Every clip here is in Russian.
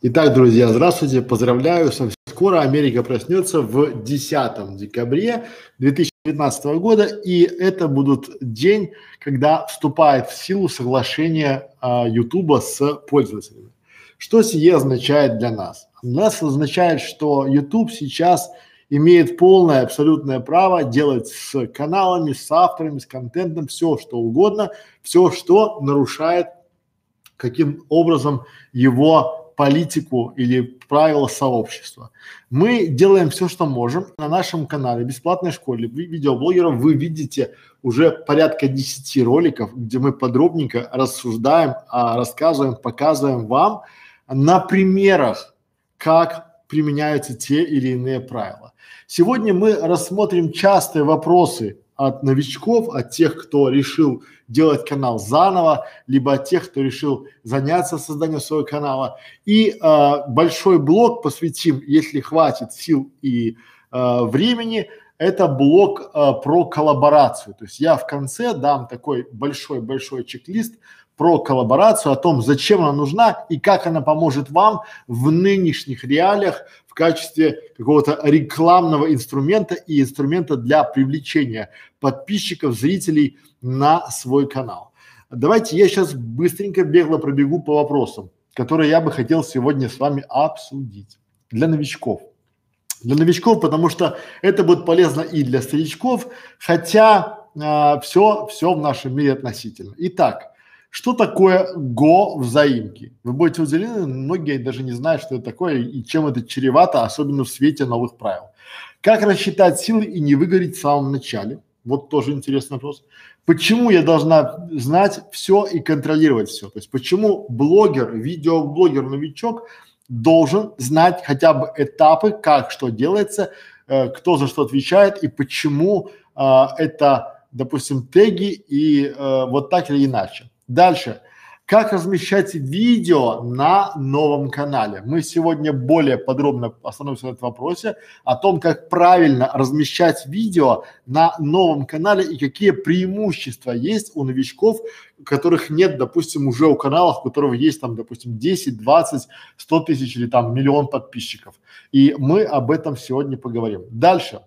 Итак, друзья, здравствуйте, поздравляю, скоро Америка проснется в 10 декабре 2019 года, и это будет день, когда вступает в силу соглашение а, Ютуба с пользователями. Что сие означает для нас? Нас означает, что YouTube сейчас имеет полное абсолютное право делать с каналами, с авторами, с контентом все, что угодно, все, что нарушает каким образом его политику или правила сообщества. Мы делаем все, что можем. На нашем канале бесплатной школе видеоблогеров вы видите уже порядка 10 роликов, где мы подробненько рассуждаем, а, рассказываем, показываем вам на примерах, как применяются те или иные правила. Сегодня мы рассмотрим частые вопросы от новичков, от тех, кто решил делать канал заново, либо от тех, кто решил заняться созданием своего канала. И э, большой блок посвятим, если хватит сил и э, времени, это блок э, про коллаборацию. То есть я в конце дам такой большой-большой чек-лист про коллаборацию, о том, зачем она нужна и как она поможет вам в нынешних реалиях качестве какого-то рекламного инструмента и инструмента для привлечения подписчиков, зрителей на свой канал. Давайте я сейчас быстренько бегло пробегу по вопросам, которые я бы хотел сегодня с вами обсудить для новичков. Для новичков, потому что это будет полезно и для старичков, хотя а, все, все в нашем мире относительно. Итак, что такое ГО взаимки? Вы будете удивлены, многие даже не знают, что это такое и чем это чревато, особенно в свете новых правил. Как рассчитать силы и не выгореть в самом начале? Вот тоже интересный вопрос. Почему я должна знать все и контролировать все? То есть почему блогер, видеоблогер, новичок должен знать хотя бы этапы, как что делается, э, кто за что отвечает и почему э, это, допустим, теги и э, вот так или иначе. Дальше. Как размещать видео на новом канале? Мы сегодня более подробно остановимся на этом вопросе, о том, как правильно размещать видео на новом канале и какие преимущества есть у новичков, которых нет, допустим, уже у каналов, у которых есть там, допустим, 10, 20, 100 тысяч или там миллион подписчиков. И мы об этом сегодня поговорим. Дальше.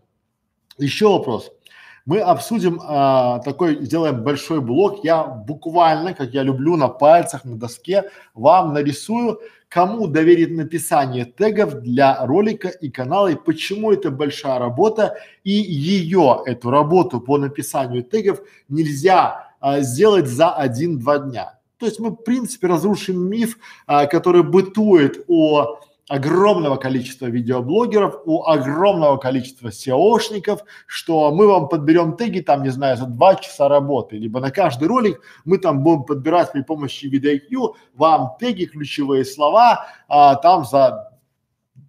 Еще вопрос мы обсудим а, такой, сделаем большой блок. Я буквально, как я люблю, на пальцах, на доске вам нарисую, кому доверить написание тегов для ролика и канала, и почему это большая работа, и ее, эту работу по написанию тегов нельзя а, сделать за один-два дня. То есть мы, в принципе, разрушим миф, а, который бытует о огромного количества видеоблогеров, у огромного количества SEOшников, что мы вам подберем теги там, не знаю, за два часа работы, либо на каждый ролик мы там будем подбирать при помощи VidIQ вам теги, ключевые слова, а, там за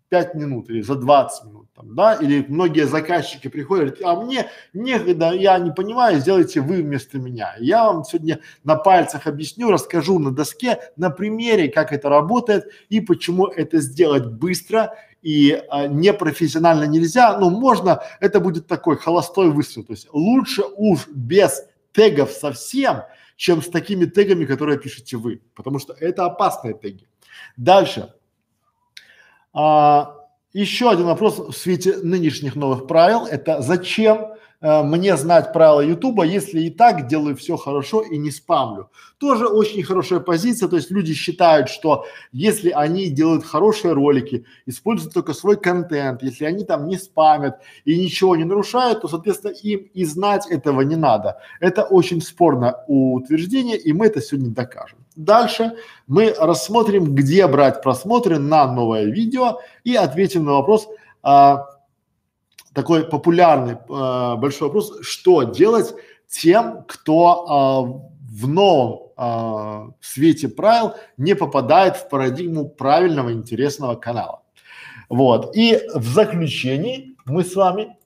5 минут или за 20 минут там, да, или многие заказчики приходят, а мне некогда, я не понимаю, сделайте вы вместо меня. Я вам сегодня на пальцах объясню, расскажу на доске, на примере, как это работает и почему это сделать быстро и а, непрофессионально нельзя, но можно, это будет такой холостой выстрел, то есть лучше уж без тегов совсем, чем с такими тегами, которые пишете вы, потому что это опасные теги. Дальше. А, еще один вопрос в свете нынешних новых правил – это зачем э, мне знать правила Ютуба, если и так делаю все хорошо и не спамлю. Тоже очень хорошая позиция, то есть люди считают, что если они делают хорошие ролики, используют только свой контент, если они там не спамят и ничего не нарушают, то, соответственно, им и знать этого не надо. Это очень спорное утверждение, и мы это сегодня докажем. Дальше мы рассмотрим, где брать просмотры на новое видео и ответим на вопрос, а, такой популярный а, большой вопрос, что делать тем, кто а, в новом а, свете правил не попадает в парадигму правильного интересного канала. Вот. И в заключении мы с вами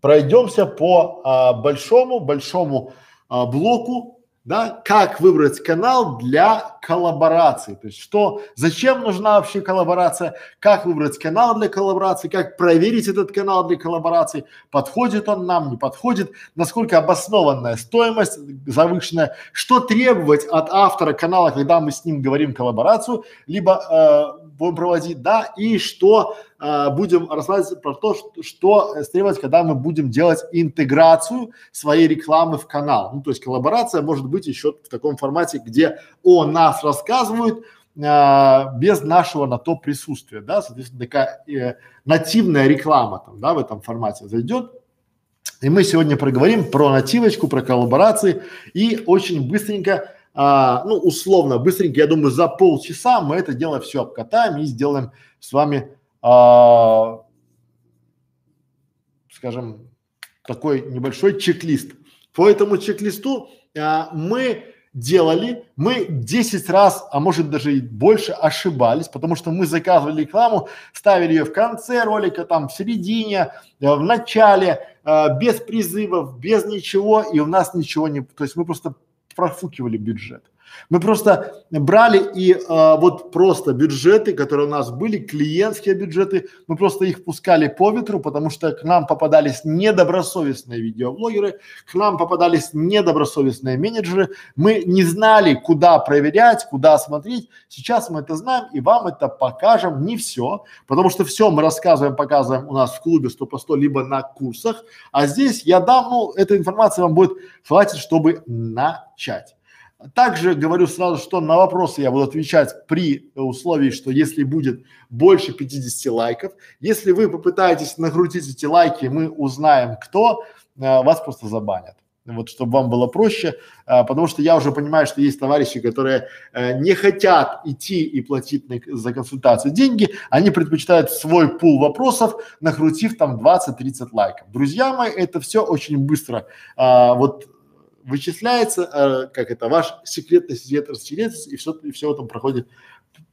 пройдемся по а, большому большому а, блоку да, как выбрать канал для коллаборации, то есть что, зачем нужна вообще коллаборация, как выбрать канал для коллаборации, как проверить этот канал для коллаборации, подходит он нам, не подходит, насколько обоснованная стоимость завышенная, что требовать от автора канала, когда мы с ним говорим коллаборацию, либо э, будем проводить, да, и что э, будем рассказывать про то, что, что требовать, когда мы будем делать интеграцию своей рекламы в канал. Ну, то есть коллаборация может быть еще в таком формате, где о нас рассказывают, э, без нашего на то присутствия, да, соответственно, такая э, нативная реклама там, да, в этом формате зайдет. И мы сегодня проговорим про нативочку, про коллаборации и очень быстренько а, ну, условно, быстренько, я думаю, за полчаса мы это дело все обкатаем и сделаем с вами, а, скажем, такой небольшой чек-лист. По этому чек-листу а, мы делали, мы 10 раз, а может даже и больше ошибались, потому что мы заказывали рекламу, ставили ее в конце ролика, там в середине, э, в начале, э, без призывов, без ничего, и у нас ничего не, то есть мы просто профукивали бюджет. Мы просто брали и э, вот просто бюджеты, которые у нас были, клиентские бюджеты, мы просто их пускали по ветру, потому что к нам попадались недобросовестные видеоблогеры, к нам попадались недобросовестные менеджеры. Мы не знали, куда проверять, куда смотреть. Сейчас мы это знаем и вам это покажем. Не все, потому что все мы рассказываем, показываем у нас в клубе 100 по 100, либо на курсах. А здесь я дам, ну, эта информация вам будет хватит, чтобы начать. Также говорю сразу, что на вопросы я буду отвечать при условии, что если будет больше 50 лайков, если вы попытаетесь накрутить эти лайки, мы узнаем кто, э, вас просто забанят. Вот чтобы вам было проще, э, потому что я уже понимаю, что есть товарищи, которые э, не хотят идти и платить на, за консультацию деньги, они предпочитают свой пул вопросов, накрутив там 20-30 лайков. Друзья мои, это все очень быстро. А, вот вычисляется, э, как это, ваш секретный секрет растеряется, и все, и все в этом проходит,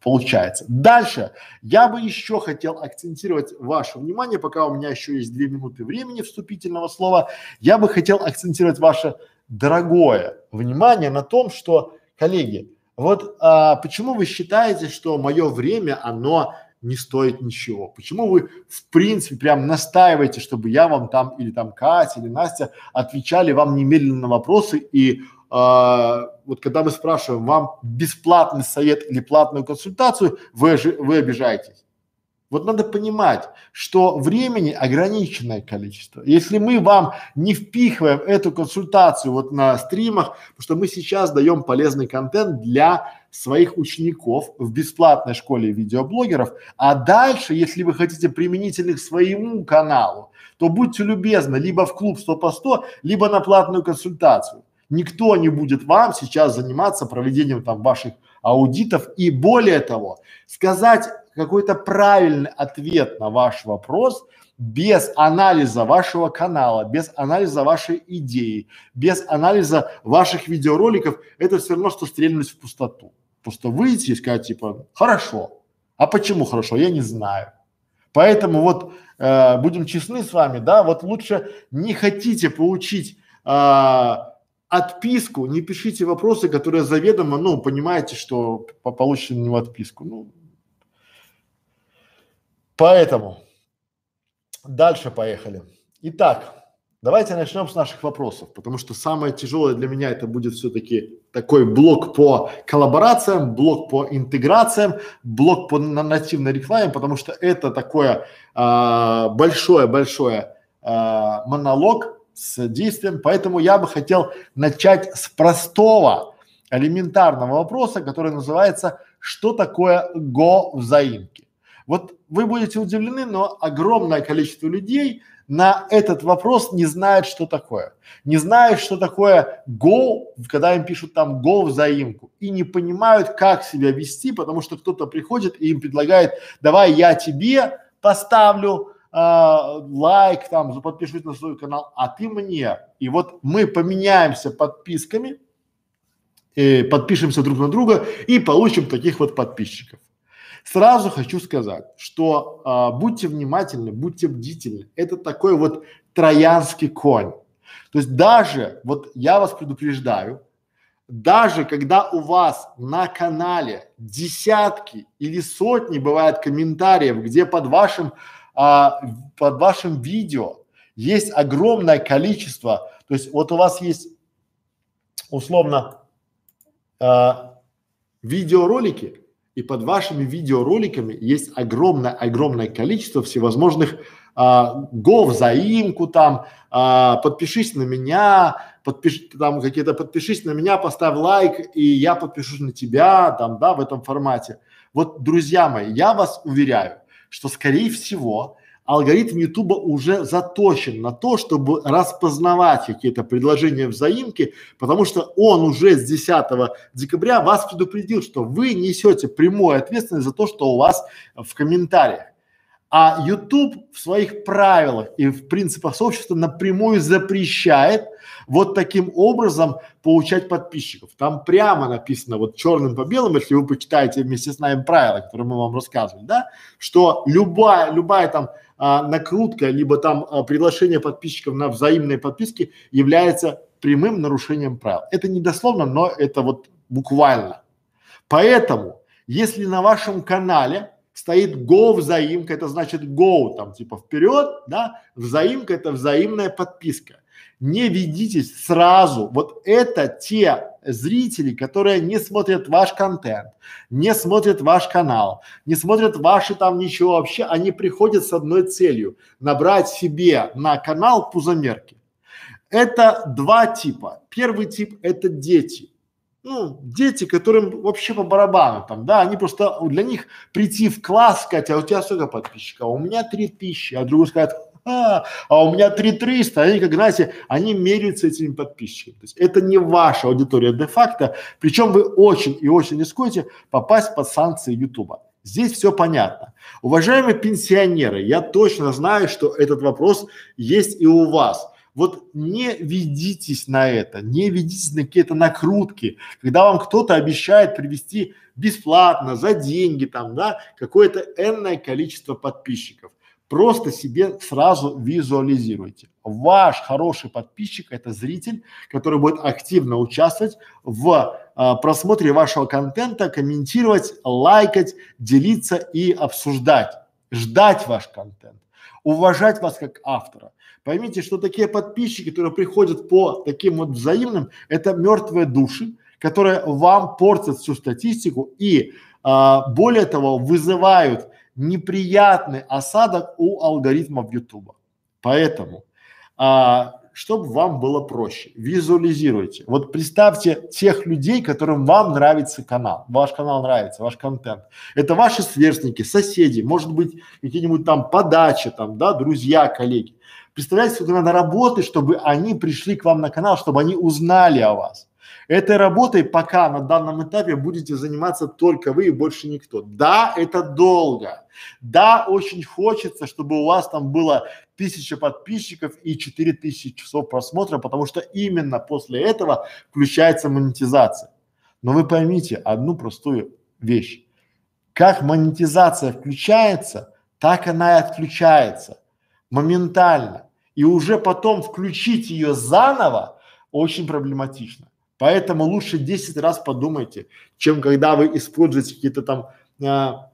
получается. Дальше я бы еще хотел акцентировать ваше внимание, пока у меня еще есть две минуты времени вступительного слова, я бы хотел акцентировать ваше дорогое внимание на том, что, коллеги, вот а, почему вы считаете, что мое время, оно не стоит ничего. Почему вы в принципе прям настаиваете, чтобы я вам там или там Катя или Настя отвечали вам немедленно на вопросы и э, вот когда мы спрашиваем вам бесплатный совет или платную консультацию, вы, вы обижаетесь. Вот надо понимать, что времени ограниченное количество. Если мы вам не впихиваем эту консультацию вот на стримах, потому что мы сейчас даем полезный контент для своих учеников в бесплатной школе видеоблогеров, а дальше, если вы хотите применительных своему каналу, то будьте любезны либо в клуб 100 по 100, либо на платную консультацию. Никто не будет вам сейчас заниматься проведением там ваших аудитов и более того, сказать какой-то правильный ответ на ваш вопрос без анализа вашего канала, без анализа вашей идеи, без анализа ваших видеороликов, это все равно, что стрельнуть в пустоту. Просто выйти и сказать типа, хорошо. А почему хорошо? Я не знаю. Поэтому вот э, будем честны с вами, да, вот лучше не хотите получить э, отписку, не пишите вопросы, которые заведомо, ну, понимаете, что получите на него отписку. Ну, поэтому дальше поехали. Итак, Давайте начнем с наших вопросов, потому что самое тяжелое для меня это будет все-таки такой блок по коллаборациям, блок по интеграциям, блок по нативной рекламе, потому что это такое а, большое-большое а, монолог с действием. Поэтому я бы хотел начать с простого, элементарного вопроса, который называется «Что такое го взаимки?». Вот вы будете удивлены, но огромное количество людей – на этот вопрос не знают, что такое. Не знают, что такое go, когда им пишут там go взаимку. И не понимают, как себя вести, потому что кто-то приходит и им предлагает, давай я тебе поставлю э, лайк, там, подпишусь на свой канал, а ты мне. И вот мы поменяемся подписками, э, подпишемся друг на друга и получим таких вот подписчиков. Сразу хочу сказать, что а, будьте внимательны, будьте бдительны. Это такой вот троянский конь. То есть даже, вот я вас предупреждаю, даже когда у вас на канале десятки или сотни бывает комментариев, где под вашим, а, под вашим видео есть огромное количество, то есть вот у вас есть условно а, видеоролики, и под вашими видеороликами есть огромное-огромное количество всевозможных а, го взаимку там, а, подпишись на меня, подпиши там какие-то, подпишись на меня, поставь лайк, и я подпишусь на тебя, там, да, в этом формате. Вот, друзья мои, я вас уверяю, что скорее всего алгоритм Ютуба уже заточен на то, чтобы распознавать какие-то предложения взаимки, потому что он уже с 10 декабря вас предупредил, что вы несете прямую ответственность за то, что у вас в комментариях. А YouTube в своих правилах и в принципах сообщества напрямую запрещает вот таким образом получать подписчиков. Там прямо написано вот черным по белому, если вы почитаете вместе с нами правила, которые мы вам рассказывали, да, что любая, любая там а, накрутка, либо там а, приглашение подписчиков на взаимные подписки является прямым нарушением правил. Это не дословно, но это вот буквально. Поэтому, если на вашем канале стоит go взаимка, это значит go там типа вперед, да, взаимка это взаимная подписка. Не ведитесь сразу, вот это те зрители, которые не смотрят ваш контент, не смотрят ваш канал, не смотрят ваши там ничего вообще, они приходят с одной целью – набрать себе на канал пузомерки. Это два типа. Первый тип – это дети ну, дети, которым вообще по барабану там, да, они просто, для них прийти в класс, сказать, а у тебя сколько подписчиков? А у меня три тысячи, а другой скажет, а, у меня три триста, они, как знаете, они меряются этими подписчиками. То есть это не ваша аудитория де-факто, причем вы очень и очень рискуете попасть под санкции Ютуба. Здесь все понятно. Уважаемые пенсионеры, я точно знаю, что этот вопрос есть и у вас. Вот не ведитесь на это, не ведитесь на какие-то накрутки, когда вам кто-то обещает привести бесплатно, за деньги там, да, какое-то энное количество подписчиков. Просто себе сразу визуализируйте. Ваш хороший подписчик – это зритель, который будет активно участвовать в а, просмотре вашего контента, комментировать, лайкать, делиться и обсуждать, ждать ваш контент, уважать вас как автора. Поймите, что такие подписчики, которые приходят по таким вот взаимным, это мертвые души, которые вам портят всю статистику и а, более того вызывают неприятный осадок у алгоритмов YouTube. Поэтому, а, чтобы вам было проще, визуализируйте. Вот представьте тех людей, которым вам нравится канал, ваш канал нравится, ваш контент. Это ваши сверстники, соседи, может быть какие-нибудь там подачи, там, да, друзья, коллеги. Представляете, сколько надо работы, чтобы они пришли к вам на канал, чтобы они узнали о вас. Этой работой пока на данном этапе будете заниматься только вы и больше никто. Да, это долго. Да, очень хочется, чтобы у вас там было тысяча подписчиков и четыре тысячи часов просмотра, потому что именно после этого включается монетизация. Но вы поймите одну простую вещь. Как монетизация включается, так она и отключается моментально. И уже потом включить ее заново очень проблематично. Поэтому лучше 10 раз подумайте, чем когда вы используете какие-то там а,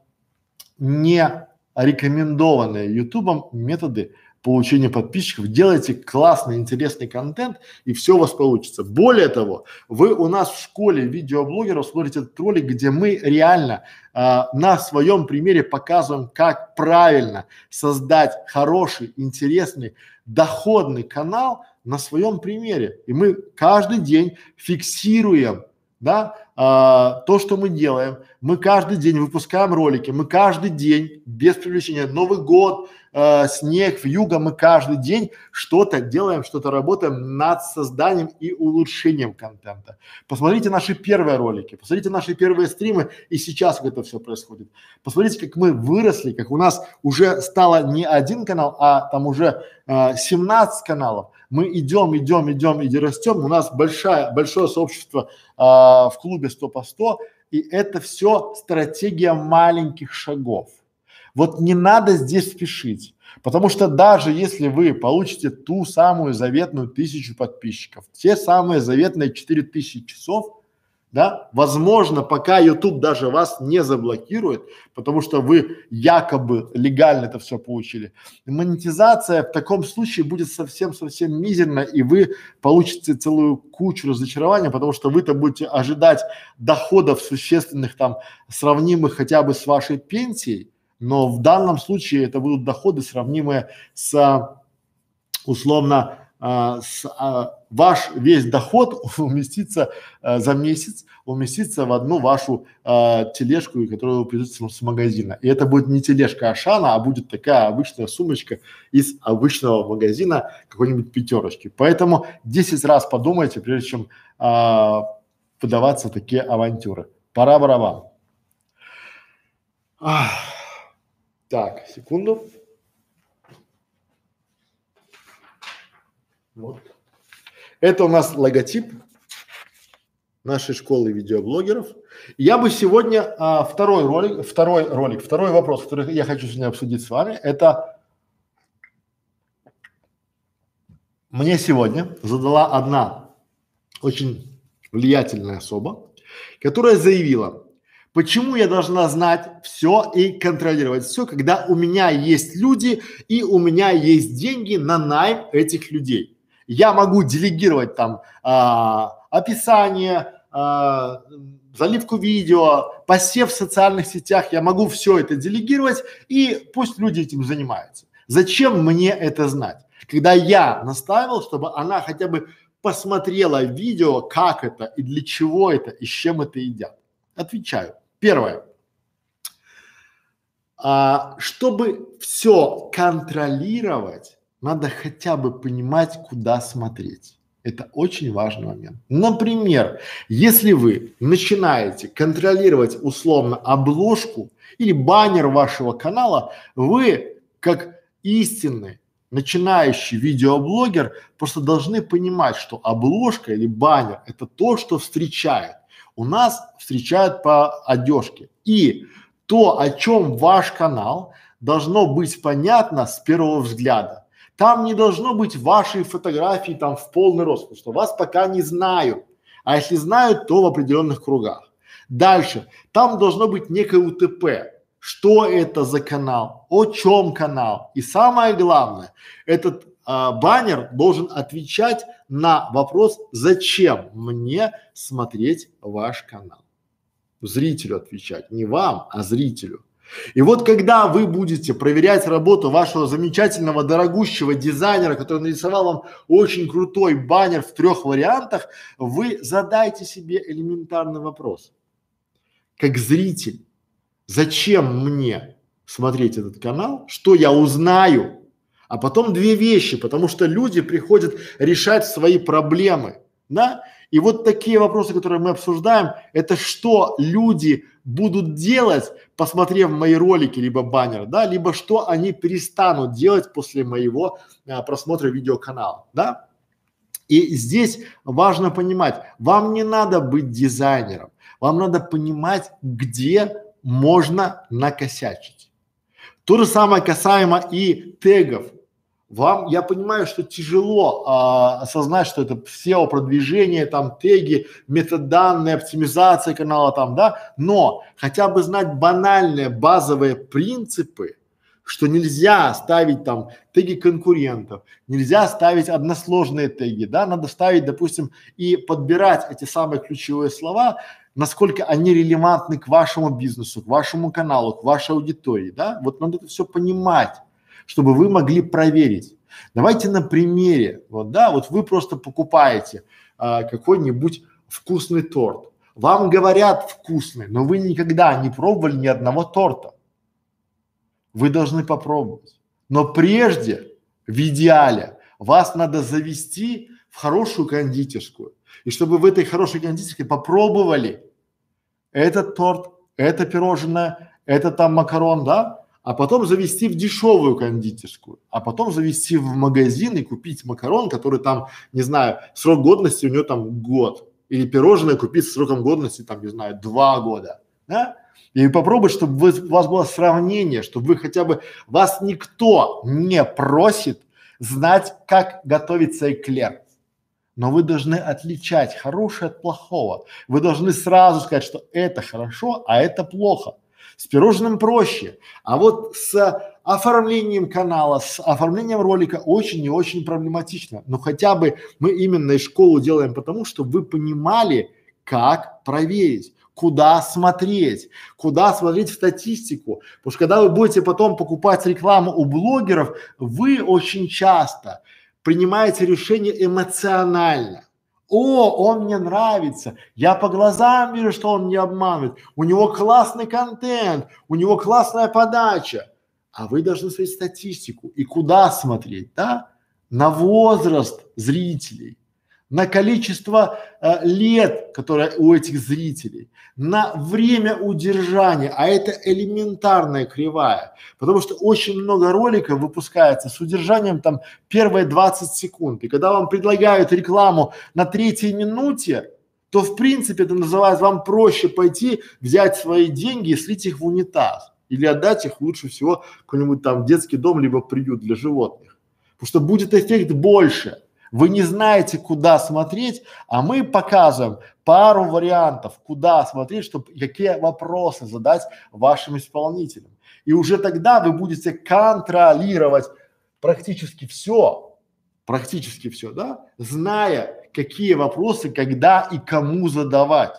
не рекомендованные ютубом методы получения подписчиков, делайте классный, интересный контент и все у вас получится. Более того, вы у нас в школе видеоблогеров смотрите этот ролик, где мы реально а, на своем примере показываем, как правильно создать хороший, интересный, доходный канал на своем примере. И мы каждый день фиксируем да, а, то, что мы делаем. Мы каждый день выпускаем ролики, мы каждый день без привлечения Новый год, э, снег, вьюга, мы каждый день что-то делаем, что-то работаем над созданием и улучшением контента. Посмотрите наши первые ролики, посмотрите наши первые стримы и сейчас как это все происходит. Посмотрите, как мы выросли, как у нас уже стало не один канал, а там уже э, 17 каналов. Мы идем, идем, идем и растем. У нас большая, большое сообщество э, в клубе 100 по 100 и это все стратегия маленьких шагов. Вот не надо здесь спешить. Потому что даже если вы получите ту самую заветную тысячу подписчиков, те самые заветные четыре тысячи часов, да, возможно, пока YouTube даже вас не заблокирует, потому что вы якобы легально это все получили, монетизация в таком случае будет совсем-совсем мизерна, и вы получите целую кучу разочарования, потому что вы-то будете ожидать доходов существенных там, сравнимых хотя бы с вашей пенсией, но в данном случае это будут доходы, сравнимые с условно а, с, а, ваш весь доход уместится а, за месяц, уместится в одну вашу а, тележку, которую вы придете с магазина. И это будет не тележка Ашана, а будет такая обычная сумочка из обычного магазина какой-нибудь пятерочки. Поэтому 10 раз подумайте, прежде чем а, подаваться в такие авантюры. Пора барабан. Ах. Так, секунду. Вот. Это у нас логотип нашей школы видеоблогеров. Я бы сегодня а, второй ролик, второй ролик, второй вопрос, который я хочу сегодня обсудить с вами, это мне сегодня задала одна очень влиятельная особа, которая заявила, почему я должна знать все и контролировать все, когда у меня есть люди и у меня есть деньги на найм этих людей я могу делегировать там а, описание, а, заливку видео, посев в социальных сетях, я могу все это делегировать и пусть люди этим занимаются. Зачем мне это знать? Когда я настаивал, чтобы она хотя бы посмотрела видео, как это и для чего это и с чем это едят. Отвечаю. Первое. А, чтобы все контролировать, надо хотя бы понимать, куда смотреть. Это очень важный момент. Например, если вы начинаете контролировать условно обложку или баннер вашего канала, вы как истинный начинающий видеоблогер просто должны понимать, что обложка или баннер – это то, что встречает. У нас встречают по одежке. И то, о чем ваш канал, должно быть понятно с первого взгляда. Там не должно быть вашей фотографии там в полный рост, потому что вас пока не знают. А если знают, то в определенных кругах. Дальше. Там должно быть некое УТП. Что это за канал? О чем канал? И самое главное, этот а, баннер должен отвечать на вопрос, зачем мне смотреть ваш канал. Зрителю отвечать, не вам, а зрителю. И вот когда вы будете проверять работу вашего замечательного, дорогущего дизайнера, который нарисовал вам очень крутой баннер в трех вариантах, вы задайте себе элементарный вопрос. Как зритель, зачем мне смотреть этот канал, что я узнаю, а потом две вещи, потому что люди приходят решать свои проблемы, да, и вот такие вопросы, которые мы обсуждаем, это что люди будут делать, посмотрев мои ролики, либо баннер, да, либо что они перестанут делать после моего а, просмотра видеоканала, да. И здесь важно понимать, вам не надо быть дизайнером, вам надо понимать, где можно накосячить. То же самое касаемо и тегов. Вам, я понимаю, что тяжело а, осознать, что это SEO продвижение, там теги, метаданные, оптимизация канала там, да, но хотя бы знать банальные базовые принципы, что нельзя ставить там теги конкурентов, нельзя ставить односложные теги, да, надо ставить, допустим, и подбирать эти самые ключевые слова, насколько они релевантны к вашему бизнесу, к вашему каналу, к вашей аудитории, да, вот надо это все понимать чтобы вы могли проверить. Давайте на примере, вот да, вот вы просто покупаете а, какой-нибудь вкусный торт. Вам говорят вкусный, но вы никогда не пробовали ни одного торта. Вы должны попробовать. Но прежде, в идеале, вас надо завести в хорошую кондитерскую. И чтобы в этой хорошей кондитерской попробовали этот торт, это пирожное, это там макарон, да, а потом завести в дешевую кондитерскую, а потом завести в магазин и купить макарон, который там, не знаю, срок годности у него там год, или пирожное купить с сроком годности там, не знаю, два года, да? И попробовать, чтобы вы, у вас было сравнение, чтобы вы хотя бы, вас никто не просит знать, как готовится эклер. но вы должны отличать хорошее от плохого. Вы должны сразу сказать, что это хорошо, а это плохо. С пирожным проще, а вот с оформлением канала, с оформлением ролика очень и очень проблематично. Но хотя бы мы именно и школу делаем потому, что вы понимали, как проверить куда смотреть, куда смотреть в статистику. Потому что когда вы будете потом покупать рекламу у блогеров, вы очень часто принимаете решение эмоционально. О, он мне нравится, я по глазам вижу, что он не обманывает, у него классный контент, у него классная подача. А вы должны смотреть статистику и куда смотреть, да? На возраст зрителей, на количество э, лет, которое у этих зрителей, на время удержания, а это элементарная кривая, потому что очень много роликов выпускается с удержанием там первые 20 секунд, и когда вам предлагают рекламу на третьей минуте, то в принципе это называется вам проще пойти взять свои деньги и слить их в унитаз. Или отдать их лучше всего какой-нибудь там детский дом либо приют для животных, потому что будет эффект больше. Вы не знаете, куда смотреть, а мы показываем пару вариантов, куда смотреть, чтобы какие вопросы задать вашим исполнителям. И уже тогда вы будете контролировать практически все, практически все, да, зная, какие вопросы, когда и кому задавать.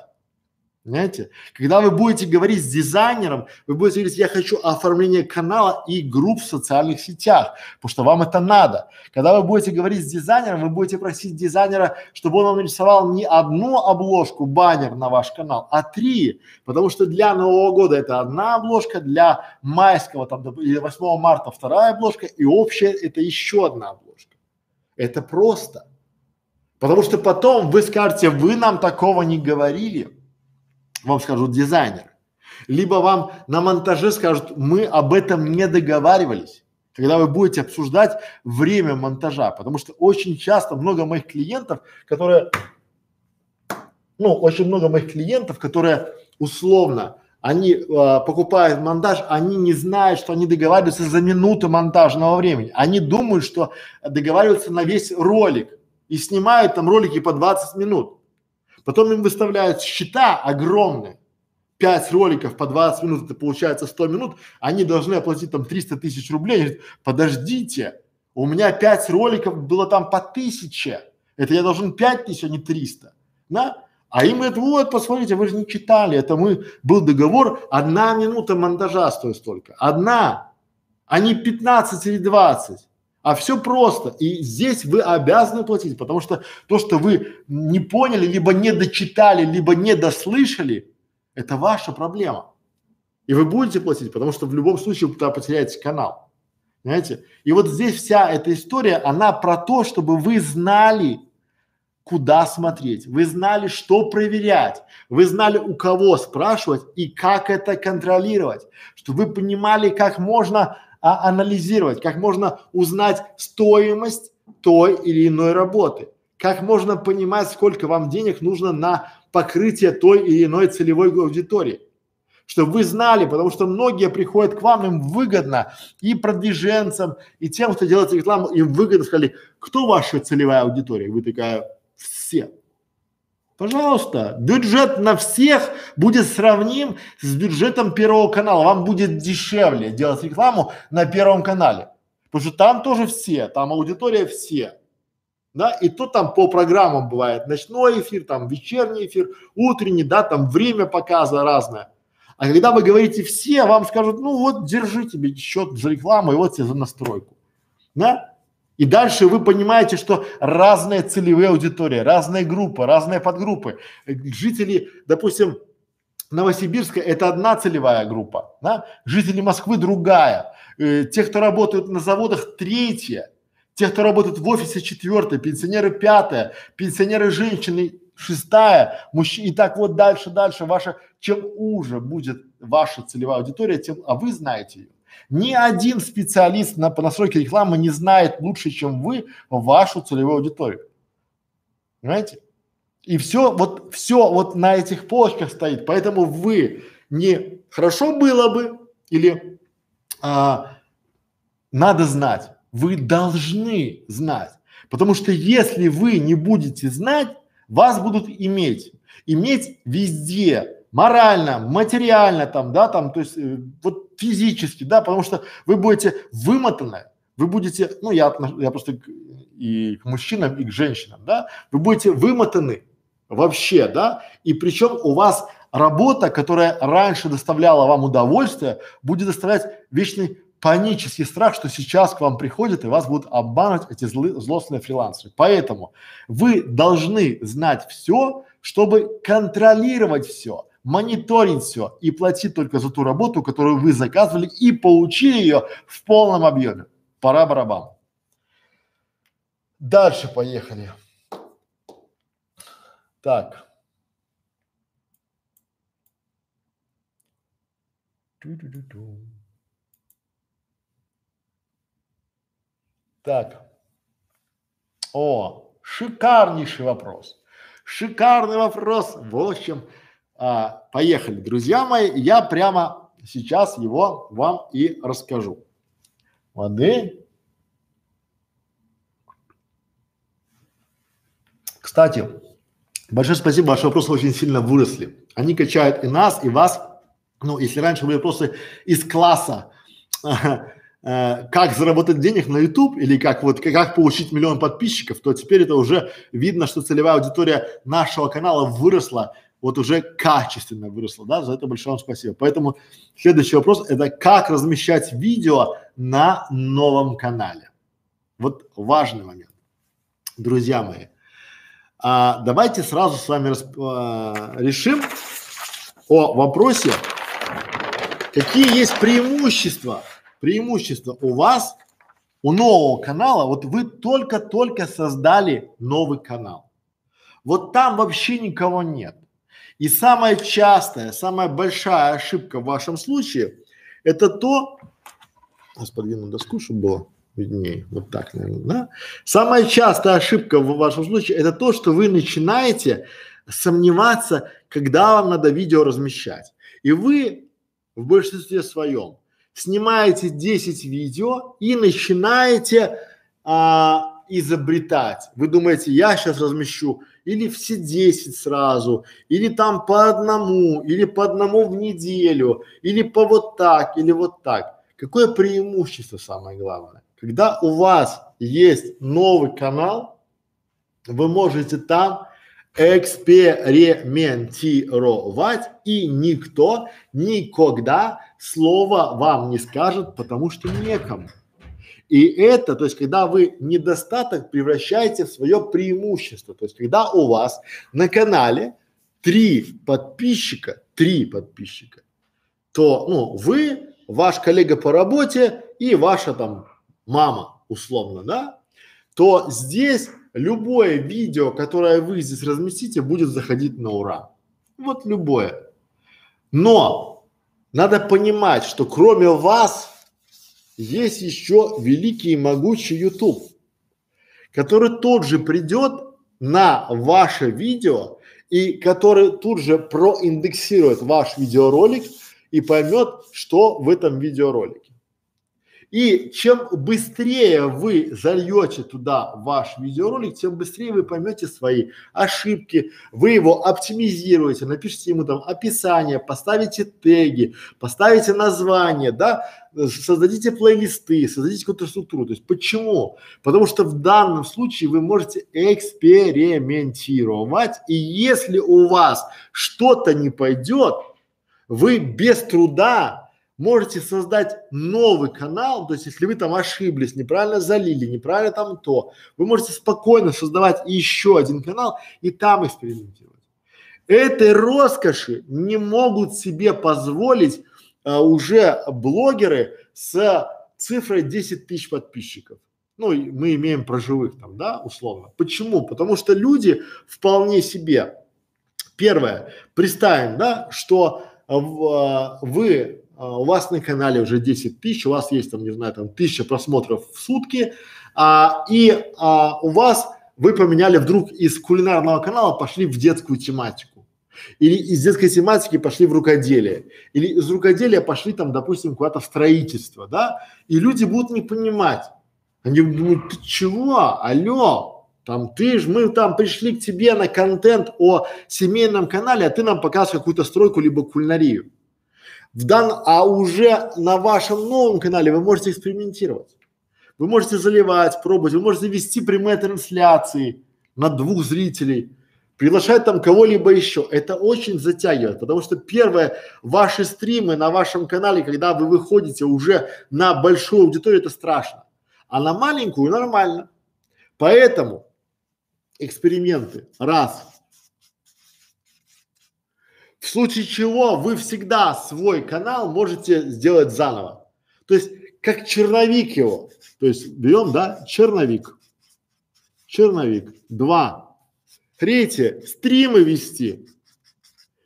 Понимаете? Когда вы будете говорить с дизайнером, вы будете говорить, я хочу оформление канала и групп в социальных сетях, потому что вам это надо. Когда вы будете говорить с дизайнером, вы будете просить дизайнера, чтобы он вам нарисовал не одну обложку, баннер на ваш канал, а три, потому что для Нового года это одна обложка, для майского там или 8 марта вторая обложка и общая это еще одна обложка. Это просто. Потому что потом вы скажете, вы нам такого не говорили вам скажут дизайнер. Либо вам на монтаже скажут, мы об этом не договаривались, когда вы будете обсуждать время монтажа, потому что очень часто много моих клиентов, которые, ну, очень много моих клиентов, которые условно, они э, покупают монтаж, они не знают, что они договариваются за минуту монтажного времени. Они думают, что договариваются на весь ролик и снимают там ролики по 20 минут. Потом им выставляют счета огромные. Пять роликов по 20 минут, это получается 100 минут, они должны оплатить там 300 тысяч рублей. Говорят, подождите, у меня пять роликов было там по тысяче, это я должен 5 тысяч, а не 300, да? А им говорят, вот, посмотрите, вы же не читали, это мы, был договор, одна минута монтажа стоит столько, одна, а не 15 или 20. А все просто. И здесь вы обязаны платить, потому что то, что вы не поняли, либо не дочитали, либо не дослышали, это ваша проблема. И вы будете платить, потому что в любом случае вы потеряете канал. Понимаете? И вот здесь вся эта история, она про то, чтобы вы знали, куда смотреть, вы знали, что проверять, вы знали, у кого спрашивать и как это контролировать, чтобы вы понимали, как можно а анализировать, как можно узнать стоимость той или иной работы, как можно понимать, сколько вам денег нужно на покрытие той или иной целевой аудитории. Чтобы вы знали, потому что многие приходят к вам, им выгодно, и продвиженцам, и тем, кто делает рекламу, им выгодно, сказали, кто ваша целевая аудитория? Вы такая, все. Пожалуйста, бюджет на всех будет сравним с бюджетом Первого канала. Вам будет дешевле делать рекламу на Первом канале. Потому что там тоже все, там аудитория все. Да, и то там по программам бывает ночной эфир, там вечерний эфир, утренний, да, там время показа разное. А когда вы говорите все, вам скажут, ну вот держи тебе счет за рекламу и вот тебе за настройку. Да? И дальше вы понимаете, что разные целевые аудитории, разные группы, разные подгруппы. Жители, допустим, Новосибирска это одна целевая группа, да? жители Москвы другая, э, те, кто работают на заводах третья, те, кто работают в офисе четвертая, пенсионеры пятая, пенсионеры женщины шестая, мужчины и так вот дальше, дальше. Ваша, чем уже будет ваша целевая аудитория, тем, а вы знаете ее. Ни один специалист на, по настройке рекламы не знает лучше, чем вы, вашу целевую аудиторию. Понимаете? И все, вот все вот на этих полочках стоит. Поэтому вы не хорошо было бы или а, надо знать. Вы должны знать. Потому что если вы не будете знать, вас будут иметь. Иметь везде, морально, материально там, да, там, то есть э, вот физически, да, потому что вы будете вымотаны, вы будете, ну я, я просто и к мужчинам, и к женщинам, да, вы будете вымотаны вообще, да, и причем у вас работа, которая раньше доставляла вам удовольствие, будет доставлять вечный панический страх, что сейчас к вам приходят и вас будут обманывать эти злы, злостные фрилансеры. Поэтому вы должны знать все, чтобы контролировать все, мониторить все и платить только за ту работу, которую вы заказывали и получили ее в полном объеме. Пора барабан. Дальше поехали. Так. Так. О, шикарнейший вопрос. Шикарный вопрос. В общем, а, поехали, друзья мои. Я прямо сейчас его вам и расскажу. Модель. Кстати, большое спасибо, ваши вопросы очень сильно выросли. Они качают и нас, и вас. Ну, если раньше были вопросы из класса, э, как заработать денег на YouTube или как вот как получить миллион подписчиков, то теперь это уже видно, что целевая аудитория нашего канала выросла, вот уже качественно выросла, да, за это большое вам спасибо. Поэтому следующий вопрос это как размещать видео на новом канале. Вот важный момент, друзья мои. А, давайте сразу с вами расп, а, решим о вопросе, какие есть преимущества, преимущества у вас, у нового канала, вот вы только-только создали новый канал. Вот там вообще никого нет. И самая частая, самая большая ошибка в вашем случае – это то, сейчас подвину доску, чтобы было виднее, вот так, наверное, да? Самая частая ошибка в вашем случае – это то, что вы начинаете сомневаться, когда вам надо видео размещать. И вы в большинстве своем снимаете 10 видео и начинаете а, изобретать. Вы думаете, я сейчас размещу или все 10 сразу, или там по одному, или по одному в неделю, или по вот так, или вот так. Какое преимущество самое главное? Когда у вас есть новый канал, вы можете там экспериментировать и никто никогда слова вам не скажет, потому что некому. И это, то есть, когда вы недостаток превращаете в свое преимущество, то есть, когда у вас на канале три подписчика, три подписчика, то, ну, вы, ваш коллега по работе и ваша там мама, условно, да, то здесь любое видео, которое вы здесь разместите, будет заходить на ура. Вот любое. Но надо понимать, что кроме вас есть еще великий и могучий YouTube, который тут же придет на ваше видео и который тут же проиндексирует ваш видеоролик и поймет, что в этом видеоролике. И чем быстрее вы зальете туда ваш видеоролик, тем быстрее вы поймете свои ошибки, вы его оптимизируете, напишите ему там описание, поставите теги, поставите название, да, создадите плейлисты, создадите какую-то структуру. То есть почему? Потому что в данном случае вы можете экспериментировать, и если у вас что-то не пойдет, вы без труда можете создать новый канал, то есть если вы там ошиблись, неправильно залили, неправильно там то, вы можете спокойно создавать еще один канал и там экспериментировать. Этой роскоши не могут себе позволить а, уже блогеры с цифрой 10 тысяч подписчиков. Ну, мы имеем про живых там, да, условно. Почему? Потому что люди вполне себе, первое, представим, да, что а, в, вы а, у вас на канале уже 10 тысяч, у вас есть там, не знаю, там тысяча просмотров в сутки, а, и а, у вас вы поменяли вдруг из кулинарного канала пошли в детскую тематику. Или из детской тематики пошли в рукоделие. Или из рукоделия пошли там, допустим, куда-то в строительство, да? И люди будут не понимать, Они думают, ты чего? Алло, там ты ж, мы там пришли к тебе на контент о семейном канале, а ты нам показываешь какую-то стройку либо кулинарию. В дан, а уже на вашем новом канале вы можете экспериментировать. Вы можете заливать, пробовать, вы можете вести прямые трансляции на двух зрителей, приглашать там кого-либо еще. Это очень затягивает, потому что первое, ваши стримы на вашем канале, когда вы выходите уже на большую аудиторию, это страшно. А на маленькую нормально. Поэтому эксперименты. Раз. В случае чего вы всегда свой канал можете сделать заново. То есть как черновик его. То есть берем, да, черновик. Черновик. Два. Третье. Стримы вести.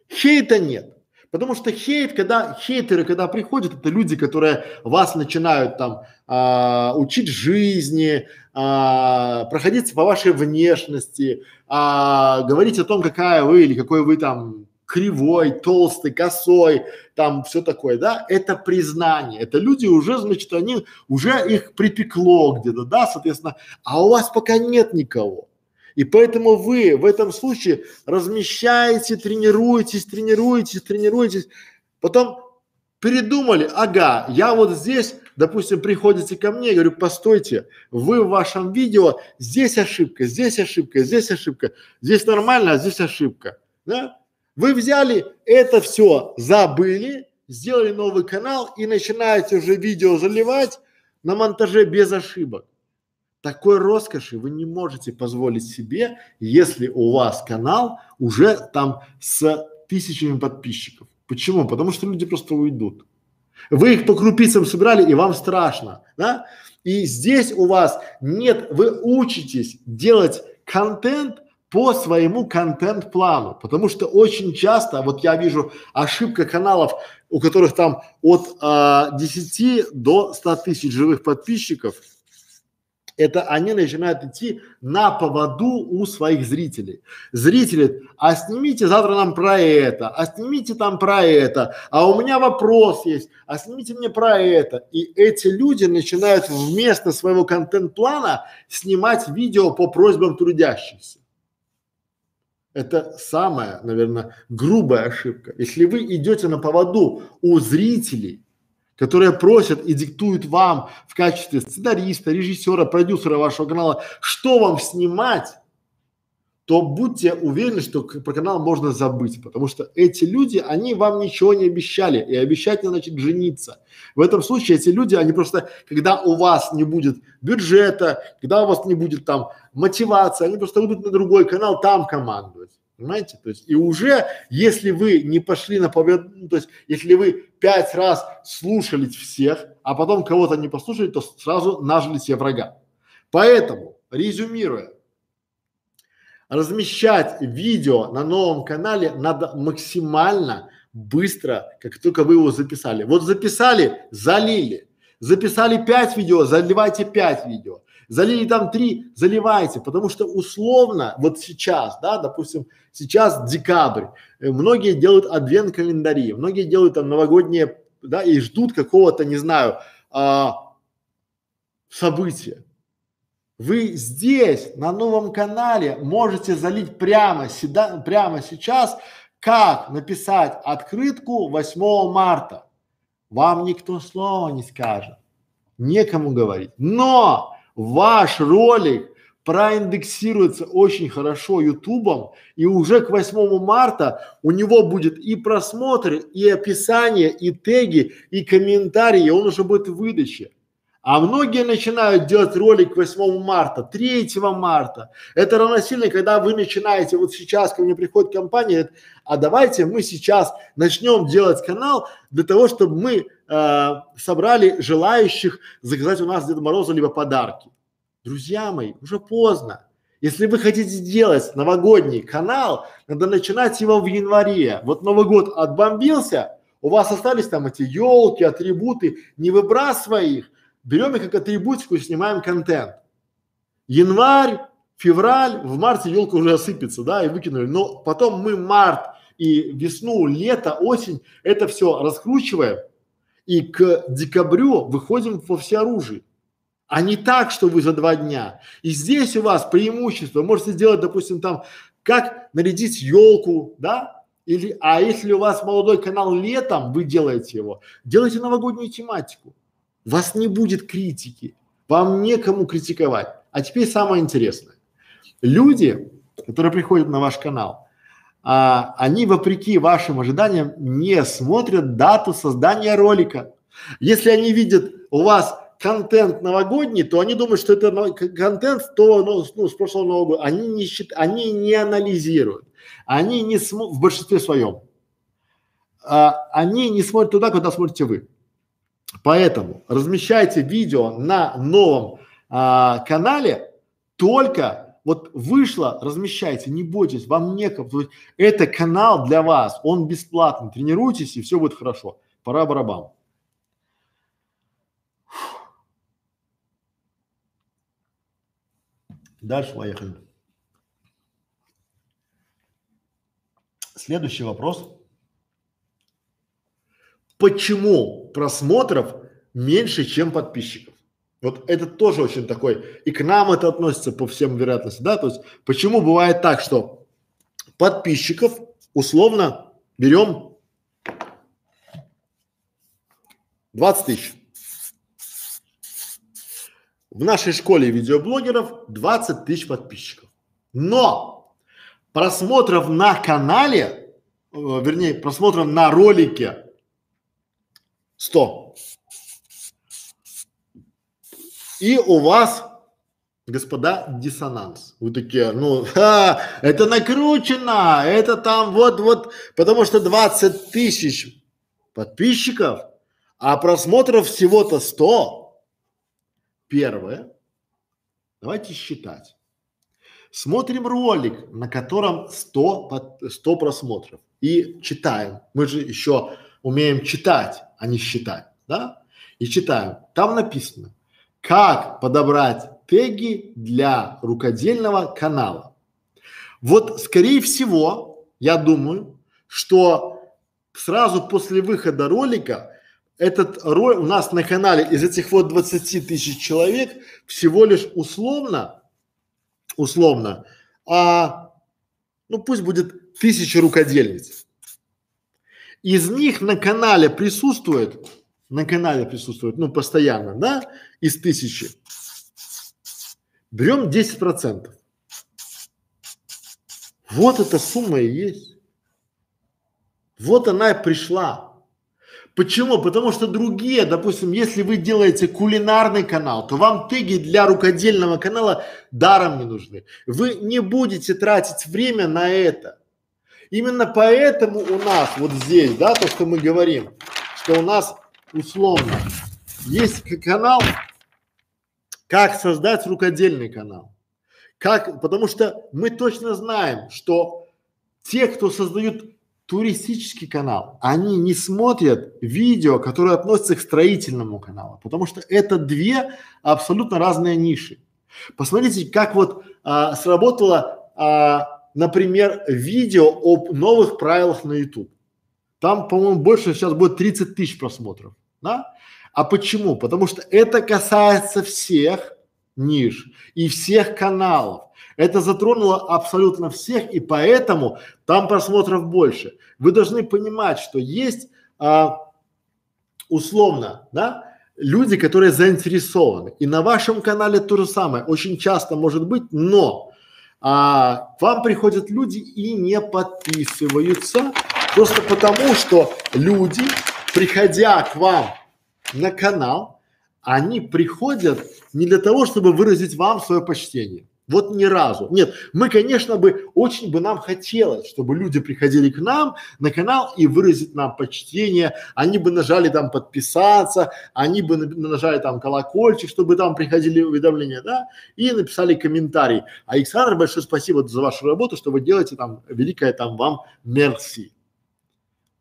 Хейта нет. Потому что хейт, когда хейтеры, когда приходят, это люди, которые вас начинают там а, учить жизни, а, проходиться по вашей внешности, а, говорить о том, какая вы или какой вы там кривой, толстый, косой, там все такое, да, это признание. Это люди уже, значит, они уже их припекло где-то, да, соответственно, а у вас пока нет никого. И поэтому вы в этом случае размещаете, тренируетесь, тренируетесь, тренируетесь, потом передумали, ага, я вот здесь, допустим, приходите ко мне, я говорю, постойте, вы в вашем видео, здесь ошибка, здесь ошибка, здесь ошибка, здесь нормально, а здесь ошибка, да? Вы взяли это все, забыли, сделали новый канал и начинаете уже видео заливать на монтаже без ошибок. Такой роскоши вы не можете позволить себе, если у вас канал уже там с тысячами подписчиков. Почему? Потому что люди просто уйдут. Вы их по крупицам собирали и вам страшно, да? И здесь у вас нет, вы учитесь делать контент по своему контент-плану, потому что очень часто, вот я вижу ошибка каналов, у которых там от а, 10 до 100 тысяч живых подписчиков, это они начинают идти на поводу у своих зрителей. Зрители, а снимите завтра нам про это, а снимите там про это, а у меня вопрос есть, а снимите мне про это. И эти люди начинают вместо своего контент-плана снимать видео по просьбам трудящихся. Это самая, наверное, грубая ошибка. Если вы идете на поводу у зрителей, которые просят и диктуют вам в качестве сценариста, режиссера, продюсера вашего канала, что вам снимать, то будьте уверены, что про канал можно забыть, потому что эти люди, они вам ничего не обещали, и обещать не значит жениться. В этом случае эти люди, они просто, когда у вас не будет бюджета, когда у вас не будет там мотивации, они просто будут на другой канал там командовать. Понимаете? То есть и уже, если вы не пошли на победу, ну, то есть если вы пять раз слушали всех, а потом кого-то не послушали, то сразу нажили себе врага. Поэтому, резюмируя, размещать видео на новом канале надо максимально быстро, как только вы его записали. Вот записали, залили. Записали пять видео, заливайте пять видео. Залили там три, заливайте, потому что условно вот сейчас, да, допустим, сейчас декабрь, э, многие делают адвент календари, многие делают там новогодние, да, и ждут какого-то, не знаю, а, события. Вы здесь, на новом канале, можете залить прямо, седа, прямо сейчас, как написать открытку 8 марта. Вам никто слова не скажет, некому говорить. Но ваш ролик проиндексируется очень хорошо ютубом и уже к 8 марта у него будет и просмотры, и описание, и теги, и комментарии, он уже будет в выдаче. А многие начинают делать ролик 8 марта, 3 марта. Это равносильно, когда вы начинаете, вот сейчас ко мне приходит компания, говорит, а давайте мы сейчас начнем делать канал для того, чтобы мы э, собрали желающих заказать у нас Деда Мороза либо подарки. Друзья мои, уже поздно. Если вы хотите сделать новогодний канал, надо начинать его в январе. Вот Новый год отбомбился, у вас остались там эти елки, атрибуты, не выбрасывай их, берем их как атрибутику и снимаем контент. Январь, февраль, в марте елка уже осыпется, да, и выкинули. Но потом мы март и весну, лето, осень, это все раскручиваем и к декабрю выходим во всеоружие. а не так, что вы за два дня. И здесь у вас преимущество. Можете сделать, допустим, там, как нарядить елку, да? Или, а если у вас молодой канал летом, вы делаете его, делайте новогоднюю тематику. Вас не будет критики, вам некому критиковать. А теперь самое интересное. Люди, которые приходят на ваш канал, а, они вопреки вашим ожиданиям не смотрят дату создания ролика. Если они видят у вас контент новогодний, то они думают, что это контент то, ну, ну, с прошлого Нового года. Они не счит, они не анализируют, они не смо, в большинстве своем, а, они не смотрят туда, куда смотрите вы. Поэтому размещайте видео на новом а, канале только вот вышло, размещайте, не бойтесь, вам есть это канал для вас, он бесплатный. Тренируйтесь и все будет хорошо. Пора барабан. Дальше поехали. Следующий вопрос. Почему просмотров меньше, чем подписчиков? Вот это тоже очень такой, и к нам это относится по всем вероятности, да, то есть почему бывает так, что подписчиков условно берем 20 тысяч. В нашей школе видеоблогеров 20 тысяч подписчиков. Но просмотров на канале, э, вернее, просмотров на ролике 100. И у вас, господа, диссонанс. Вы такие, ну, ха, это накручено, это там вот-вот, потому что 20 тысяч подписчиков, а просмотров всего-то 100. Первое, давайте считать. Смотрим ролик, на котором 100, под, 100 просмотров и читаем. Мы же еще умеем читать, а не считать, да? И читаем. Там написано, как подобрать теги для рукодельного канала. Вот, скорее всего, я думаю, что сразу после выхода ролика этот ролик у нас на канале из этих вот 20 тысяч человек всего лишь условно, условно, а, ну пусть будет тысяча рукодельниц. Из них на канале присутствует, на канале присутствует, ну постоянно, да, из тысячи. Берем 10 процентов. Вот эта сумма и есть. Вот она и пришла. Почему? Потому что другие, допустим, если вы делаете кулинарный канал, то вам теги для рукодельного канала даром не нужны. Вы не будете тратить время на это. Именно поэтому у нас вот здесь, да, то, что мы говорим, что у нас условно есть канал, как создать рукодельный канал. Как, потому что мы точно знаем, что те, кто создают туристический канал, они не смотрят видео, которые относятся к строительному каналу, потому что это две абсолютно разные ниши. Посмотрите, как вот а, сработало, а, например, видео об новых правилах на YouTube. Там, по-моему, больше сейчас будет 30 тысяч просмотров, да? А почему? Потому что это касается всех ниш и всех каналов. Это затронуло абсолютно всех, и поэтому там просмотров больше. Вы должны понимать, что есть а, условно, да, люди, которые заинтересованы. И на вашем канале то же самое. Очень часто может быть, но а, к вам приходят люди и не подписываются просто потому, что люди, приходя к вам на канал, они приходят не для того, чтобы выразить вам свое почтение. Вот ни разу. Нет, мы, конечно бы, очень бы нам хотелось, чтобы люди приходили к нам на канал и выразить нам почтение, они бы нажали там подписаться, они бы нажали там колокольчик, чтобы там приходили уведомления, да, и написали комментарий. Александр, большое спасибо за вашу работу, что вы делаете там, великое там вам мерси.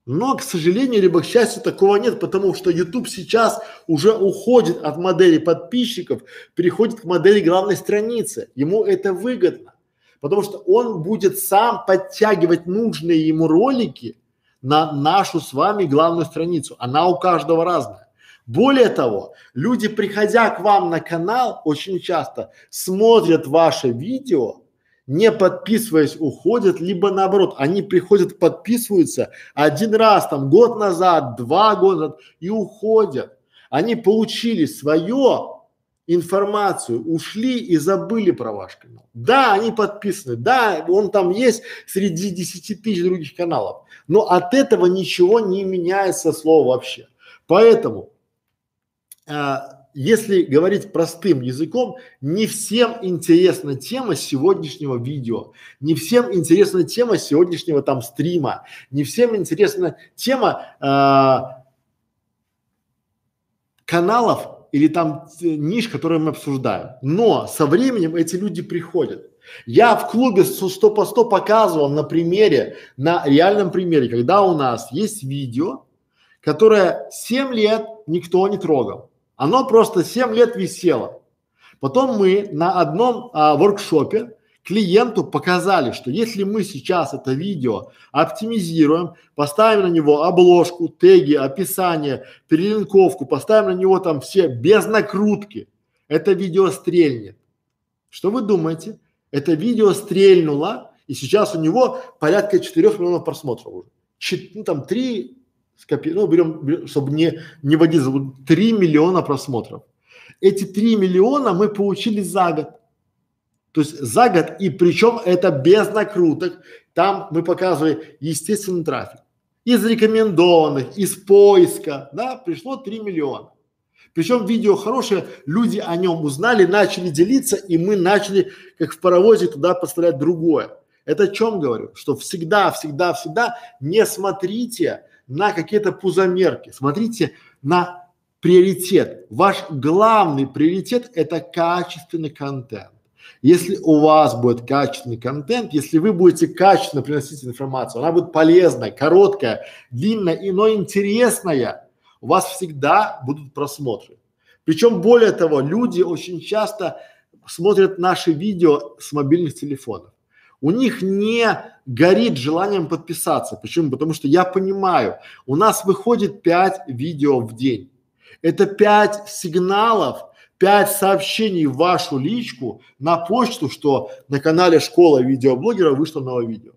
Но, к сожалению, либо к счастью, такого нет, потому что YouTube сейчас уже уходит от модели подписчиков, переходит к модели главной страницы. Ему это выгодно, потому что он будет сам подтягивать нужные ему ролики на нашу с вами главную страницу. Она у каждого разная. Более того, люди, приходя к вам на канал, очень часто смотрят ваше видео, не подписываясь, уходят, либо наоборот, они приходят, подписываются один раз, там, год назад, два года назад и уходят. Они получили свое информацию, ушли и забыли про ваш канал. Да, они подписаны, да, он там есть среди 10 тысяч других каналов, но от этого ничего не меняется слово вообще. Поэтому а, если говорить простым языком, не всем интересна тема сегодняшнего видео, не всем интересна тема сегодняшнего там стрима, не всем интересна тема а, каналов или там ниш, которые мы обсуждаем. Но со временем эти люди приходят. Я в клубе 100 по 100 показывал на примере, на реальном примере, когда у нас есть видео, которое 7 лет никто не трогал. Оно просто 7 лет висело. Потом мы на одном а, воркшопе клиенту показали, что если мы сейчас это видео оптимизируем, поставим на него обложку, теги, описание, перелинковку, поставим на него там все без накрутки, это видео стрельнет. Что вы думаете? Это видео стрельнуло, и сейчас у него порядка 4 миллионов просмотров уже. Чет, ну там 3 скопи, ну берем, чтобы не, не водить, 3 миллиона просмотров. Эти 3 миллиона мы получили за год. То есть за год, и причем это без накруток. Там мы показывали естественный трафик. Из рекомендованных, из поиска, да, пришло 3 миллиона. Причем видео хорошее, люди о нем узнали, начали делиться, и мы начали, как в паровозе, туда поставлять другое. Это о чем говорю? Что всегда, всегда, всегда не смотрите на какие-то пузомерки, смотрите на приоритет. Ваш главный приоритет – это качественный контент. Если у вас будет качественный контент, если вы будете качественно приносить информацию, она будет полезная, короткая, длинная, и, но интересная, у вас всегда будут просмотры. Причем более того, люди очень часто смотрят наши видео с мобильных телефонов. У них не горит желанием подписаться. Почему? Потому что я понимаю, у нас выходит 5 видео в день. Это 5 сигналов, 5 сообщений в вашу личку на почту, что на канале школа видеоблогера вышло новое видео.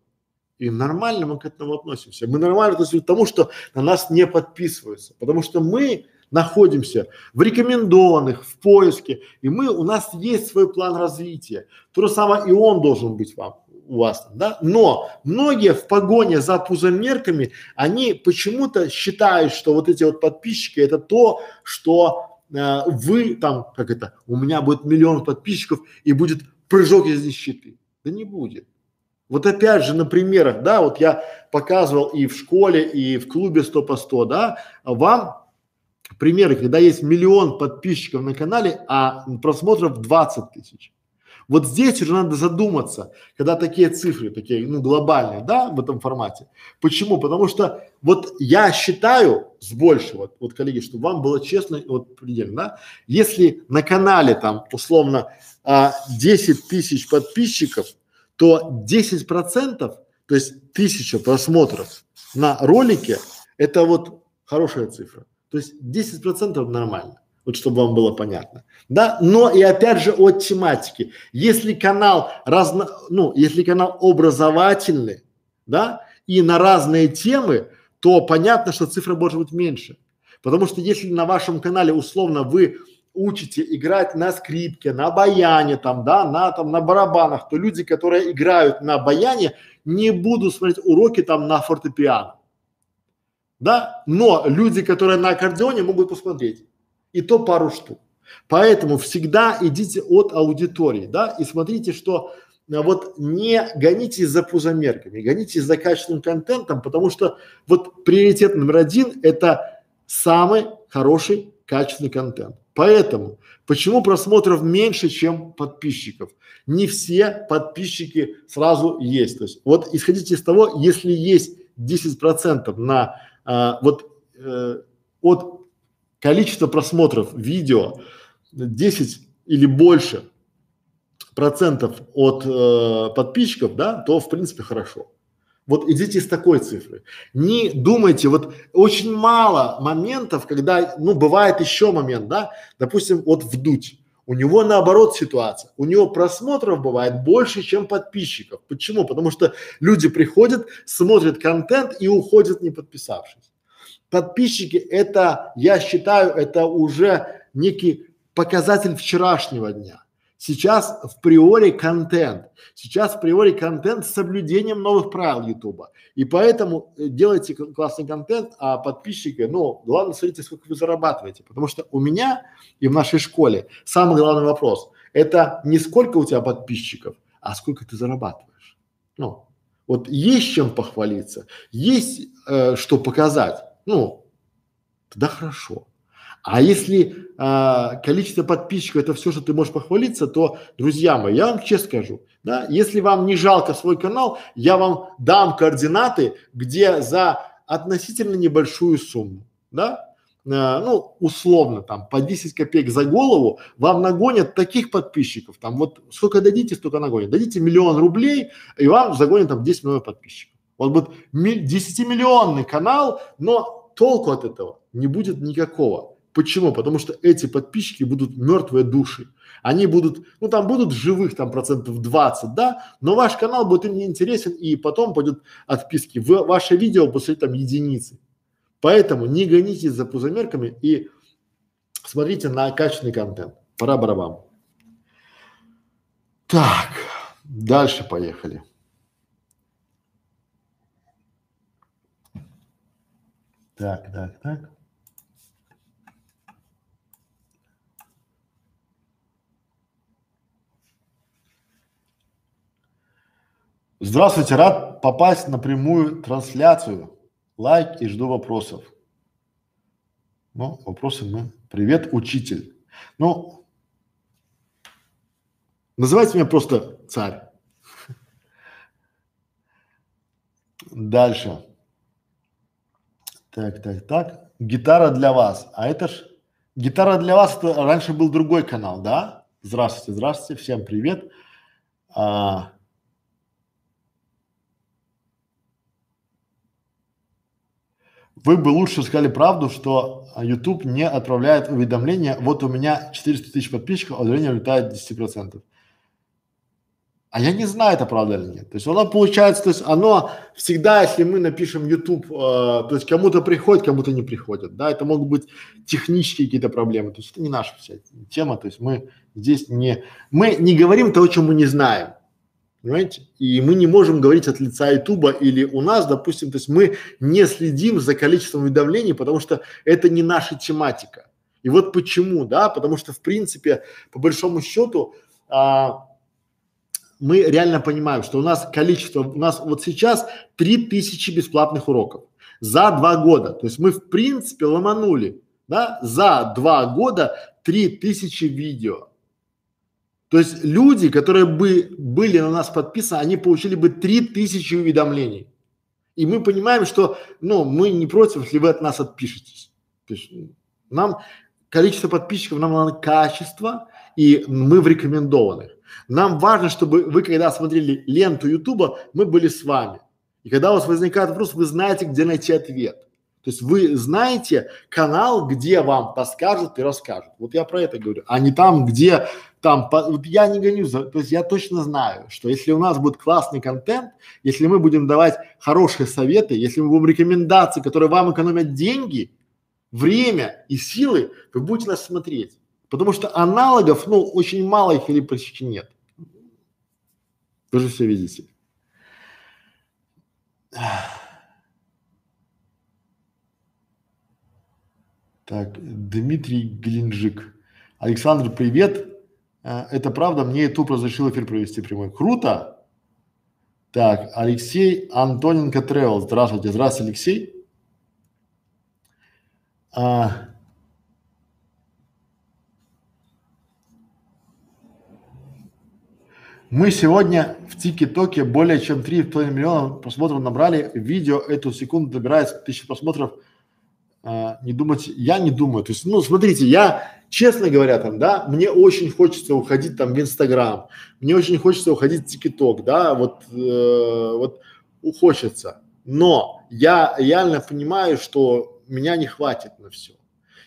И нормально мы к этому относимся. Мы нормально относимся к тому, что на нас не подписываются, потому что мы находимся в рекомендованных, в поиске, и мы, у нас есть свой план развития. То же самое и он должен быть вам у вас, да, но многие в погоне за пузомерками, они почему-то считают, что вот эти вот подписчики это то, что э, вы там, как это, у меня будет миллион подписчиков и будет прыжок из нищеты. Да не будет. Вот опять же на примерах, да, вот я показывал и в школе, и в клубе 100 по 100, да, вам примеры, когда есть миллион подписчиков на канале, а просмотров 20 тысяч. Вот здесь уже надо задуматься, когда такие цифры, такие, ну, глобальные, да, в этом формате. Почему? Потому что вот я считаю с большего, вот, коллеги, чтобы вам было честно, вот предельно, да, если на канале там условно а, 10 тысяч подписчиков, то 10 процентов, то есть тысяча просмотров на ролике, это вот хорошая цифра. То есть 10 процентов нормально вот чтобы вам было понятно, да, но и опять же от тематики. Если канал разно, ну, если канал образовательный, да, и на разные темы, то понятно, что цифра может быть меньше. Потому что если на вашем канале условно вы учите играть на скрипке, на баяне там, да, на там на барабанах, то люди, которые играют на баяне, не будут смотреть уроки там на фортепиано. Да, но люди, которые на аккордеоне могут посмотреть и то пару штук. Поэтому всегда идите от аудитории, да, и смотрите, что а, вот не гонитесь за пузомерками, гонитесь за качественным контентом, потому что вот приоритет номер один – это самый хороший качественный контент. Поэтому, почему просмотров меньше, чем подписчиков? Не все подписчики сразу есть. То есть вот исходите из того, если есть 10 процентов на а, вот э, от количество просмотров видео 10 или больше процентов от э, подписчиков, да, то в принципе хорошо. Вот идите с такой цифры. Не думайте, вот очень мало моментов, когда, ну, бывает еще момент, да, допустим, вот вдуть. У него наоборот ситуация. У него просмотров бывает больше, чем подписчиков. Почему? Потому что люди приходят, смотрят контент и уходят не подписавшись. Подписчики это, я считаю, это уже некий показатель вчерашнего дня. Сейчас в приори контент. Сейчас в приори контент с соблюдением новых правил Ютуба. И поэтому э, делайте классный контент, а подписчики, ну, главное, смотрите, сколько вы зарабатываете. Потому что у меня и в нашей школе самый главный вопрос – это не сколько у тебя подписчиков, а сколько ты зарабатываешь. Ну, вот есть чем похвалиться, есть э, что показать, ну, тогда хорошо. А если а, количество подписчиков это все, что ты можешь похвалиться, то, друзья мои, я вам честно скажу, да, если вам не жалко свой канал, я вам дам координаты, где за относительно небольшую сумму, да, а, ну, условно там по 10 копеек за голову вам нагонят таких подписчиков, там вот сколько дадите, столько нагонят. Дадите миллион рублей и вам загонят там 10 миллионов подписчиков. Вот будет 10-миллионный канал, но толку от этого не будет никакого. Почему? Потому что эти подписчики будут мертвые души. Они будут, ну там будут живых там процентов 20, да, но ваш канал будет им неинтересен и потом пойдут отписки. В ваше видео после там единицы. Поэтому не гонитесь за пузомерками и смотрите на качественный контент. Пора барабан. Так, дальше поехали. Так, так, так. Здравствуйте, рад попасть на прямую трансляцию. Лайк и жду вопросов. Ну, вопросы, ну, привет, учитель. Ну, называйте меня просто царь. Дальше. Так, так, так. Гитара для вас. А это ж гитара для вас это раньше был другой канал, да? Здравствуйте, здравствуйте, всем привет. А, Вы бы лучше сказали правду, что YouTube не отправляет уведомления. Вот у меня 400 тысяч подписчиков, а уведомление улетает 10%. А я не знаю, это правда или нет. То есть оно получается, то есть оно всегда, если мы напишем YouTube, э, то есть кому-то приходит, кому-то не приходит, да, это могут быть технические какие-то проблемы. То есть это не наша вся тема, то есть мы здесь не, мы не говорим то, о чем мы не знаем. Понимаете? И мы не можем говорить от лица Ютуба или у нас, допустим, то есть мы не следим за количеством уведомлений, потому что это не наша тематика. И вот почему, да, потому что в принципе, по большому счету, а, мы реально понимаем, что у нас количество, у нас вот сейчас 3000 бесплатных уроков за два года. То есть мы в принципе ломанули, да, за два года 3000 видео. То есть люди, которые бы были на нас подписаны, они получили бы три тысячи уведомлений. И мы понимаем, что, ну, мы не против, если вы от нас отпишетесь. То есть нам количество подписчиков, нам надо качество, и мы в рекомендованных. Нам важно, чтобы вы, когда смотрели ленту Ютуба, мы были с вами. И когда у вас возникает вопрос, вы знаете, где найти ответ. То есть вы знаете канал, где вам подскажут и расскажут. Вот я про это говорю, а не там, где там, по, вот я не гоню за, то есть я точно знаю, что если у нас будет классный контент, если мы будем давать хорошие советы, если мы будем рекомендации, которые вам экономят деньги, время и силы, вы будете нас смотреть. Потому что аналогов, ну, очень мало их или почти нет. Вы же все видите. Так, Дмитрий Геленджик. Александр, привет. А, это правда, мне YouTube разрешил эфир провести прямой. Круто! Так, Алексей Антоненко Тревел. Здравствуйте. Здравствуйте, Алексей. А, мы сегодня в ТикТоке более чем 3,5 миллиона просмотров набрали. Видео эту секунду добирается тысячи просмотров. А, не думать, я не думаю. То есть, ну, смотрите, я честно говоря, там, да, мне очень хочется уходить там в Инстаграм, мне очень хочется уходить в ТикТок, да, вот, э, вот хочется, но я реально понимаю, что меня не хватит на все.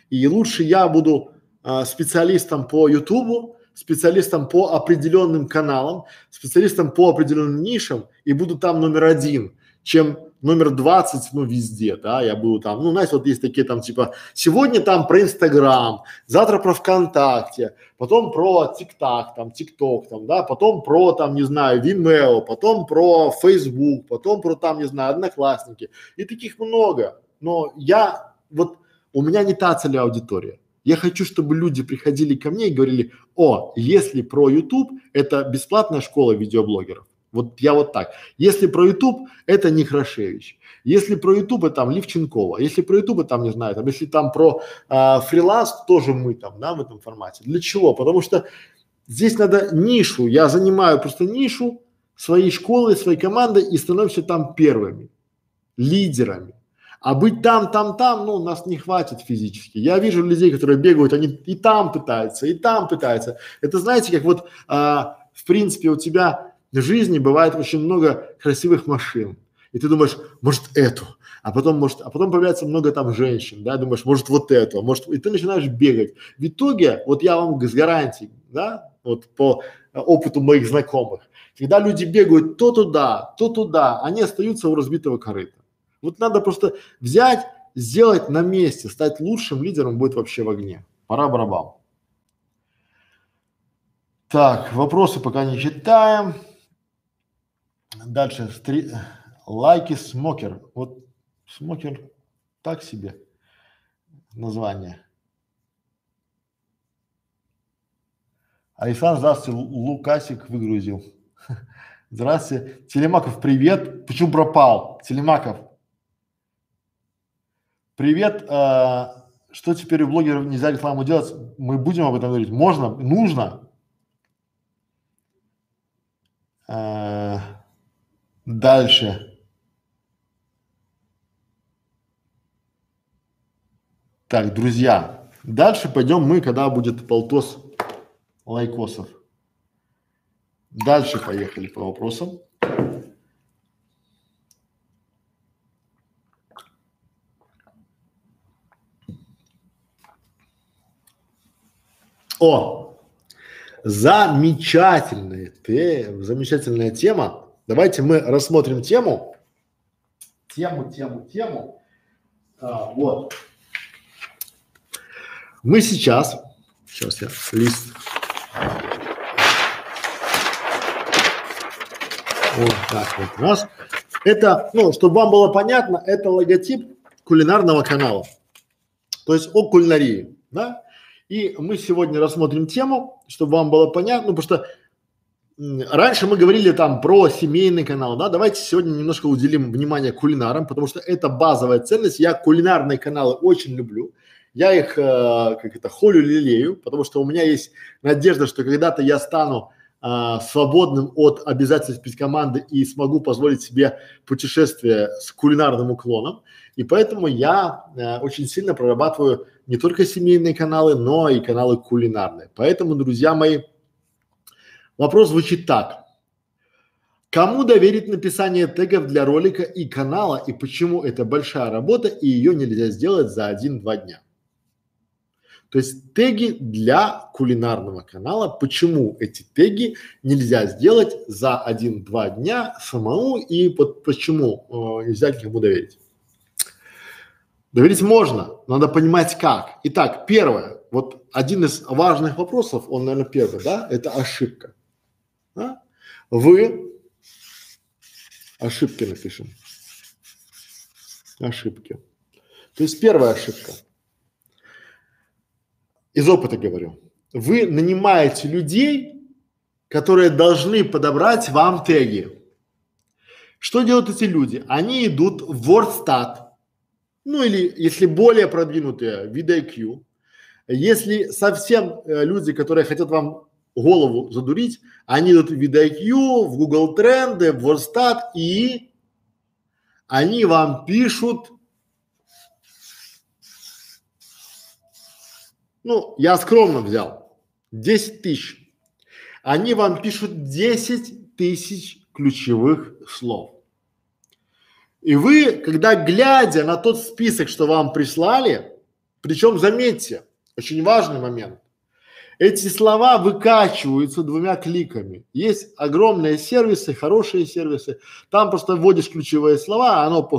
И лучше я буду а, специалистом по Ютубу, специалистом по определенным каналам, специалистом по определенным нишам и буду там номер один, чем номер 20, ну, везде, да, я буду там, ну, знаете, вот есть такие там, типа, сегодня там про Инстаграм, завтра про ВКонтакте, потом про ТикТак, там, ТикТок, там, да, потом про, там, не знаю, Vimeo, потом про Facebook, потом про, там, не знаю, Одноклассники, и таких много, но я, вот, у меня не та целевая аудитория. Я хочу, чтобы люди приходили ко мне и говорили, о, если про YouTube, это бесплатная школа видеоблогеров. Вот я вот так. Если про YouTube, это не Крашевич. Если про YouTube, там Левченкова. Если про YouTube, там, не знаю, там, если там про а, фриланс, тоже мы там, да, в этом формате. Для чего? Потому что здесь надо нишу. Я занимаю просто нишу своей школы, своей команды и становимся там первыми, лидерами. А быть там, там, там, ну, нас не хватит физически. Я вижу людей, которые бегают, они и там пытаются, и там пытаются. Это знаете, как вот, а, в принципе, у тебя в жизни бывает очень много красивых машин. И ты думаешь, может эту, а потом может, а потом появляется много там женщин, да, думаешь, может вот эту, а может, и ты начинаешь бегать. В итоге, вот я вам с гарантией, да, вот по опыту моих знакомых, когда люди бегают то туда, то туда, они остаются у разбитого корыта. Вот надо просто взять, сделать на месте, стать лучшим лидером будет вообще в огне. Пора барабан. Так, вопросы пока не читаем. Дальше. Стри... Лайки смокер. Вот смокер так себе название. Александр, здравствуйте, Лукасик выгрузил. Здравствуйте. Телемаков, привет. Почему пропал? Телемаков, Привет. А, что теперь у блогеров нельзя рекламу делать? Мы будем об этом говорить. Можно, нужно. А, дальше. Так, друзья, дальше пойдем мы, когда будет полтос лайкосов. Дальше поехали по вопросам. О, замечательная, ты, замечательная тема. Давайте мы рассмотрим тему. Тему, тему, тему. А, вот. Мы сейчас, сейчас я лист. Вот так вот раз. Это, ну, чтобы вам было понятно, это логотип кулинарного канала. То есть о кулинарии, да? И мы сегодня рассмотрим тему, чтобы вам было понятно, ну, потому что раньше мы говорили там про семейный канал, да, давайте сегодня немножко уделим внимание кулинарам, потому что это базовая ценность. Я кулинарные каналы очень люблю. Я их, э, как это, холю лелею, потому что у меня есть надежда, что когда-то я стану э, свободным от обязательств перед команды и смогу позволить себе путешествие с кулинарным уклоном. И поэтому я э, очень сильно прорабатываю не только семейные каналы, но и каналы кулинарные. Поэтому, друзья мои, вопрос звучит так. Кому доверить написание тегов для ролика и канала и почему это большая работа и ее нельзя сделать за один-два дня? То есть теги для кулинарного канала, почему эти теги нельзя сделать за один-два дня самому и под, почему э, нельзя никому доверить? Доверить можно, надо понимать как. Итак, первое, вот один из важных вопросов, он, наверное, первый, да, это ошибка. Да? Вы ошибки напишем. Ошибки. То есть первая ошибка. Из опыта говорю. Вы нанимаете людей, которые должны подобрать вам теги. Что делают эти люди? Они идут в WordStat, ну или если более продвинутые, VidIQ. Если совсем э, люди, которые хотят вам голову задурить, они идут в VidIQ, в Google Тренды, в WordStat и они вам пишут, ну, я скромно взял, 10 тысяч. Они вам пишут 10 тысяч ключевых слов. И вы, когда глядя на тот список, что вам прислали, причем заметьте, очень важный момент, эти слова выкачиваются двумя кликами. Есть огромные сервисы, хорошие сервисы. Там просто вводишь ключевые слова, оно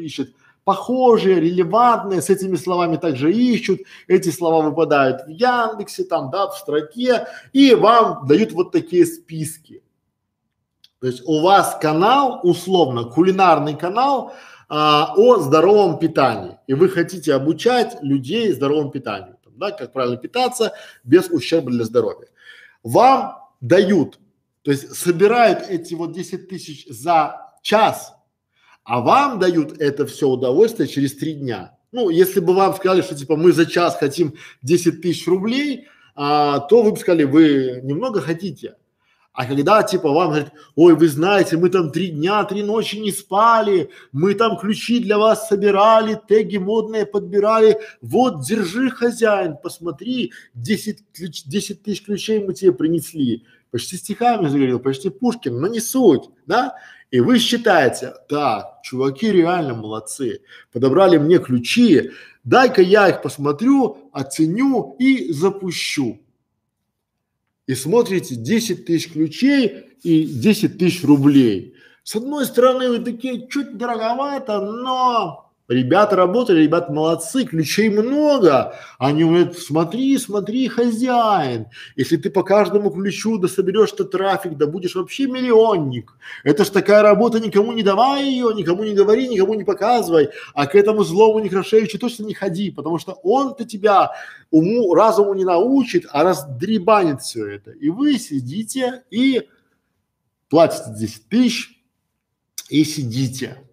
ищет похожие, релевантные, с этими словами также ищут, эти слова выпадают в Яндексе, там, да, в строке, и вам дают вот такие списки. То есть у вас канал, условно, кулинарный канал а, о здоровом питании, и вы хотите обучать людей здоровому питанию, там, да, как правильно питаться без ущерба для здоровья. Вам дают, то есть собирают эти вот 10 тысяч за час, а вам дают это все удовольствие через три дня. Ну, если бы вам сказали, что типа мы за час хотим 10 тысяч рублей, а, то вы бы сказали, вы немного хотите. А когда типа вам говорят, ой, вы знаете, мы там три дня, три ночи не спали, мы там ключи для вас собирали, теги модные подбирали, вот, держи, хозяин, посмотри, 10, ключ, 10 тысяч ключей мы тебе принесли. Почти стихами заговорил, почти Пушкин, но не суть, да? И вы считаете, так, чуваки реально молодцы, подобрали мне ключи, дай-ка я их посмотрю, оценю и запущу. И смотрите 10 тысяч ключей и 10 тысяч рублей. С одной стороны вы такие, чуть дороговато, но Ребята работали, ребята молодцы, ключей много. Они говорят, смотри, смотри, хозяин. Если ты по каждому ключу да соберешь-то трафик, да будешь вообще миллионник. Это ж такая работа, никому не давай ее, никому не говори, никому не показывай. А к этому злому Некрашевичу точно не ходи, потому что он-то тебя уму, разуму не научит, а раздребанит все это. И вы сидите и платите 10 тысяч и сидите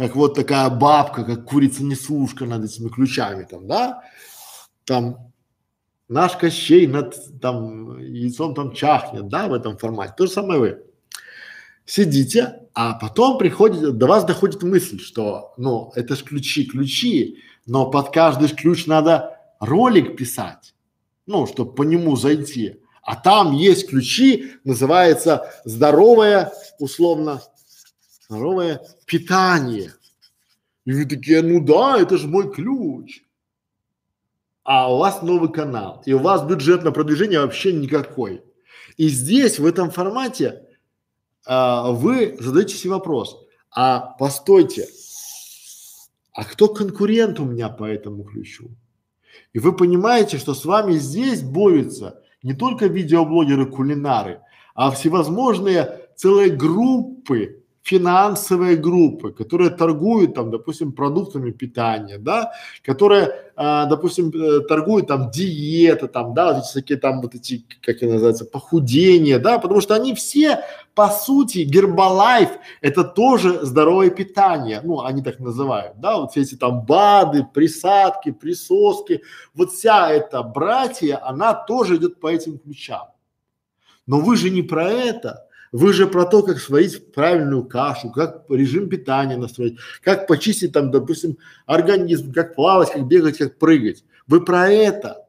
как вот такая бабка, как курица-несушка над этими ключами там, да, там наш Кощей над там яйцом там чахнет, да, в этом формате. То же самое вы. Сидите, а потом приходит, до вас доходит мысль, что, ну, это ж ключи, ключи, но под каждый ключ надо ролик писать, ну, чтобы по нему зайти. А там есть ключи, называется здоровая, условно, здоровое питание. И вы такие, ну да, это же мой ключ. А у вас новый канал, и у вас бюджет на продвижение вообще никакой. И здесь, в этом формате, а, вы задаете себе вопрос, а постойте, а кто конкурент у меня по этому ключу? И вы понимаете, что с вами здесь борются не только видеоблогеры-кулинары, а всевозможные целые группы финансовые группы, которые торгуют там, допустим, продуктами питания, да, которые, а, допустим, э, торгуют там диета, там, да, вот всякие там вот эти, как это называется, похудение, да, потому что они все, по сути, Гербалайф – это тоже здоровое питание, ну, они так называют, да, вот все эти там БАДы, присадки, присоски, вот вся эта братья, она тоже идет по этим ключам. Но вы же не про это, вы же про то, как сварить правильную кашу, как режим питания настроить, как почистить там, допустим, организм, как плавать, как бегать, как прыгать. Вы про это.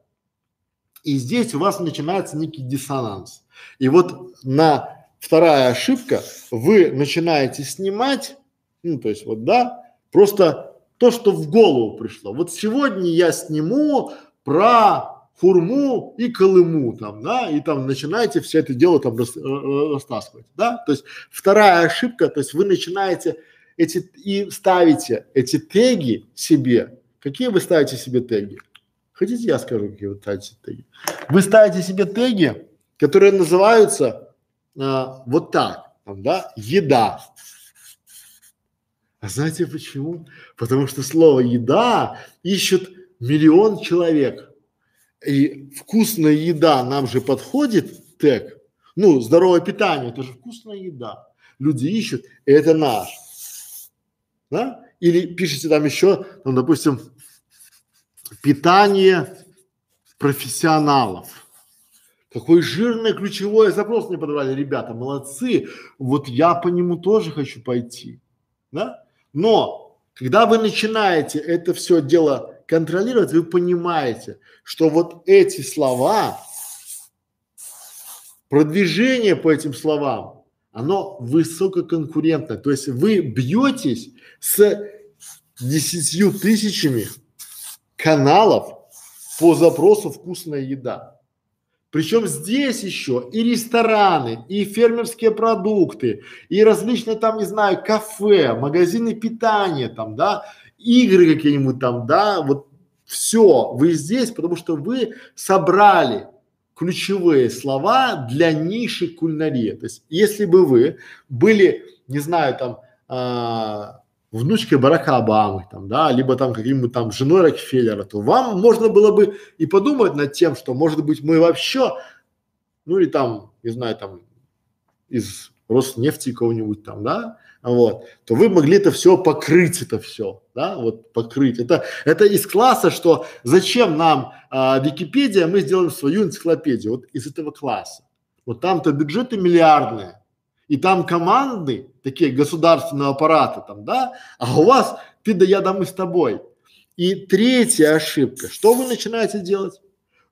И здесь у вас начинается некий диссонанс. И вот на вторая ошибка, вы начинаете снимать, ну то есть вот да, просто то, что в голову пришло. Вот сегодня я сниму про Хурму и Колыму там, да, и там начинаете все это дело там рас, э, э, растаскивать, да, то есть вторая ошибка, то есть вы начинаете эти и ставите эти теги себе, какие вы ставите себе теги? Хотите я скажу, какие вы ставите теги? Вы ставите себе теги, которые называются а, вот так, там, да, еда. А знаете почему? Потому что слово еда ищут миллион человек и вкусная еда нам же подходит, тег. Ну, здоровое питание, это же вкусная еда. Люди ищут, это наш. Да? Или пишите там еще, ну, допустим, питание профессионалов. Какой жирный ключевой запрос мне подавали, ребята, молодцы. Вот я по нему тоже хочу пойти. Да? Но когда вы начинаете это все дело контролировать, вы понимаете, что вот эти слова, продвижение по этим словам оно высококонкурентное. То есть вы бьетесь с десятью тысячами каналов по запросу вкусная еда. Причем здесь еще и рестораны, и фермерские продукты, и различные там, не знаю, кафе, магазины питания там, да, игры какие-нибудь там, да, вот все, вы здесь, потому что вы собрали ключевые слова для ниши кулинарии. То есть, если бы вы были, не знаю, там, а, внучкой Барака Обамы, там, да, либо там каким-нибудь там женой Рокфеллера, то вам можно было бы и подумать над тем, что, может быть, мы вообще, ну или там, не знаю, там, из Роснефти кого-нибудь там, да, вот, то вы могли это все покрыть, это все, да, вот покрыть. Это, это из класса, что зачем нам а, Википедия, мы сделаем свою энциклопедию, вот из этого класса. Вот там-то бюджеты миллиардные, и там команды, такие государственные аппараты там, да, а у вас ты да я да мы с тобой. И третья ошибка, что вы начинаете делать?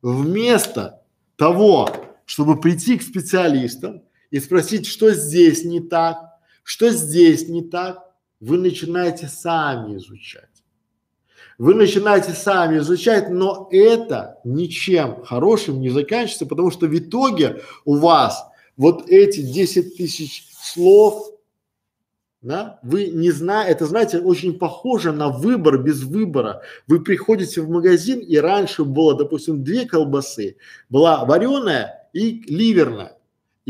Вместо того, чтобы прийти к специалистам и спросить, что здесь не так, что здесь не так? Вы начинаете сами изучать. Вы начинаете сами изучать, но это ничем хорошим не заканчивается, потому что в итоге у вас вот эти 10 тысяч слов, да, вы не знаете, это, знаете, очень похоже на выбор без выбора. Вы приходите в магазин и раньше было, допустим, две колбасы, была вареная и ливерная.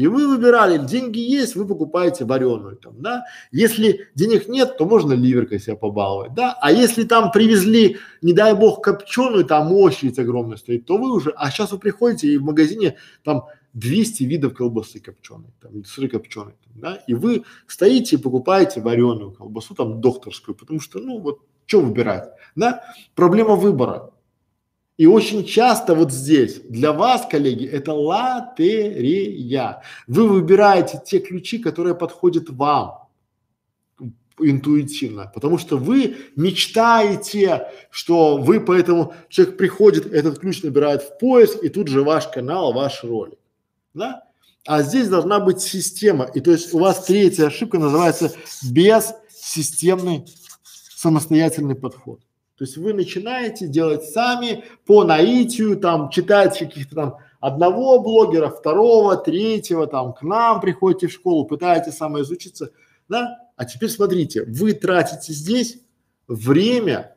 И вы выбирали, деньги есть, вы покупаете вареную там, да. Если денег нет, то можно ливеркой себя побаловать, да. А если там привезли, не дай бог, копченую, там очередь огромная стоит, то вы уже, а сейчас вы приходите и в магазине там 200 видов колбасы копченой, там, сыры копченой, там, да, и вы стоите и покупаете вареную колбасу, там, докторскую, потому что, ну, вот, что выбирать, да, проблема выбора. И очень часто вот здесь для вас, коллеги, это лотерея. Вы выбираете те ключи, которые подходят вам интуитивно, потому что вы мечтаете, что вы поэтому человек приходит, этот ключ набирает в поиск, и тут же ваш канал, ваш ролик, да? А здесь должна быть система, и то есть у вас третья ошибка называется бессистемный самостоятельный подход. То есть вы начинаете делать сами по наитию, там читать каких-то там одного блогера, второго, третьего, там к нам приходите в школу, пытаетесь самоизучиться, да? А теперь смотрите, вы тратите здесь время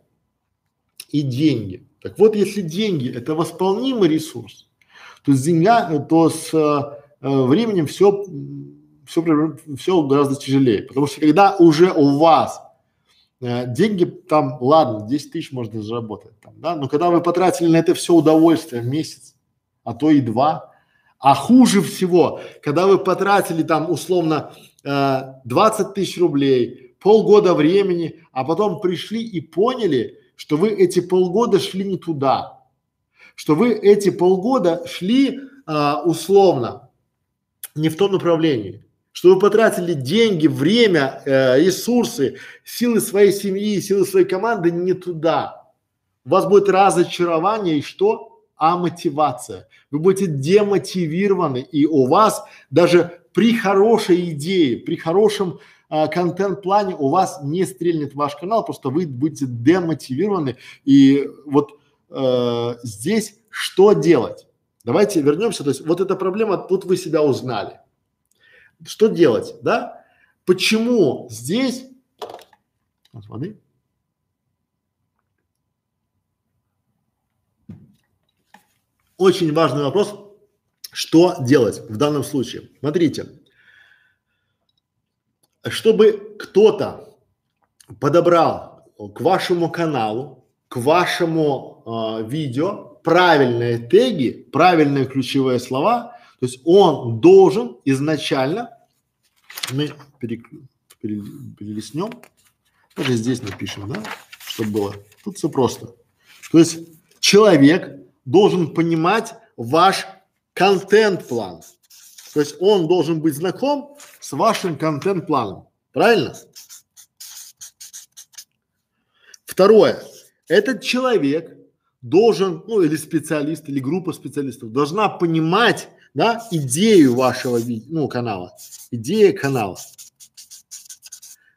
и деньги. Так вот, если деньги – это восполнимый ресурс, то с деньгами, то с э, временем все, все, все гораздо тяжелее. Потому что когда уже у вас Э, деньги там, ладно, 10 тысяч можно заработать там, да, но когда вы потратили на это все удовольствие месяц, а то и два, а хуже всего, когда вы потратили там условно э, 20 тысяч рублей, полгода времени, а потом пришли и поняли, что вы эти полгода шли не туда, что вы эти полгода шли э, условно не в том направлении, что вы потратили деньги, время, э, ресурсы, силы своей семьи, силы своей команды не туда. У вас будет разочарование и что? А мотивация. Вы будете демотивированы и у вас даже при хорошей идее, при хорошем э, контент-плане у вас не стрельнет ваш канал, просто вы будете демотивированы. И вот э, здесь что делать? Давайте вернемся. То есть вот эта проблема, тут вы себя узнали что делать, да? Почему здесь вот воды? Очень важный вопрос, что делать в данном случае. Смотрите, чтобы кто-то подобрал к вашему каналу, к вашему э, видео правильные теги, правильные ключевые слова, то есть он должен изначально, мы переклю, перелистнем, даже здесь напишем, да, чтобы было. Тут все просто. То есть человек должен понимать ваш контент-план. То есть он должен быть знаком с вашим контент-планом. Правильно? Второе. Этот человек должен, ну или специалист, или группа специалистов должна понимать, да, идею вашего ну, канала, идея канала.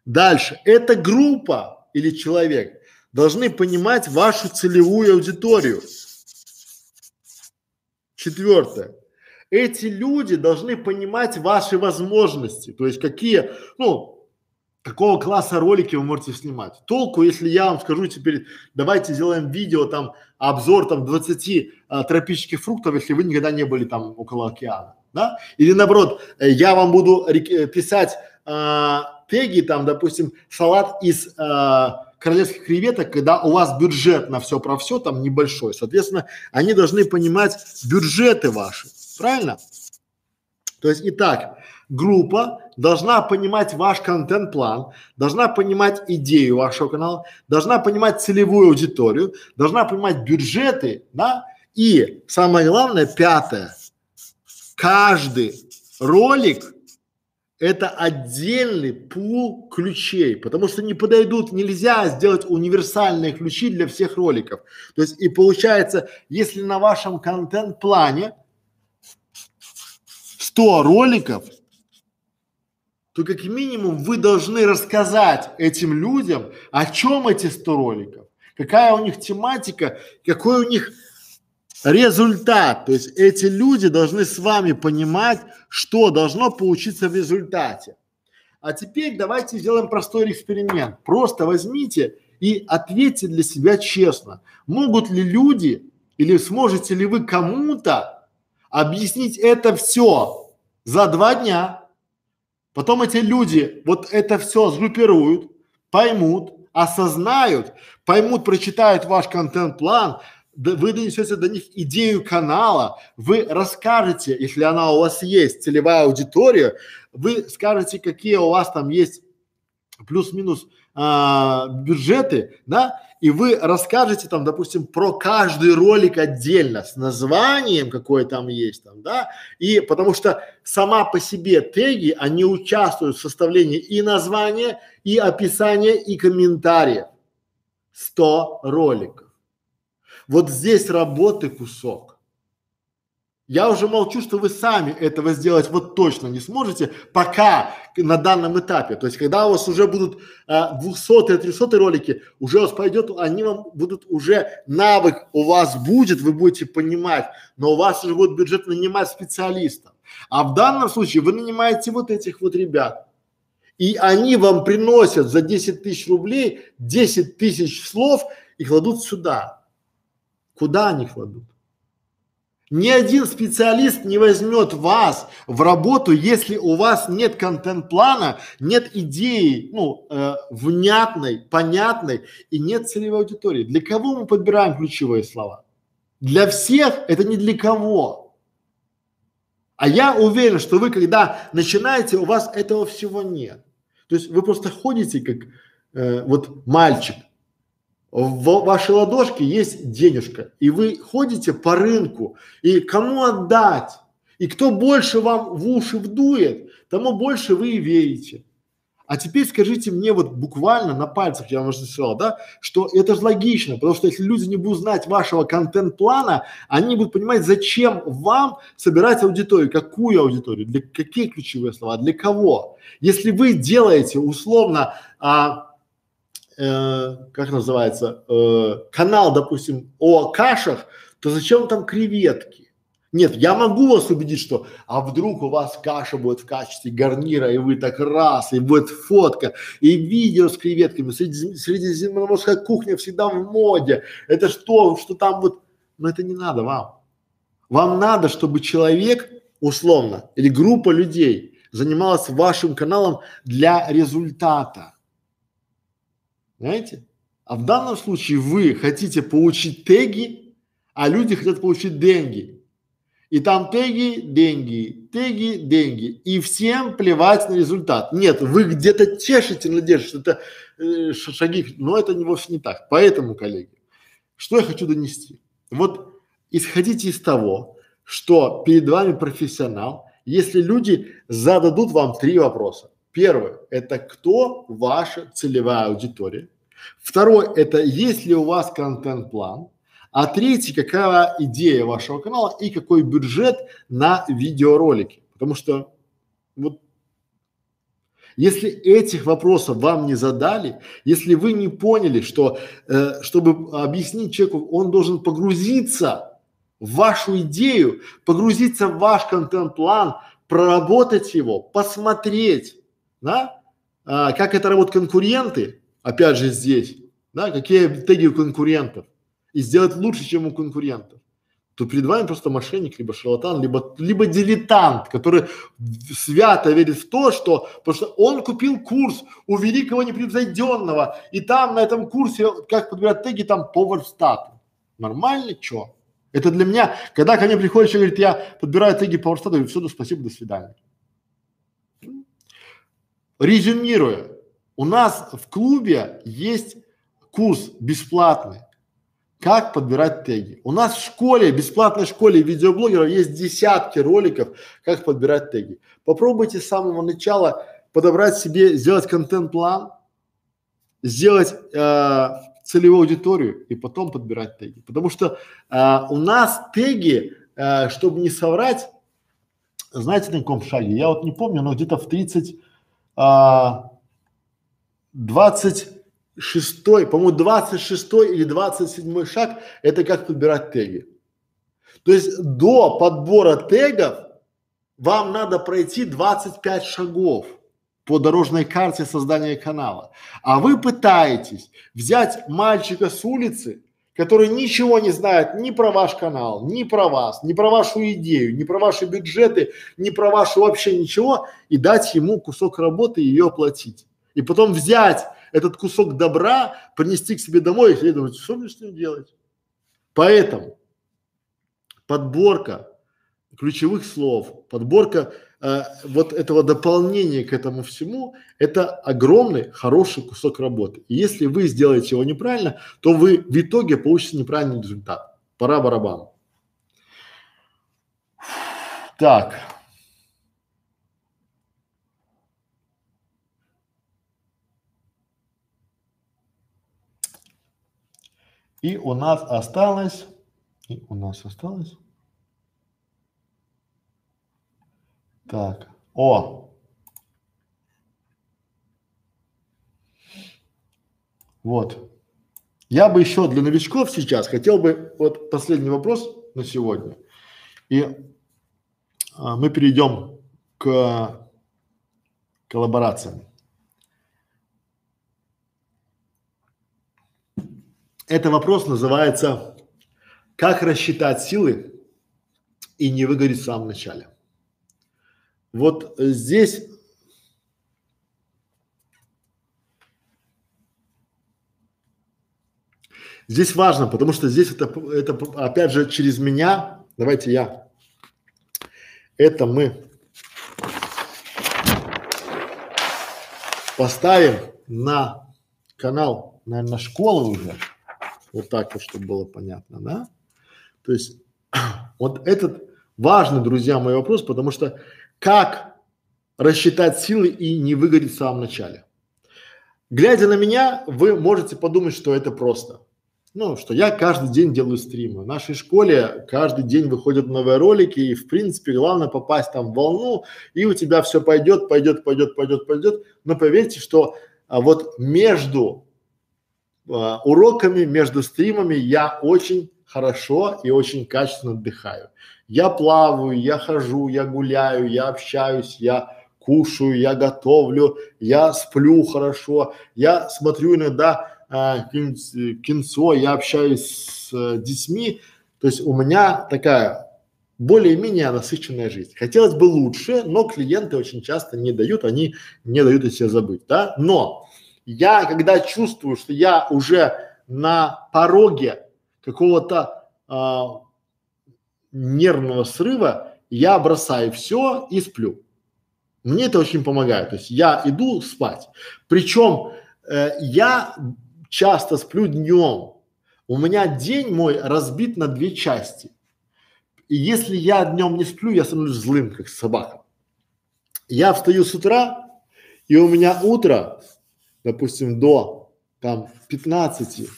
Дальше. Эта группа или человек должны понимать вашу целевую аудиторию. Четвертое. Эти люди должны понимать ваши возможности, то есть какие, ну, какого класса ролики вы можете снимать. Толку, если я вам скажу теперь, давайте сделаем видео там, обзор там 20 а, тропических фруктов, если вы никогда не были там около океана, да? Или наоборот, э, я вам буду э, писать а, теги там, допустим, салат из а, королевских креветок, когда у вас бюджет на все про все там небольшой. Соответственно, они должны понимать бюджеты ваши. Правильно? То есть, итак, группа должна понимать ваш контент-план, должна понимать идею вашего канала, должна понимать целевую аудиторию, должна понимать бюджеты, да, и самое главное, пятое, каждый ролик это отдельный пул ключей, потому что не подойдут, нельзя сделать универсальные ключи для всех роликов. То есть и получается, если на вашем контент-плане 100 роликов, то как минимум вы должны рассказать этим людям, о чем эти 100 роликов, какая у них тематика, какой у них результат. То есть эти люди должны с вами понимать, что должно получиться в результате. А теперь давайте сделаем простой эксперимент. Просто возьмите и ответьте для себя честно. Могут ли люди или сможете ли вы кому-то объяснить это все за два дня? Потом эти люди вот это все сгруппируют, поймут, осознают, поймут, прочитают ваш контент-план, вы донесете до них идею канала, вы расскажете, если она у вас есть, целевая аудитория, вы скажете, какие у вас там есть плюс-минус а, бюджеты, да, и вы расскажете там, допустим, про каждый ролик отдельно с названием, какое там есть там, да, и потому что сама по себе теги, они участвуют в составлении и названия, и описания, и комментариев. 100 роликов. Вот здесь работы кусок. Я уже молчу, что вы сами этого сделать вот точно не сможете, пока на данном этапе. То есть, когда у вас уже будут а, 200 300 ролики, уже у вас пойдет, они вам будут уже навык у вас будет, вы будете понимать, но у вас уже будет бюджет нанимать специалистов. А в данном случае вы нанимаете вот этих вот ребят. И они вам приносят за 10 тысяч рублей 10 тысяч слов и кладут сюда. Куда они кладут? Ни один специалист не возьмет вас в работу, если у вас нет контент-плана, нет идеи, ну, э, внятной, понятной и нет целевой аудитории. Для кого мы подбираем ключевые слова? Для всех это не для кого. А я уверен, что вы, когда начинаете, у вас этого всего нет. То есть вы просто ходите как э, вот мальчик, в вашей ладошке есть денежка, и вы ходите по рынку, и кому отдать, и кто больше вам в уши вдует, тому больше вы и верите. А теперь скажите мне вот буквально на пальцах, я вам уже сказал, да, что это же логично, потому что если люди не будут знать вашего контент-плана, они будут понимать, зачем вам собирать аудиторию, какую аудиторию, для какие ключевые слова, для кого. Если вы делаете условно а, э, как называется, э, канал, допустим, о кашах, то зачем там креветки? Нет, я могу вас убедить, что а вдруг у вас каша будет в качестве гарнира, и вы так раз, и будет фотка, и видео с креветками, среди, средиземноморская кухня всегда в моде. Это что, что там вот, но это не надо вам. Вам надо, чтобы человек, условно, или группа людей занималась вашим каналом для результата. Понимаете? А в данном случае вы хотите получить теги, а люди хотят получить деньги. И там теги, деньги, теги, деньги. И всем плевать на результат. Нет, вы где-то тешите надежду, что это э, шаги, но это не вовсе не так. Поэтому, коллеги, что я хочу донести? Вот исходите из того, что перед вами профессионал, если люди зададут вам три вопроса. Первое – это кто ваша целевая аудитория. Второе – это есть ли у вас контент-план. а третий, какая идея вашего канала и какой бюджет на видеоролики. Потому что вот если этих вопросов вам не задали, если вы не поняли, что э, чтобы объяснить человеку, он должен погрузиться в вашу идею, погрузиться в ваш контент-план, проработать его, посмотреть, да, а, как это работают конкуренты, опять же здесь, да, какие теги у конкурентов, и сделать лучше, чем у конкурентов то перед вами просто мошенник, либо шарлатан, либо, либо дилетант, который свято верит в то, что, потому что он купил курс у великого непревзойденного, и там на этом курсе, как подбирать теги, там повар стату. Нормально, чё? Это для меня, когда ко мне приходит человек, говорит, я подбираю теги по стату, говорю, все, ну, спасибо, до свидания. Резюмируя, у нас в клубе есть курс бесплатный как подбирать теги. У нас в школе, бесплатной школе видеоблогеров есть десятки роликов, как подбирать теги. Попробуйте с самого начала подобрать себе, сделать контент-план, сделать э, целевую аудиторию и потом подбирать теги. Потому что э, у нас теги, э, чтобы не соврать, знаете на каком шаге? Я вот не помню, но где-то в 30, 20 шестой, по-моему, двадцать шестой или двадцать седьмой шаг – это как подбирать теги. То есть до подбора тегов вам надо пройти 25 шагов по дорожной карте создания канала. А вы пытаетесь взять мальчика с улицы, который ничего не знает ни про ваш канал, ни про вас, ни про вашу идею, ни про ваши бюджеты, ни про вашу вообще ничего, и дать ему кусок работы и ее оплатить. И потом взять этот кусок добра принести к себе домой и думать, что мне с ним делать. Поэтому подборка ключевых слов, подборка вот этого дополнения к этому всему, это огромный хороший кусок работы. И если вы сделаете его неправильно, то вы в итоге получите неправильный результат. Пора барабан. Так. И у нас осталось, и у нас осталось. Так, о. Вот. Я бы еще для новичков сейчас хотел бы, вот последний вопрос на сегодня. И а, мы перейдем к коллаборациям. Это вопрос называется «Как рассчитать силы и не выгореть в самом начале?» Вот здесь Здесь важно, потому что здесь это, это опять же через меня, давайте я, это мы поставим на канал, наверное, школы уже. Вот так вот, чтобы было понятно, да? То есть вот этот важный, друзья, мой вопрос, потому что как рассчитать силы и не выгореть в самом начале? Глядя на меня, вы можете подумать, что это просто. Ну, что я каждый день делаю стримы. В нашей школе каждый день выходят новые ролики, и в принципе главное попасть там в волну, и у тебя все пойдет, пойдет, пойдет, пойдет, пойдет. Но поверьте, что а вот между а, уроками, между стримами я очень хорошо и очень качественно отдыхаю. Я плаваю, я хожу, я гуляю, я общаюсь, я кушаю, я готовлю, я сплю хорошо, я смотрю иногда а, кинцо, я общаюсь с а, детьми. То есть у меня такая более-менее насыщенная жизнь. Хотелось бы лучше, но клиенты очень часто не дают, они не дают о себе забыть, да. Но я, когда чувствую, что я уже на пороге какого-то а, нервного срыва, я бросаю все и сплю. Мне это очень помогает. То есть я иду спать. Причем э, я часто сплю днем. У меня день мой разбит на две части. И если я днем не сплю, я становлюсь злым, как собака. Я встаю с утра, и у меня утро допустим, до там 15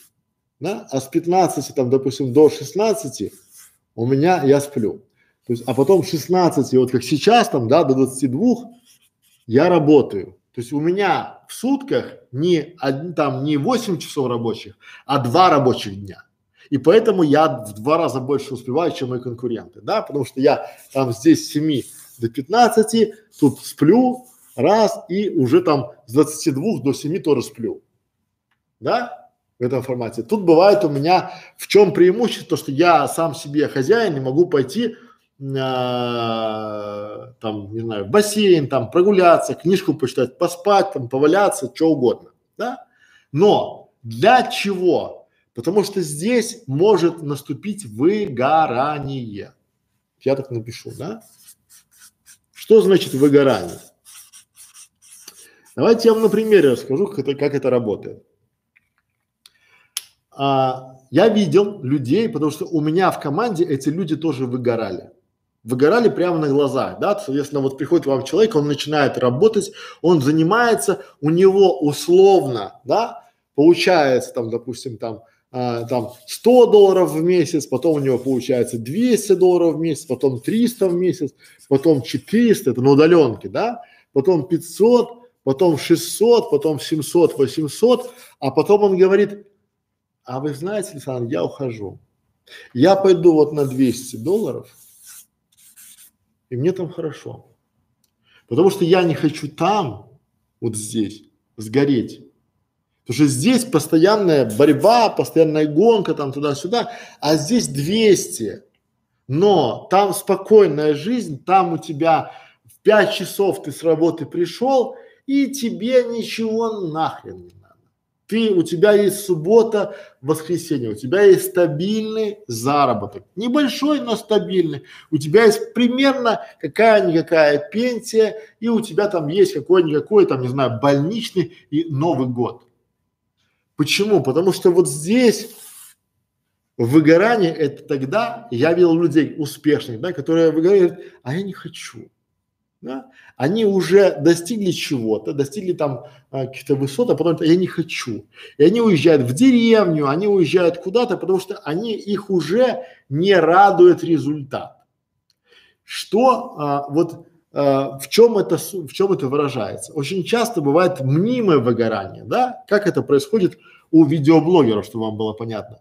да, а с 15 там, допустим, до 16 у меня я сплю. То есть, а потом 16, вот как сейчас там, да, до 22 я работаю. То есть у меня в сутках не там не 8 часов рабочих, а два рабочих дня. И поэтому я в два раза больше успеваю, чем мои конкуренты, да, потому что я там здесь с 7 до 15, тут сплю раз и уже там с 22 до 7 тоже сплю, да, в этом формате. Тут бывает у меня в чем преимущество, что я сам себе хозяин и могу пойти а, там, не знаю, в бассейн, там, прогуляться, книжку почитать, поспать, там, поваляться, что угодно, да? Но для чего? Потому что здесь может наступить выгорание. Я так напишу, да? Что значит выгорание? Давайте я вам на примере расскажу, как это, как это работает. А, я видел людей, потому что у меня в команде эти люди тоже выгорали. Выгорали прямо на глазах, да, соответственно, вот приходит вам человек, он начинает работать, он занимается, у него условно, да, получается там, допустим, там, а, там 100 долларов в месяц, потом у него получается 200 долларов в месяц, потом 300 в месяц, потом 400, это на удаленке, да, потом 500, потом 600, потом 700, 800, а потом он говорит, а вы знаете, Александр, я ухожу, я пойду вот на 200 долларов, и мне там хорошо. Потому что я не хочу там, вот здесь, сгореть. Потому что здесь постоянная борьба, постоянная гонка там туда-сюда, а здесь 200. Но там спокойная жизнь, там у тебя в 5 часов ты с работы пришел, и тебе ничего нахрен не ты, у тебя есть суббота, воскресенье, у тебя есть стабильный заработок. Небольшой, но стабильный. У тебя есть примерно какая-никакая пенсия, и у тебя там есть какой-никакой, там, не знаю, больничный и Новый год. Почему? Потому что вот здесь выгорание это тогда, я видел людей успешных, да, которые выгорают, а я не хочу да, они уже достигли чего-то, достигли там а, каких-то высот, а потом я не хочу. И они уезжают в деревню, они уезжают куда-то, потому что они их уже не радует результат. Что а, вот а, в чем это в чем это выражается? Очень часто бывает мнимое выгорание, да? Как это происходит у видеоблогеров, чтобы вам было понятно?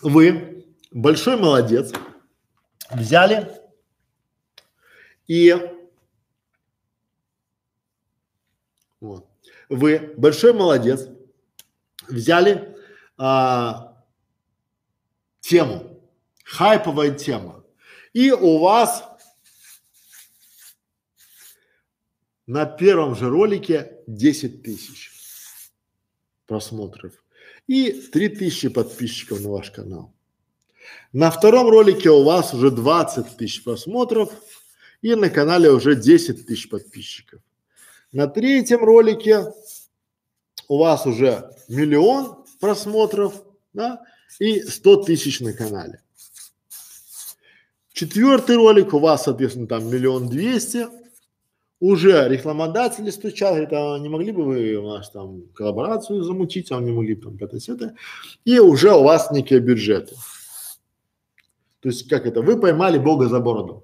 Вы большой молодец, взяли и вот, вы большой молодец, взяли а, тему, хайповая тема, и у вас на первом же ролике 10 тысяч просмотров и 3 тысячи подписчиков на ваш канал. На втором ролике у вас уже 20 тысяч просмотров и на канале уже 10 тысяч подписчиков. На третьем ролике у вас уже миллион просмотров, да, и 100 тысяч на канале. Четвертый ролик у вас, соответственно, там миллион двести. Уже рекламодатели стучат, говорят, а не могли бы вы у нас там коллаборацию замутить, а не могли бы там пятое И уже у вас некие бюджеты. То есть как это, вы поймали Бога за бороду.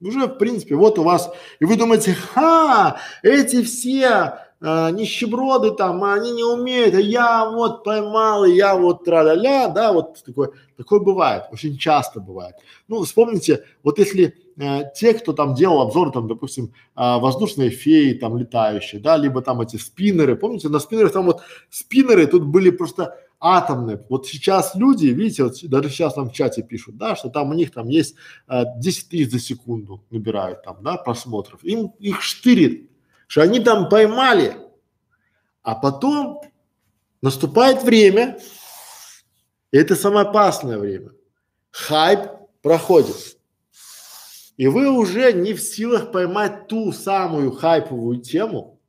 Уже, в принципе, вот у вас, и вы думаете, ха, эти все а, нищеброды там, они не умеют, а я вот поймал, и я вот тра-ля-ля, да, вот такое, такое бывает, очень часто бывает. Ну, вспомните, вот если э, те, кто там делал обзоры, там, допустим, э, воздушные феи, там, летающие, да, либо там эти спиннеры, помните, на спиннерах там вот спиннеры тут были просто атомные. Вот сейчас люди, видите, вот даже сейчас нам в чате пишут, да, что там у них там есть э, 10 тысяч за секунду набирают там, да, просмотров. Им их штырит, что они там поймали, а потом наступает время, и это самое опасное время. Хайп проходит. И вы уже не в силах поймать ту самую хайповую тему,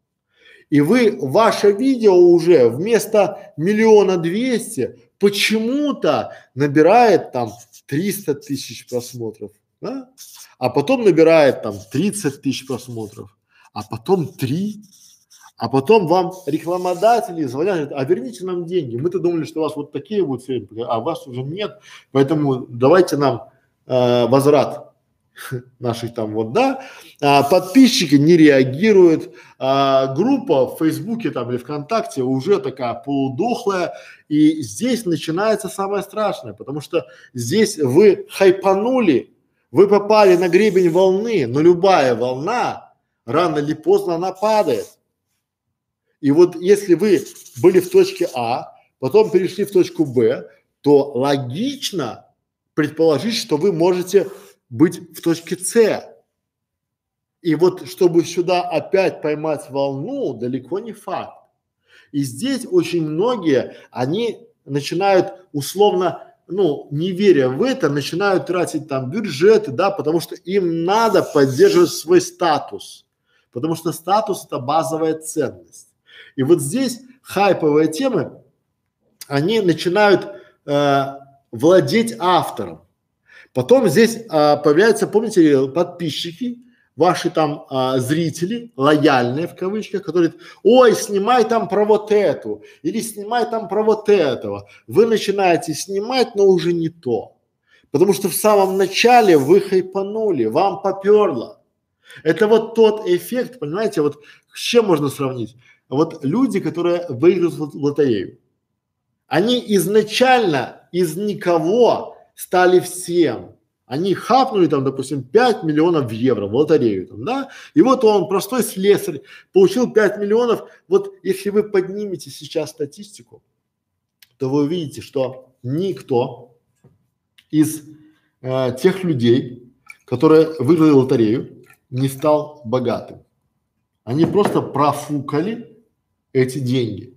и вы, ваше видео уже вместо миллиона двести почему-то набирает там 300 тысяч просмотров, да? а потом набирает там 30 тысяч просмотров, а потом 3, а потом вам рекламодатели звонят, говорят, а верните нам деньги. Мы-то думали, что у вас вот такие цели, а у вас уже нет, поэтому давайте нам э, возврат наших там вот, да, а, подписчики не реагируют, а, группа в Фейсбуке там или ВКонтакте уже такая полудохлая, и здесь начинается самое страшное, потому что здесь вы хайпанули, вы попали на гребень волны, но любая волна рано или поздно она падает. И вот если вы были в точке А, потом перешли в точку Б, то логично предположить, что вы можете быть в точке С. И вот чтобы сюда опять поймать волну, далеко не факт. И здесь очень многие, они начинают условно, ну, не веря в это, начинают тратить там бюджеты, да, потому что им надо поддерживать свой статус. Потому что статус это базовая ценность. И вот здесь хайповые темы, они начинают э, владеть автором. Потом здесь э, появляются, помните, подписчики, ваши там а, зрители, лояльные в кавычках, которые говорят, ой, снимай там про вот эту, или снимай там про вот этого. Вы начинаете снимать, но уже не то. Потому что в самом начале вы хайпанули, вам поперло. Это вот тот эффект, понимаете, вот с чем можно сравнить? вот люди, которые выиграют в лотерею, они изначально из никого стали всем. Они хапнули там, допустим, 5 миллионов евро в лотерею, там, да, и вот он, простой слесарь, получил 5 миллионов. Вот если вы поднимете сейчас статистику, то вы увидите, что никто из э, тех людей, которые выиграли лотерею, не стал богатым. Они просто профукали эти деньги.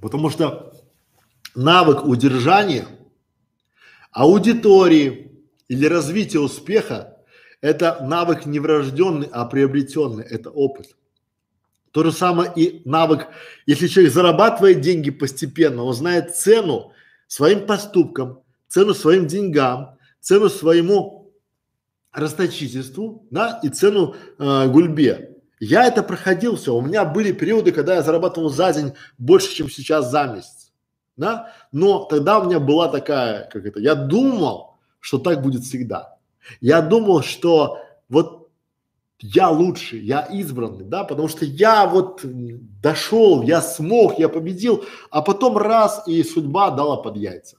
Потому что навык удержания аудитории или развития успеха – это навык не врожденный, а приобретенный, это опыт. То же самое и навык, если человек зарабатывает деньги постепенно, он знает цену своим поступкам, цену своим деньгам, цену своему расточительству, да, и цену э, гульбе. Я это проходил все. У меня были периоды, когда я зарабатывал за день больше, чем сейчас за месяц, да. Но тогда у меня была такая, как это, я думал, что так будет всегда. Я думал, что вот я лучший, я избранный, да, потому что я вот дошел, я смог, я победил, а потом раз и судьба дала под яйца.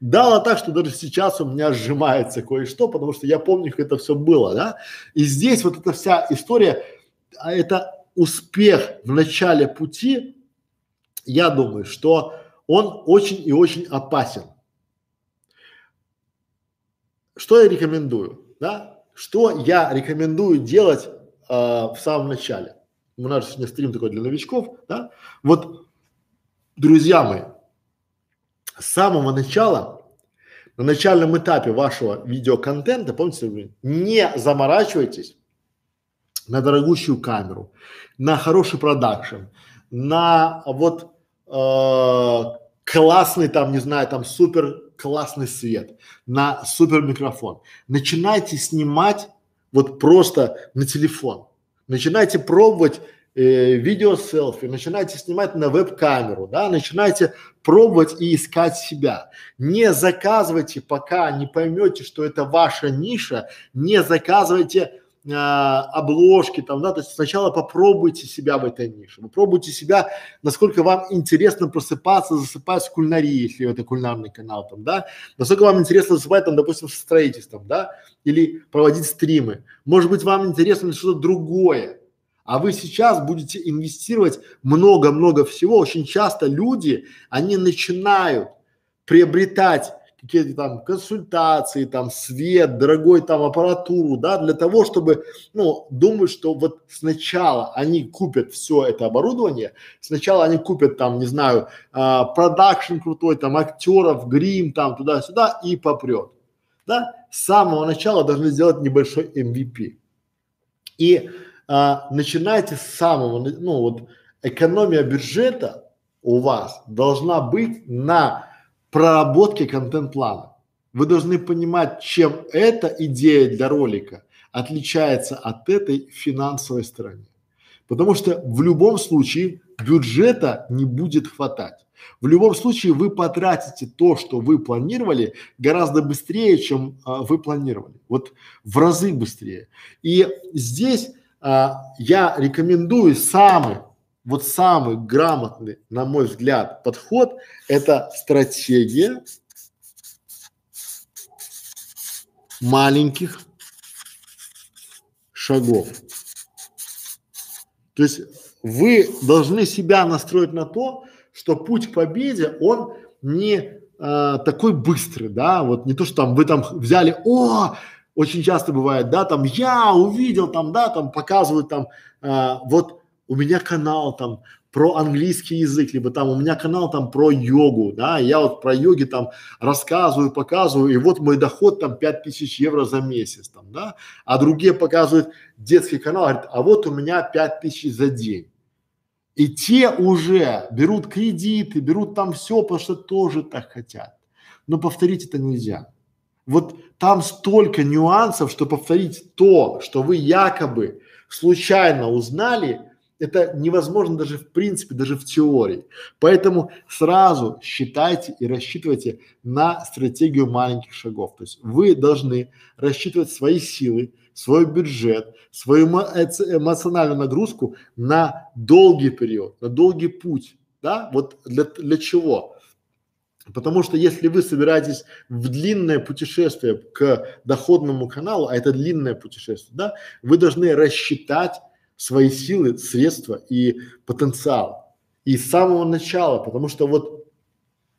Дало так, что даже сейчас у меня сжимается кое-что, потому что я помню, как это все было, да. И здесь вот эта вся история, а это успех в начале пути, я думаю, что он очень и очень опасен. Что я рекомендую, да? Что я рекомендую делать э, в самом начале? У нас сегодня стрим такой для новичков, да? Вот, друзья мои, с самого начала, на начальном этапе вашего видеоконтента, помните, не заморачивайтесь на дорогущую камеру, на хороший продакшн, на вот э, классный там, не знаю, там супер классный свет, на супер микрофон. Начинайте снимать вот просто на телефон. Начинайте пробовать э, видео селфи, начинайте снимать на веб-камеру, да, начинайте пробовать и искать себя. Не заказывайте, пока не поймете, что это ваша ниша, не заказывайте обложки там, да, то есть сначала попробуйте себя в этой нише, попробуйте себя, насколько вам интересно просыпаться, засыпать в кулинарии, если это кулинарный канал там, да, насколько вам интересно засыпать там, допустим, с строительством, да, или проводить стримы, может быть, вам интересно что-то другое, а вы сейчас будете инвестировать много-много всего. Очень часто люди, они начинают приобретать какие-то там консультации, там свет, дорогой там аппаратуру, да, для того, чтобы, ну, думают, что вот сначала они купят все это оборудование, сначала они купят там, не знаю, а, продакшн крутой, там актеров, грим, там туда-сюда и попрет, да. С самого начала должны сделать небольшой MVP. И а, начинайте с самого, ну вот экономия бюджета у вас должна быть на проработке контент-плана. Вы должны понимать, чем эта идея для ролика отличается от этой финансовой стороны. Потому что в любом случае бюджета не будет хватать. В любом случае вы потратите то, что вы планировали, гораздо быстрее, чем а, вы планировали. Вот в разы быстрее. И здесь а, я рекомендую самый, вот самый грамотный, на мой взгляд, подход – это стратегия маленьких шагов. То есть вы должны себя настроить на то, что путь к победе, он не э, такой быстрый, да, вот не то, что там вы там взяли, о, очень часто бывает, да, там я увидел, там, да, там показывают там, э, вот у меня канал там про английский язык, либо там у меня канал там про йогу, да, я вот про йоги там рассказываю, показываю, и вот мой доход там 5000 евро за месяц там, да, а другие показывают детский канал, говорят, а вот у меня 5000 за день. И те уже берут кредиты, берут там все, потому что тоже так хотят. Но повторить это нельзя. Вот там столько нюансов, что повторить то, что вы якобы случайно узнали, это невозможно даже в принципе, даже в теории. Поэтому сразу считайте и рассчитывайте на стратегию маленьких шагов. То есть вы должны рассчитывать свои силы, свой бюджет, свою эмоциональную нагрузку на долгий период, на долгий путь. Да? Вот для, для чего? Потому что если вы собираетесь в длинное путешествие к доходному каналу, а это длинное путешествие, да, вы должны рассчитать свои силы, средства и потенциал. И с самого начала, потому что вот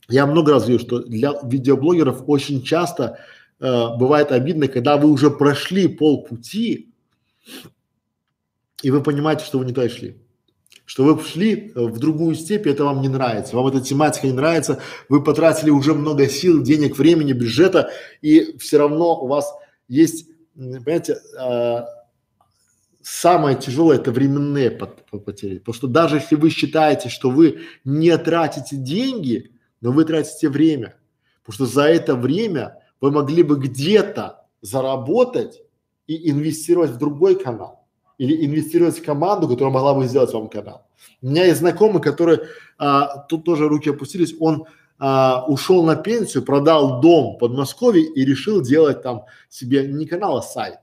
я много раз говорю, что для видеоблогеров очень часто э, бывает обидно, когда вы уже прошли полпути, и вы понимаете, что вы не туда шли. Что вы шли э, в другую степь, это вам не нравится. Вам эта тематика не нравится, вы потратили уже много сил, денег, времени, бюджета, и все равно у вас есть, понимаете, э, самое тяжелое это временные потери. Потому что даже если вы считаете, что вы не тратите деньги, но вы тратите время. Потому что за это время вы могли бы где-то заработать и инвестировать в другой канал. Или инвестировать в команду, которая могла бы сделать вам канал. У меня есть знакомый, который, а, тут тоже руки опустились, он а, ушел на пенсию, продал дом в Подмосковье и решил делать там себе не канал, а сайт.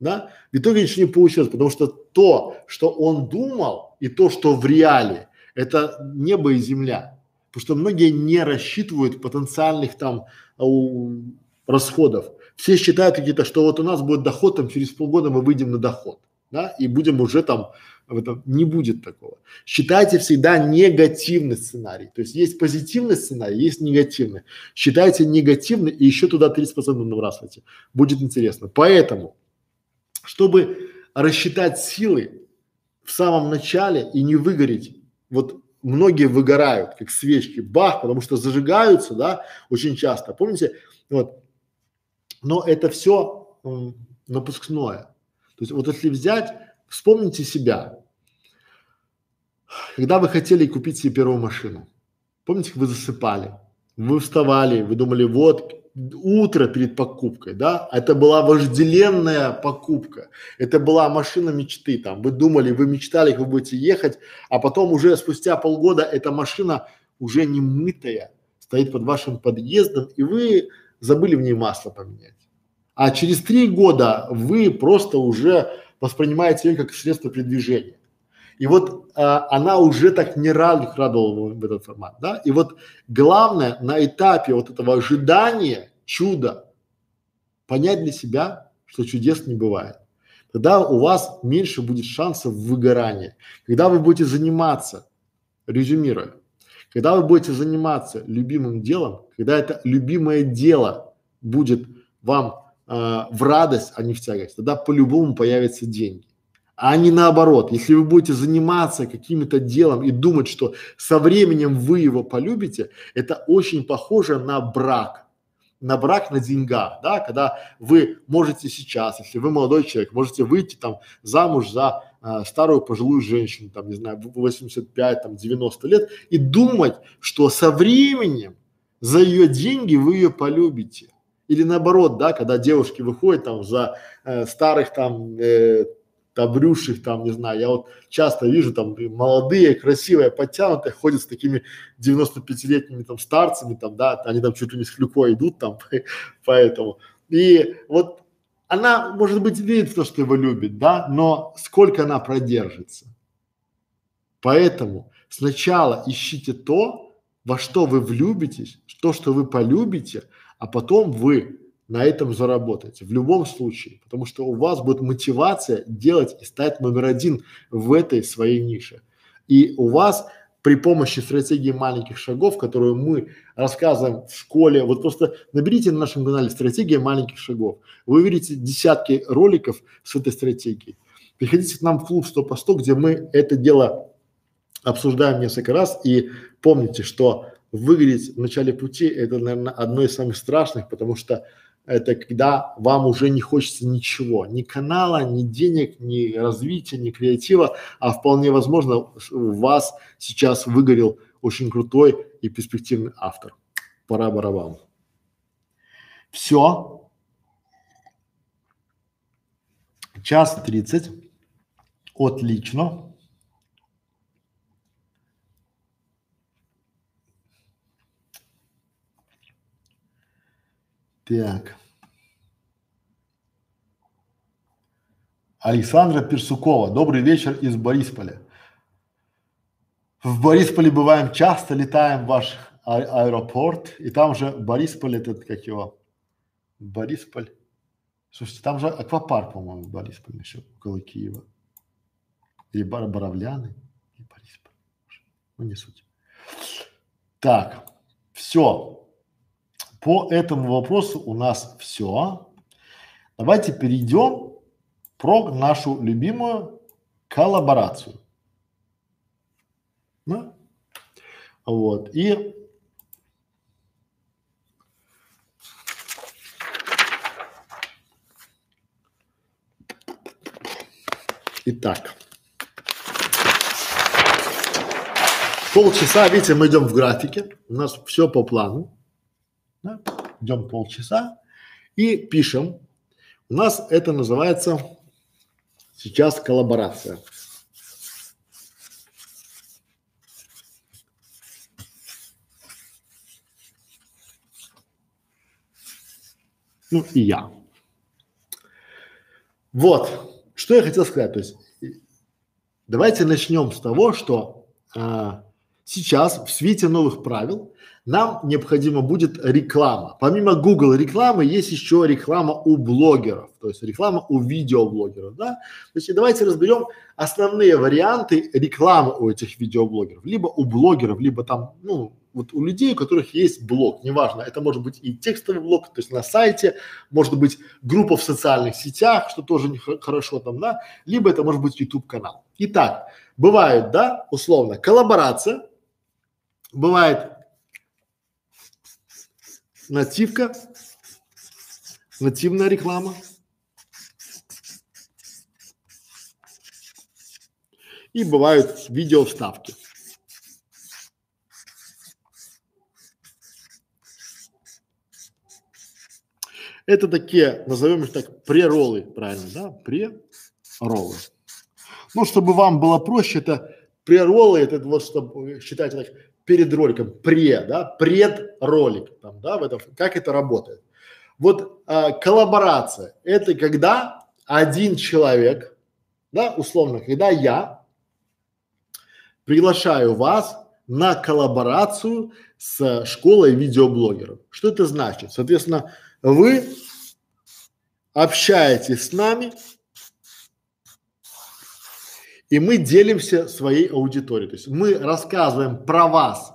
Да? В итоге ничего не получилось, потому что то, что он думал, и то, что в реале, это небо и земля. Потому что многие не рассчитывают потенциальных там у, расходов. Все считают какие-то, что вот у нас будет доход, там через полгода мы выйдем на доход, да, и будем уже там в этом не будет такого. Считайте всегда негативный сценарий. То есть есть позитивный сценарий, есть негативный. Считайте негативный и еще туда 30% набрасывайте. Будет интересно. Поэтому, чтобы рассчитать силы в самом начале и не выгореть, вот многие выгорают, как свечки, бах, потому что зажигаются, да, очень часто. Помните, вот, но это все м, напускное. То есть вот если взять, вспомните себя, когда вы хотели купить себе первую машину, помните, как вы засыпали, вы вставали, вы думали, вот утро перед покупкой, да, это была вожделенная покупка, это была машина мечты, там, вы думали, вы мечтали, как вы будете ехать, а потом уже спустя полгода эта машина уже не мытая, стоит под вашим подъездом, и вы забыли в ней масло поменять. А через три года вы просто уже воспринимаете ее как средство передвижения. И вот а, она уже так не рад, радовала в этот формат, да. И вот главное на этапе вот этого ожидания чуда понять для себя, что чудес не бывает. Тогда у вас меньше будет шансов выгорания. Когда вы будете заниматься, резюмируя, когда вы будете заниматься любимым делом, когда это любимое дело будет вам э, в радость, а не в тягость, тогда по-любому появятся деньги а не наоборот. Если вы будете заниматься каким-то делом и думать, что со временем вы его полюбите, это очень похоже на брак, на брак на деньгах, да, когда вы можете сейчас, если вы молодой человек, можете выйти там замуж за а, старую пожилую женщину, там, не знаю, 85, там, 90 лет и думать, что со временем за ее деньги вы ее полюбите. Или наоборот, да, когда девушки выходят там за э, старых там э, обрюших там, не знаю, я вот часто вижу там молодые, красивые, подтянутые, ходят с такими 95-летними там старцами там, да, они там чуть ли не с клюкой идут там, поэтому. И вот она, может быть, видит то, что его любит, да, но сколько она продержится. Поэтому сначала ищите то, во что вы влюбитесь, то, что вы полюбите, а потом вы на этом заработаете в любом случае, потому что у вас будет мотивация делать и стать номер один в этой своей нише. И у вас при помощи стратегии маленьких шагов, которую мы рассказываем в школе, вот просто наберите на нашем канале стратегия маленьких шагов. Вы увидите десятки роликов с этой стратегией. Приходите к нам в клуб 100 по 100, где мы это дело обсуждаем несколько раз и помните, что выглядеть в начале пути это, наверное, одно из самых страшных, потому что это когда вам уже не хочется ничего, ни канала, ни денег, ни развития, ни креатива, а вполне возможно у вас сейчас выгорел очень крутой и перспективный автор. Пора барабан. Все. Час тридцать. Отлично. Так. Александра Персукова. Добрый вечер из Борисполя. В Борисполе бываем часто, летаем в ваш а- аэропорт, и там же Борисполь, этот, как его, Борисполь. Слушайте, там же аквапарк, по-моему, в Борисполе еще, около Киева. Или Бар Боровляны, и Борисполь. Ну, не суть. Так, все. По этому вопросу у нас все. Давайте перейдем про нашу любимую коллаборацию. Да? Вот. И Итак, полчаса, видите, мы идем в графике, у нас все по плану Идем полчаса и пишем. У нас это называется сейчас коллаборация. Ну и я. Вот, что я хотел сказать. То есть, давайте начнем с того, что а, сейчас в свете новых правил нам необходима будет реклама. Помимо Google рекламы есть еще реклама у блогеров, то есть реклама у видеоблогеров, да. То есть давайте разберем основные варианты рекламы у этих видеоблогеров, либо у блогеров, либо там, ну, вот у людей, у которых есть блог, неважно, это может быть и текстовый блог, то есть на сайте, может быть группа в социальных сетях, что тоже хорошо там, да, либо это может быть YouTube канал. Итак, бывает, да, условно, коллаборация, бывает нативка, нативная реклама. И бывают видео вставки. Это такие, назовем их так, преролы, правильно, да? Преролы. Ну, чтобы вам было проще, это преролы, это вот, чтобы считать так, перед роликом, пре, да, предролик, там, да, в этом, как это работает. Вот а, коллаборация – это когда один человек, да, условно, когда я приглашаю вас на коллаборацию с школой видеоблогеров. Что это значит? Соответственно, вы общаетесь с нами, и мы делимся своей аудиторией. То есть мы рассказываем про вас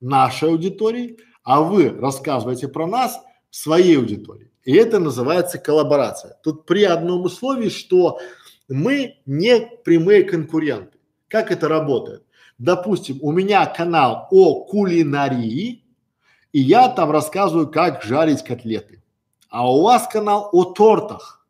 нашей аудитории, а вы рассказываете про нас своей аудитории. И это называется коллаборация. Тут при одном условии, что мы не прямые конкуренты. Как это работает? Допустим, у меня канал о кулинарии, и я там рассказываю, как жарить котлеты. А у вас канал о тортах.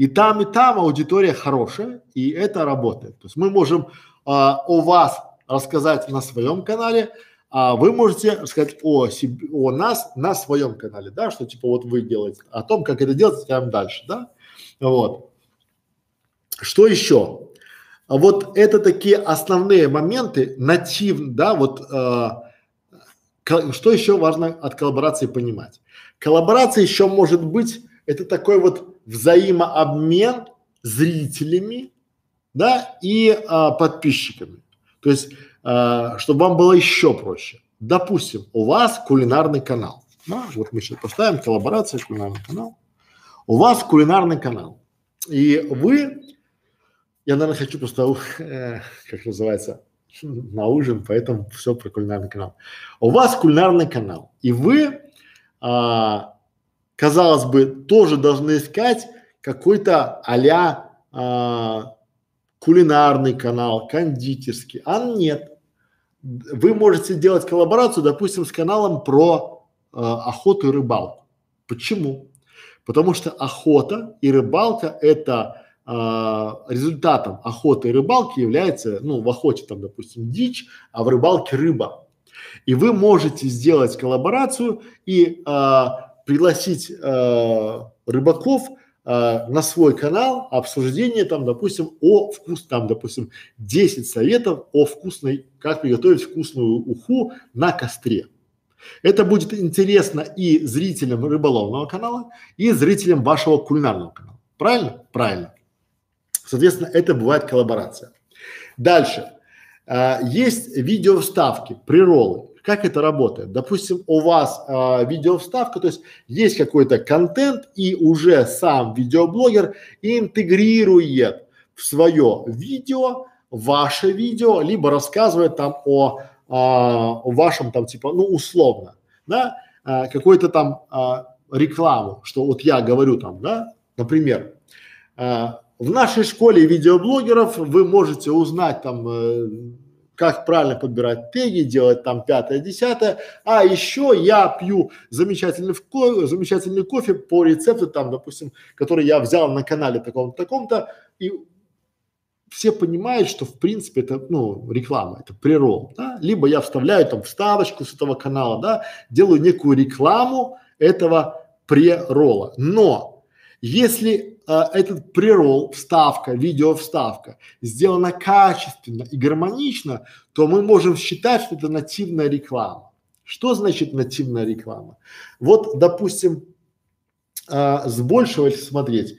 И там, и там аудитория хорошая, и это работает. То есть мы можем а, о вас рассказать на своем канале, а вы можете рассказать о себе, о нас на своем канале, да, что типа вот вы делаете, о том, как это делать, скажем дальше, да, вот. Что еще? А вот это такие основные моменты, натив, да, вот э, что еще важно от коллаборации понимать? Коллаборация еще может быть, это такой вот взаимообмен зрителями, да, и а, подписчиками. То есть, а, чтобы вам было еще проще. Допустим, у вас кулинарный канал. Да, вот мы сейчас поставим коллаборация, кулинарный канал. У вас кулинарный канал. И вы, я, наверное, хочу просто, э, как называется, на ужин, поэтому все про кулинарный канал. У вас кулинарный канал, и вы, а, казалось бы, тоже должны искать какой-то а-ля а, кулинарный канал, кондитерский, а нет. Вы можете делать коллаборацию, допустим, с каналом про э, охоту и рыбалку. Почему? Потому что охота и рыбалка это э, результатом охоты и рыбалки является, ну, в охоте там, допустим, дичь, а в рыбалке рыба. И вы можете сделать коллаборацию и э, пригласить э, рыбаков э, на свой канал обсуждение там, допустим, о вкус, там, допустим, 10 советов о вкусной, как приготовить вкусную уху на костре. Это будет интересно и зрителям рыболовного канала, и зрителям вашего кулинарного канала. Правильно? Правильно. Соответственно, это бывает коллаборация. Дальше. А, есть видео вставки, приролы. Как это работает? Допустим, у вас а, видеовставка, то есть есть какой-то контент и уже сам видеоблогер интегрирует в свое видео ваше видео, либо рассказывает там о, а, о вашем там типа, ну условно, да, а, какой-то там а, рекламу, что вот я говорю там, да, например, а, в нашей школе видеоблогеров вы можете узнать там э, как правильно подбирать теги, делать там пятое, десятое. А еще я пью замечательный, ко замечательный кофе по рецепту там, допустим, который я взял на канале таком-то, таком-то. И все понимают, что в принципе это, ну, реклама, это прирол, да? Либо я вставляю там вставочку с этого канала, да, делаю некую рекламу этого прерола. Но если этот прерол, вставка, видео вставка сделана качественно и гармонично, то мы можем считать, что это нативная реклама. Что значит нативная реклама? Вот, допустим, э, с большего если смотреть,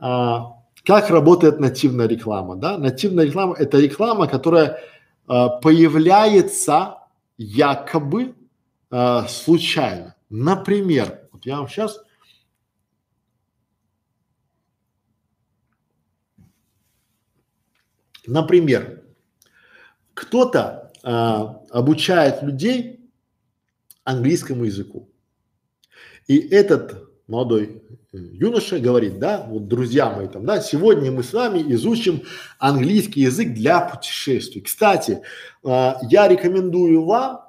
э, как работает нативная реклама, да? Нативная реклама – это реклама, которая э, появляется якобы э, случайно. Например, вот я вам сейчас Например, кто-то а, обучает людей английскому языку. И этот молодой э, юноша говорит, да, вот друзья мои там, да, сегодня мы с вами изучим английский язык для путешествий. Кстати, э, я рекомендую вам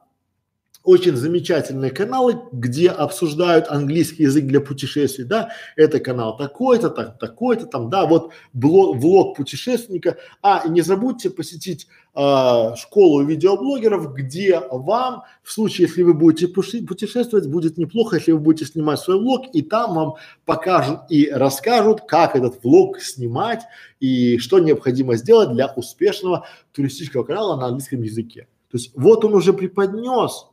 очень замечательные каналы, где обсуждают английский язык для путешествий, да, это канал такой-то, так, такой-то, там, да, вот блог, влог путешественника, а, и не забудьте посетить э, школу видеоблогеров, где вам, в случае, если вы будете путешествовать, будет неплохо, если вы будете снимать свой влог, и там вам покажут и расскажут, как этот влог снимать и что необходимо сделать для успешного туристического канала на английском языке. То есть вот он уже преподнес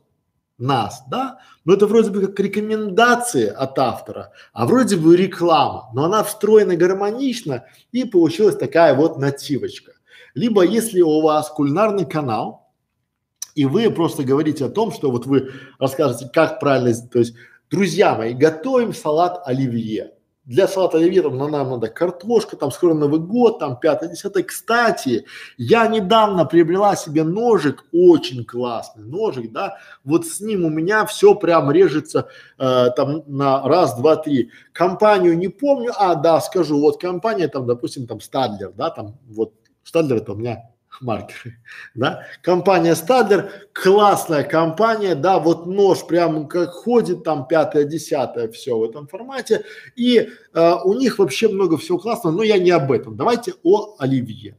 нас, да? Но это вроде бы как рекомендации от автора, а вроде бы реклама, но она встроена гармонично и получилась такая вот нативочка. Либо если у вас кулинарный канал, и вы просто говорите о том, что вот вы расскажете, как правильно, то есть, друзья мои, готовим салат оливье для салата оливье там нам надо картошка, там скоро Новый год, там пятое, десятое. Кстати, я недавно приобрела себе ножик, очень классный ножик, да, вот с ним у меня все прям режется э, там на раз, два, три. Компанию не помню, а да, скажу, вот компания там, допустим, там Стадлер, да, там вот Стадлер это у меня маркеры, да. Компания Стадлер, классная компания, да, вот нож прям как ходит там пятое, десятое, все в этом формате. И э, у них вообще много всего классного, но я не об этом. Давайте о Оливье.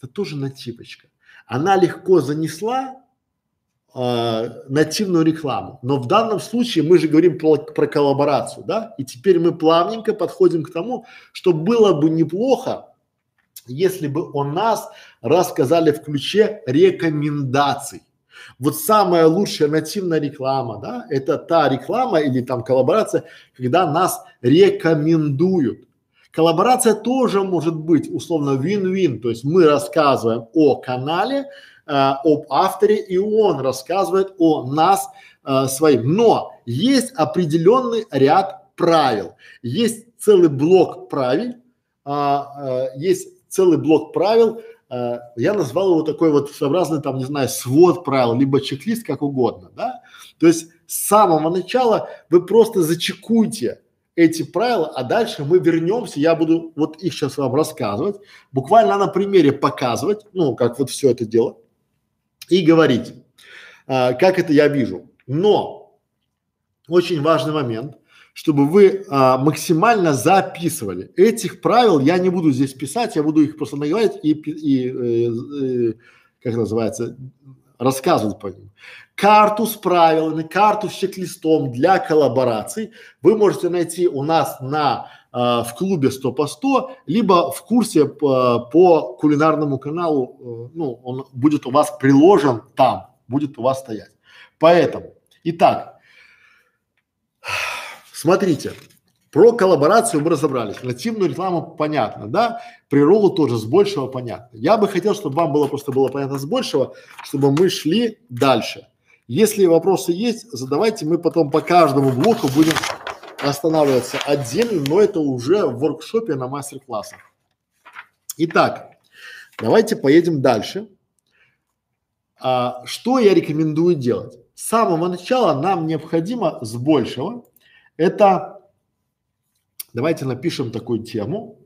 Это тоже нативочка. Она легко занесла, э, нативную рекламу. Но в данном случае мы же говорим про, про коллаборацию, да? И теперь мы плавненько подходим к тому, что было бы неплохо, если бы о нас рассказали в ключе рекомендаций. Вот самая лучшая нативная реклама, да, это та реклама или там коллаборация, когда нас рекомендуют. Коллаборация тоже может быть условно вин-вин, то есть мы рассказываем о канале, э, об авторе, и он рассказывает о нас э, своим. Но есть определенный ряд правил, есть целый блок правил, э, есть целый блок правил, э, я назвал его такой вот своеобразный там, не знаю, свод правил, либо чек-лист, как угодно, да. То есть с самого начала вы просто зачекуйте эти правила, а дальше мы вернемся, я буду вот их сейчас вам рассказывать, буквально на примере показывать, ну, как вот все это дело, и говорить, а, как это я вижу. Но очень важный момент, чтобы вы а, максимально записывали. Этих правил я не буду здесь писать, я буду их просто наговорить и, и э, э, как называется, рассказывать по ним. Карту с правилами, карту с чек-листом для коллабораций вы можете найти у нас на э, в клубе 100 по 100, либо в курсе по, по кулинарному каналу, э, ну, он будет у вас приложен там, будет у вас стоять. Поэтому, итак, смотрите, про коллаборацию мы разобрались. Нативную рекламу понятно, да? Приролу тоже с большего понятно. Я бы хотел, чтобы вам было просто было понятно с большего, чтобы мы шли дальше. Если вопросы есть, задавайте, мы потом по каждому блоку будем останавливаться отдельно, но это уже в воркшопе на мастер-классах. Итак, давайте поедем дальше. А, что я рекомендую делать? С самого начала нам необходимо с большего, это Давайте напишем такую тему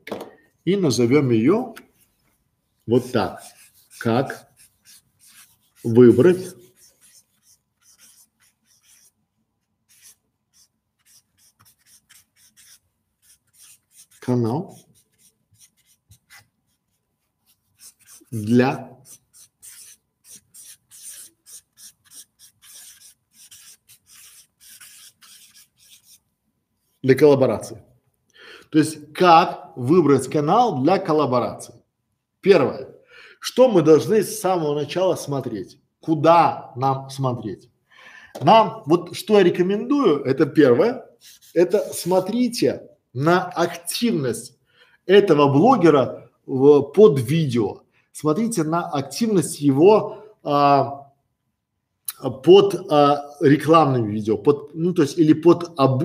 и назовем ее вот так. Как выбрать канал для для коллаборации. То есть как выбрать канал для коллаборации. Первое. Что мы должны с самого начала смотреть? Куда нам смотреть? Нам, вот что я рекомендую, это первое, это смотрите на активность этого блогера в, под видео. Смотрите на активность его а, под а, рекламным видео, под, ну то есть или под об,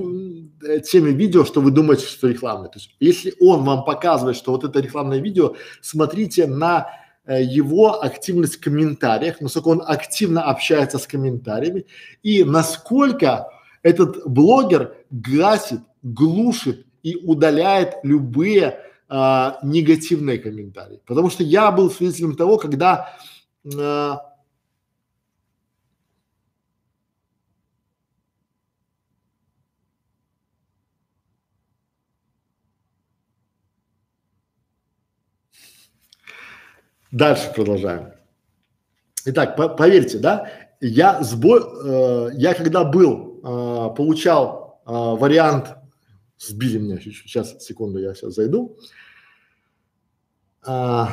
Э, теми видео, что вы думаете, что рекламное. То есть, если он вам показывает, что вот это рекламное видео, смотрите на э, его активность в комментариях, насколько он активно общается с комментариями и насколько этот блогер гасит, глушит и удаляет любые а, негативные комментарии. Потому что я был свидетелем того, когда а, Дальше продолжаем. Итак, по поверьте, да, я сбой, э, я когда был, э, получал э, вариант, сбили меня, сейчас, секунду, я сейчас зайду. А,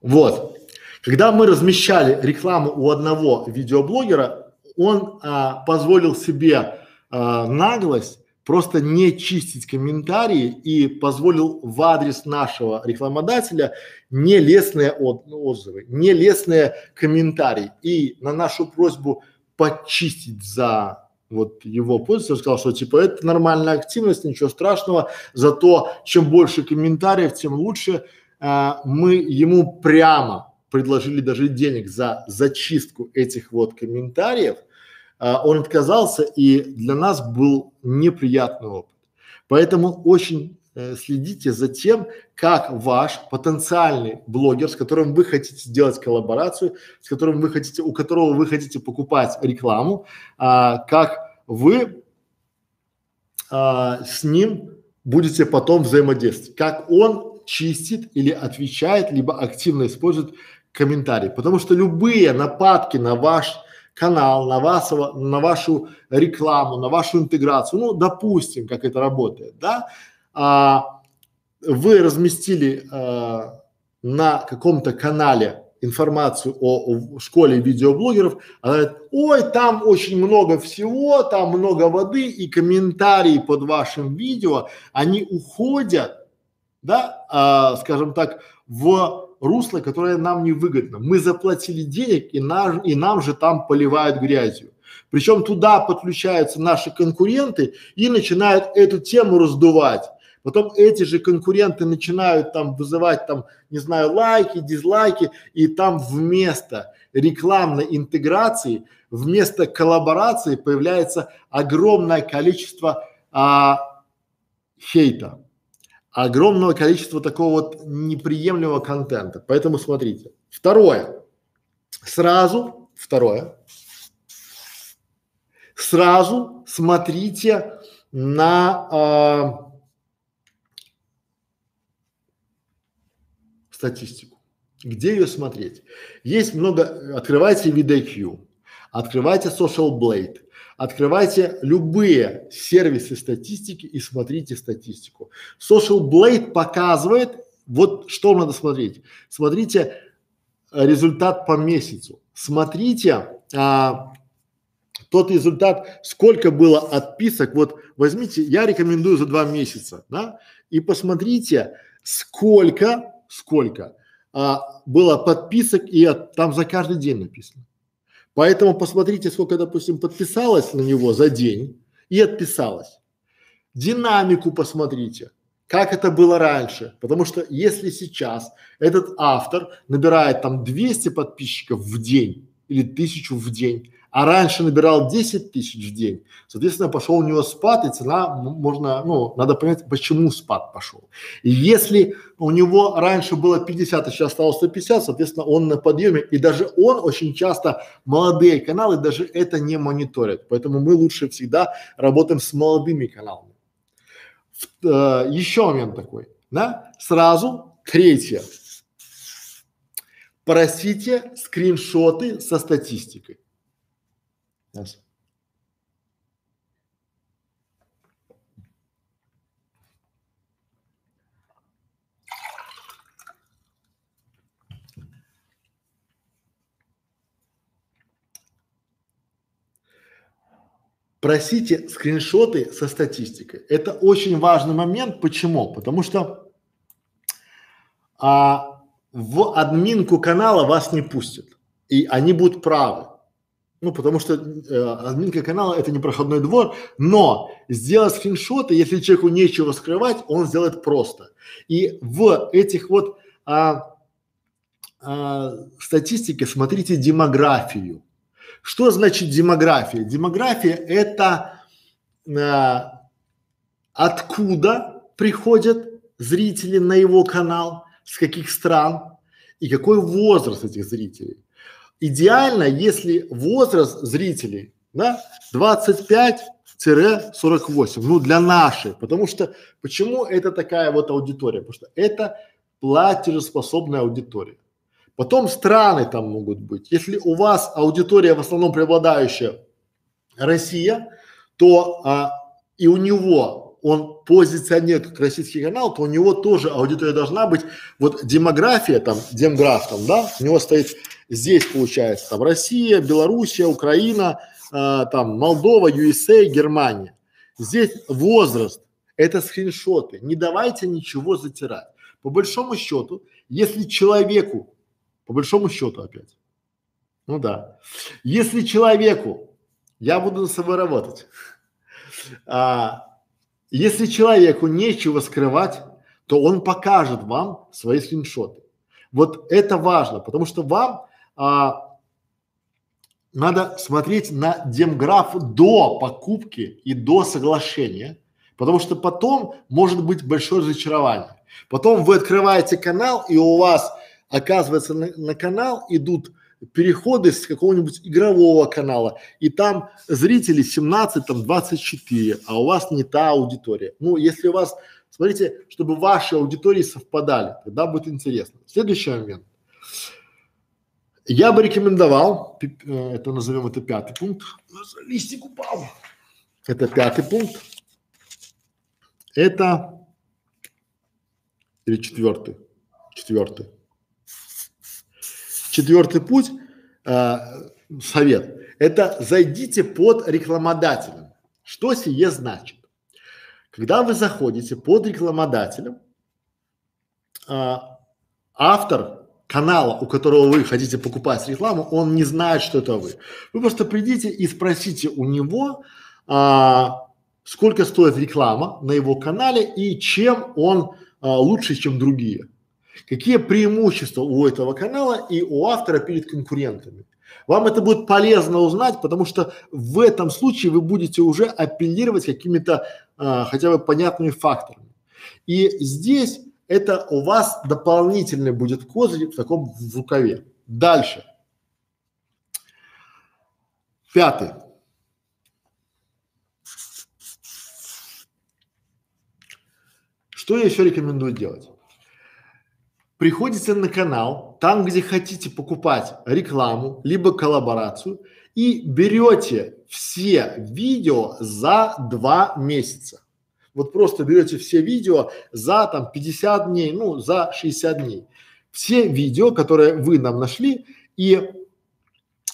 вот, когда мы размещали рекламу у одного видеоблогера, он а, позволил себе а, наглость просто не чистить комментарии и позволил в адрес нашего рекламодателя нелестные от, ну, отзывы, нелестные комментарии. И на нашу просьбу почистить за вот его пользователь сказал, что типа это нормальная активность, ничего страшного, зато чем больше комментариев, тем лучше. А, мы ему прямо предложили даже денег за зачистку этих вот комментариев – он отказался, и для нас был неприятный опыт. Поэтому очень э, следите за тем, как ваш потенциальный блогер, с которым вы хотите сделать коллаборацию, с которым вы хотите, у которого вы хотите покупать рекламу, а, как вы а, с ним будете потом взаимодействовать, как он чистит или отвечает, либо активно использует комментарий, потому что любые нападки на ваш канал, на вашего, на вашу рекламу, на вашу интеграцию, ну, допустим, как это работает, да, а, вы разместили а, на каком-то канале информацию о, о школе видеоблогеров, она говорит, ой, там очень много всего, там много воды и комментарии под вашим видео, они уходят, да, а, скажем так, в русло, которое нам не выгодно. Мы заплатили денег и, нам и нам же там поливают грязью. Причем туда подключаются наши конкуренты и начинают эту тему раздувать. Потом эти же конкуренты начинают там вызывать там, не знаю, лайки, дизлайки, и там вместо рекламной интеграции, вместо коллаборации появляется огромное количество а, хейта огромного количества такого вот неприемлемого контента. Поэтому смотрите. Второе. Сразу, второе. Сразу смотрите на э, статистику. Где ее смотреть? Есть много, открывайте VidIQ, открывайте Social Blade, Открывайте любые сервисы статистики и смотрите статистику. Social Blade показывает, вот что надо смотреть. Смотрите результат по месяцу. Смотрите а, тот результат, сколько было отписок. Вот возьмите, я рекомендую за два месяца, да, и посмотрите, сколько, сколько а, было подписок, и от, там за каждый день написано. Поэтому посмотрите, сколько, допустим, подписалось на него за день и отписалось. Динамику посмотрите, как это было раньше. Потому что если сейчас этот автор набирает там 200 подписчиков в день или тысячу в день, а раньше набирал 10 тысяч в день, соответственно, пошел у него спад, и цена можно, ну, надо понять, почему спад пошел. И если у него раньше было 50, а сейчас стало 150, соответственно, он на подъеме, и даже он очень часто, молодые каналы даже это не мониторят, поэтому мы лучше всегда работаем с молодыми каналами. Э, еще момент такой, да, сразу третье. Просите скриншоты со статистикой. Yes. Просите скриншоты со статистикой. Это очень важный момент. Почему? Потому что а, в админку канала вас не пустят. И они будут правы. Ну, потому что э, админка канала это не проходной двор, но сделать скриншоты, если человеку нечего скрывать, он сделает просто. И в этих вот а, а, статистике смотрите демографию. Что значит демография? Демография это а, откуда приходят зрители на его канал, с каких стран и какой возраст этих зрителей. Идеально, если возраст зрителей, да, 25-48, ну для нашей, потому что, почему это такая вот аудитория? Потому что это платежеспособная аудитория. Потом страны там могут быть. Если у вас аудитория в основном преобладающая Россия, то а, и у него он позиционирует как российский канал, то у него тоже аудитория должна быть. Вот демография там, демграф там, да, у него стоит Здесь получается там Россия, Белоруссия, Украина, э, там Молдова, USA, Германия. Здесь возраст, это скриншоты. Не давайте ничего затирать. По большому счету, если человеку, по большому счету опять, ну да, если человеку, я буду на собой работать, а, если человеку нечего скрывать, то он покажет вам свои скриншоты. Вот это важно, потому что вам а, надо смотреть на демграф до покупки и до соглашения, потому что потом может быть большое разочарование. Потом вы открываете канал и у вас оказывается на, на канал идут переходы с какого-нибудь игрового канала, и там зрители 17, там 24, а у вас не та аудитория. Ну, если у вас, смотрите, чтобы ваши аудитории совпадали, тогда будет интересно. Следующий момент. Я бы рекомендовал, э, это назовем это пятый пункт, листик упал. Это пятый пункт. Это или четвертый? Четвертый. Четвертый путь, э, совет, это зайдите под рекламодателем. Что сие значит? Когда вы заходите под рекламодателем, э, автор канала, у которого вы хотите покупать рекламу, он не знает, что это вы. Вы просто придите и спросите у него, а, сколько стоит реклама на его канале и чем он а, лучше, чем другие. Какие преимущества у этого канала и у автора перед конкурентами. Вам это будет полезно узнать, потому что в этом случае вы будете уже апеллировать какими-то а, хотя бы понятными факторами. И здесь это у вас дополнительный будет козырь в таком в рукаве. Дальше. Пятый. Что я еще рекомендую делать? Приходите на канал, там, где хотите покупать рекламу, либо коллаборацию, и берете все видео за два месяца. Вот просто берете все видео за там 50 дней, ну за 60 дней. Все видео, которые вы нам нашли и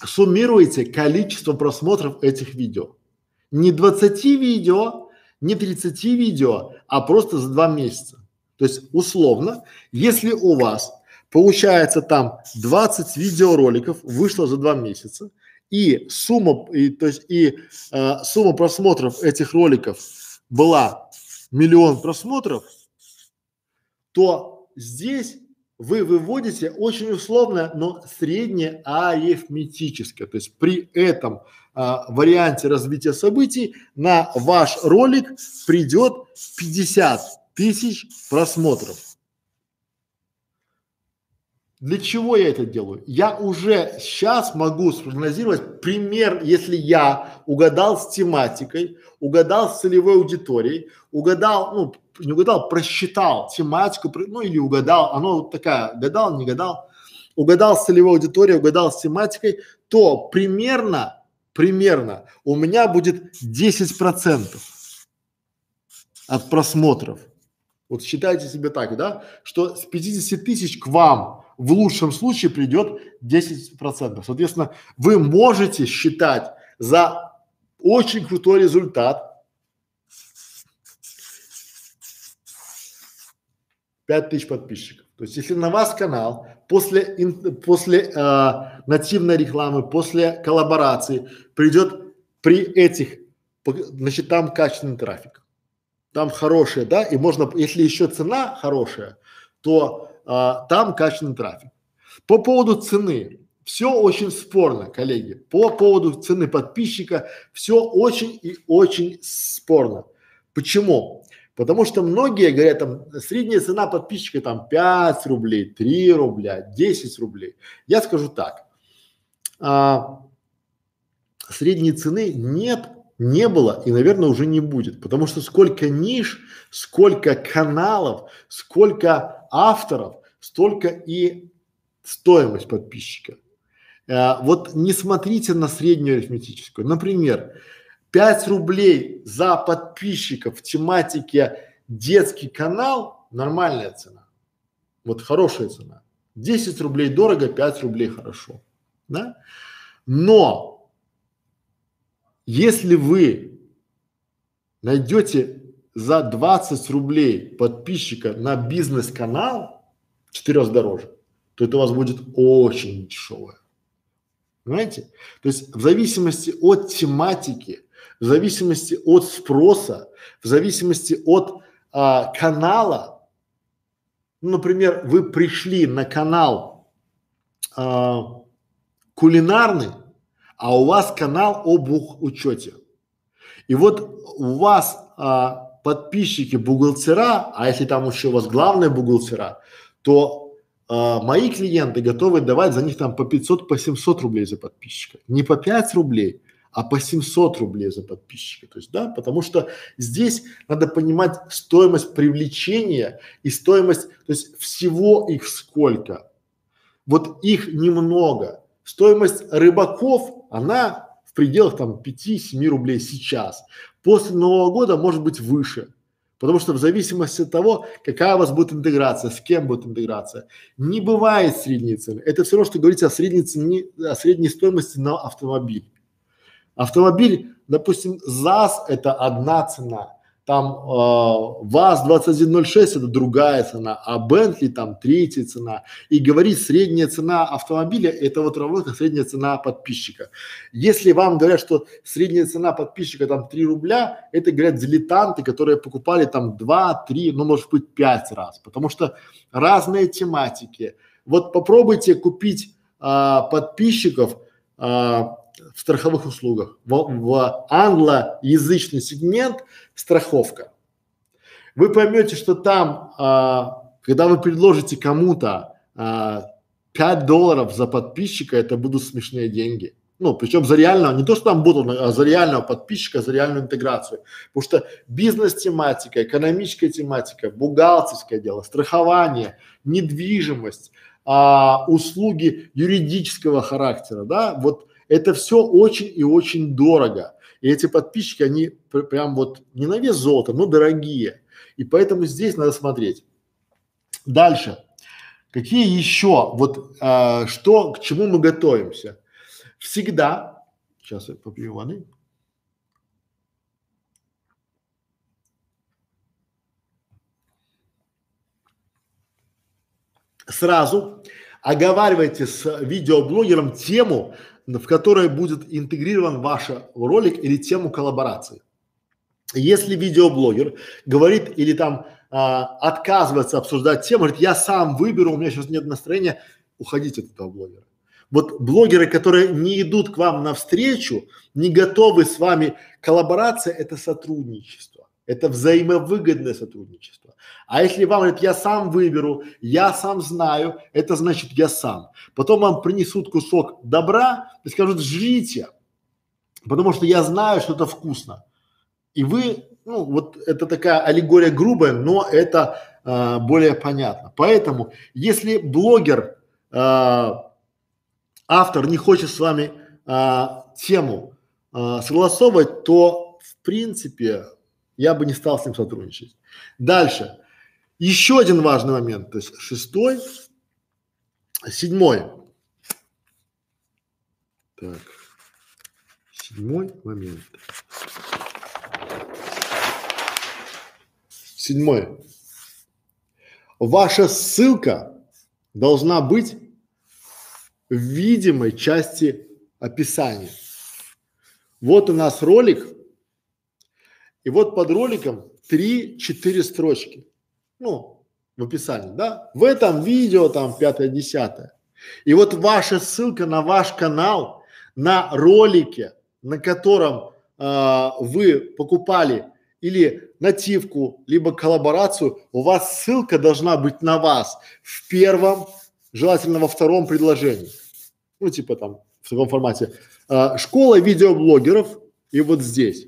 суммируете количество просмотров этих видео. Не 20 видео, не 30 видео, а просто за два месяца. То есть условно, если у вас получается там 20 видеороликов вышло за два месяца и сумма, и, то есть и э, сумма просмотров этих роликов была миллион просмотров, то здесь вы выводите очень условно, но среднее арифметическое. То есть при этом а, варианте развития событий на ваш ролик придет 50 тысяч просмотров. Для чего я это делаю? Я уже сейчас могу спрогнозировать пример, если я угадал с тематикой, угадал с целевой аудиторией, угадал, ну, не угадал, просчитал тематику, ну или угадал, оно такая, гадал, не гадал, угадал с целевой аудиторией, угадал с тематикой, то примерно, примерно у меня будет 10 процентов от просмотров. Вот считайте себе так, да, что с 50 тысяч к вам в лучшем случае придет 10 процентов. Соответственно, вы можете считать за очень крутой результат 5 тысяч подписчиков. То есть, если на вас канал после, ин, после э, нативной рекламы, после коллаборации придет при этих, значит, там качественный трафик. Там хорошая, да, и можно, если еще цена хорошая, то а, там качественный трафик. По поводу цены, все очень спорно, коллеги. По поводу цены подписчика все очень и очень спорно. Почему? Потому что многие говорят, там, средняя цена подписчика там 5 рублей, 3 рубля, 10 рублей. Я скажу так, а, средней цены нет, не было и, наверное, уже не будет. Потому что сколько ниш, сколько каналов, сколько авторов, столько и стоимость подписчика. Э, вот не смотрите на среднюю арифметическую. Например, 5 рублей за подписчика в тематике детский канал – нормальная цена. Вот хорошая цена. 10 рублей дорого, 5 рублей хорошо. Да? Но если вы найдете за 20 рублей подписчика на бизнес-канал, четырехдорожек, то это у вас будет очень дешевое. Понимаете? То есть в зависимости от тематики, в зависимости от спроса, в зависимости от а, канала, ну, например, вы пришли на канал а, кулинарный, а у вас канал об учете. И вот у вас а, подписчики бухгалтера, а если там еще у вас главные бухгалтера, то а, мои клиенты готовы давать за них там по 500, по 700 рублей за подписчика. Не по 5 рублей, а по 700 рублей за подписчика. То есть, да, потому что здесь надо понимать стоимость привлечения и стоимость, то есть всего их сколько. вот их немного. Стоимость рыбаков, она в пределах там 5-7 рублей сейчас. После Нового года может быть выше. Потому что в зависимости от того, какая у вас будет интеграция, с кем будет интеграция, не бывает средней цены. Это все равно, что говорить о средней цене, о средней стоимости на автомобиль. Автомобиль, допустим, ЗАЗ – это одна цена, там э, ВАЗ-2106 это другая цена, а Бентли там третья цена. И говорить средняя цена автомобиля это вот равно как средняя цена подписчика. Если вам говорят, что средняя цена подписчика там 3 рубля, это говорят дилетанты, которые покупали там 2, 3, ну может быть 5 раз, потому что разные тематики. Вот попробуйте купить а, подписчиков а, в страховых услугах. В, в англоязычный сегмент страховка. Вы поймете, что там, а, когда вы предложите кому-то а, 5 долларов за подписчика, это будут смешные деньги. Ну, причем за реального, не то, что там будут, а за реального подписчика, за реальную интеграцию. Потому что бизнес-тематика, экономическая тематика, бухгалтерское дело, страхование, недвижимость, а, услуги юридического характера, да, вот это все очень и очень дорого. И эти подписчики, они пр прям вот не на вес золота, но дорогие. И поэтому здесь надо смотреть. Дальше. Какие еще, вот а, что, к чему мы готовимся? Всегда, сейчас я попью воды. Сразу оговаривайте с видеоблогером тему, в которой будет интегрирован ваш ролик или тему коллаборации. Если видеоблогер говорит или там а, отказывается обсуждать тему, говорит, я сам выберу, у меня сейчас нет настроения, уходите от этого блогера. Вот блогеры, которые не идут к вам навстречу, не готовы с вами коллаборация, это сотрудничество, это взаимовыгодное сотрудничество. А если вам говорят, я сам выберу, я сам знаю, это значит я сам. Потом вам принесут кусок добра и скажут, жрите, потому что я знаю, что это вкусно. И вы, ну вот это такая аллегория грубая, но это а, более понятно. Поэтому, если блогер, а, автор не хочет с вами а, тему а, согласовывать, то в принципе я бы не стал с ним сотрудничать. Дальше. Еще один важный момент, то есть шестой, седьмой. Так, седьмой момент. Седьмой. Ваша ссылка должна быть в видимой части описания. Вот у нас ролик, и вот под роликом три-четыре строчки ну, в описании, да, в этом видео там пятое, десятое. И вот ваша ссылка на ваш канал, на ролике, на котором э, вы покупали или нативку, либо коллаборацию, у вас ссылка должна быть на вас в первом, желательно во втором предложении. Ну, типа там в таком формате. Э, школа видеоблогеров и вот здесь.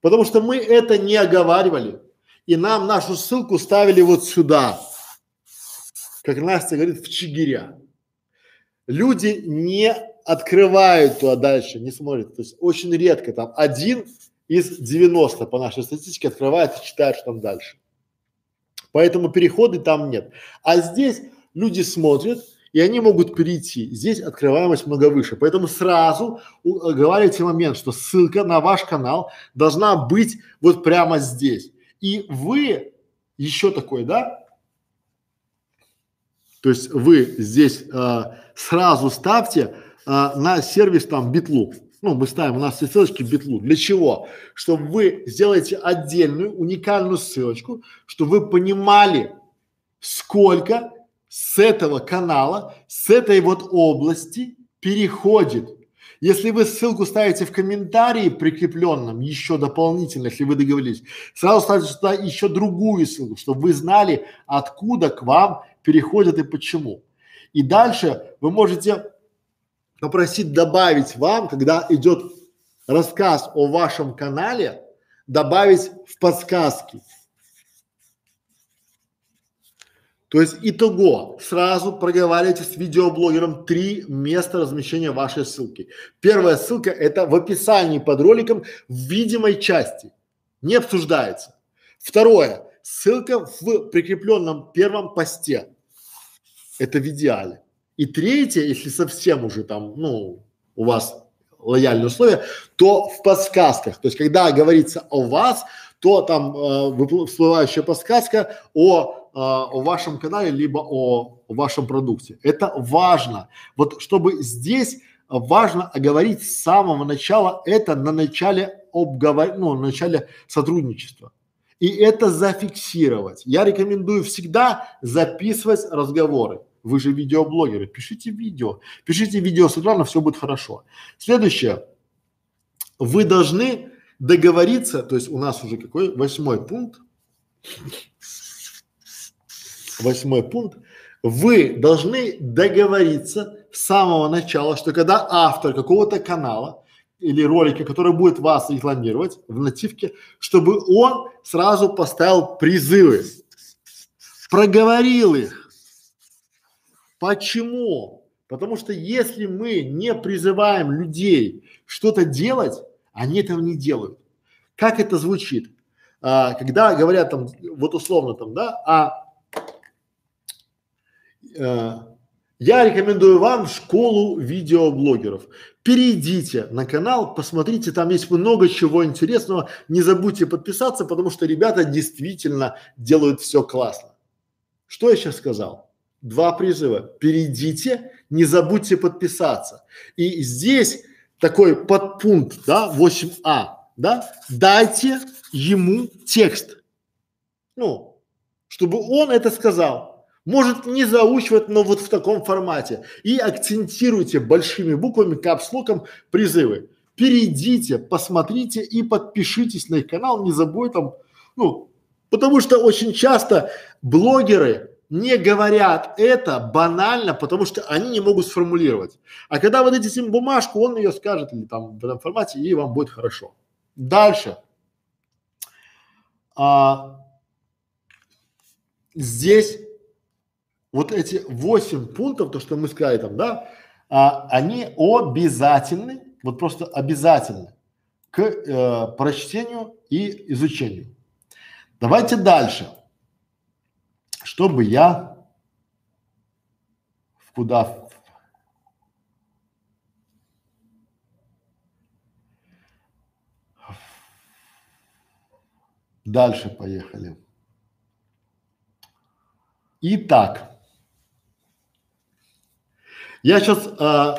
Потому что мы это не оговаривали и нам нашу ссылку ставили вот сюда, как Настя говорит, в Чигиря. Люди не открывают туда дальше, не смотрят. То есть очень редко там один из 90 по нашей статистике открывает и читает, что там дальше. Поэтому переходы там нет. А здесь люди смотрят, и они могут перейти. Здесь открываемость много выше. Поэтому сразу оговаривайте момент, что ссылка на ваш канал должна быть вот прямо здесь. И вы еще такой, да? То есть вы здесь а, сразу ставьте а, на сервис там битлу. Ну, мы ставим у нас все ссылочки битлу. Для чего? Чтобы вы сделаете отдельную уникальную ссылочку, чтобы вы понимали, сколько с этого канала, с этой вот области переходит если вы ссылку ставите в комментарии прикрепленном, еще дополнительно, если вы договорились, сразу ставьте сюда еще другую ссылку, чтобы вы знали, откуда к вам переходят и почему. И дальше вы можете попросить добавить вам, когда идет рассказ о вашем канале, добавить в подсказки. То есть итого, сразу проговаривайте с видеоблогером три места размещения вашей ссылки. Первая ссылка это в описании под роликом в видимой части. Не обсуждается. Второе, ссылка в прикрепленном первом посте. Это в идеале. И третье, если совсем уже там, ну, у вас лояльные условия, то в подсказках. То есть, когда говорится о вас, то там э, всплывающая подсказка о, о вашем канале, либо о, о вашем продукте. Это важно. Вот чтобы здесь важно оговорить с самого начала это на начале обговор, ну, на начале сотрудничества. И это зафиксировать. Я рекомендую всегда записывать разговоры. Вы же видеоблогеры, пишите видео, пишите видео с экрана, все будет хорошо. Следующее. Вы должны договориться, то есть у нас уже какой? Восьмой пункт. Восьмой пункт. Вы должны договориться с самого начала, что когда автор какого-то канала или ролика, который будет вас рекламировать в нативке, чтобы он сразу поставил призывы, проговорил их, Почему? Потому что если мы не призываем людей что-то делать, они этого не делают. Как это звучит? А, когда говорят там, вот условно там, да, а, я рекомендую вам школу видеоблогеров. Перейдите на канал, посмотрите, там есть много чего интересного. Не забудьте подписаться, потому что ребята действительно делают все классно. Что я сейчас сказал? два призыва. Перейдите, не забудьте подписаться. И здесь такой подпункт, да, 8а, да, дайте ему текст. Ну, чтобы он это сказал. Может не заучивать, но вот в таком формате. И акцентируйте большими буквами, капслоком призывы. Перейдите, посмотрите и подпишитесь на их канал, не забудьте там, ну, потому что очень часто блогеры не говорят это банально, потому что они не могут сформулировать. А когда вы дадите им бумажку, он ее скажет или там в этом формате, и вам будет хорошо. Дальше. А, здесь вот эти восемь пунктов, то, что мы сказали там, да, а, они обязательны, вот просто обязательны к э, прочтению и изучению. Давайте дальше чтобы я куда Дальше поехали. Итак, я сейчас э,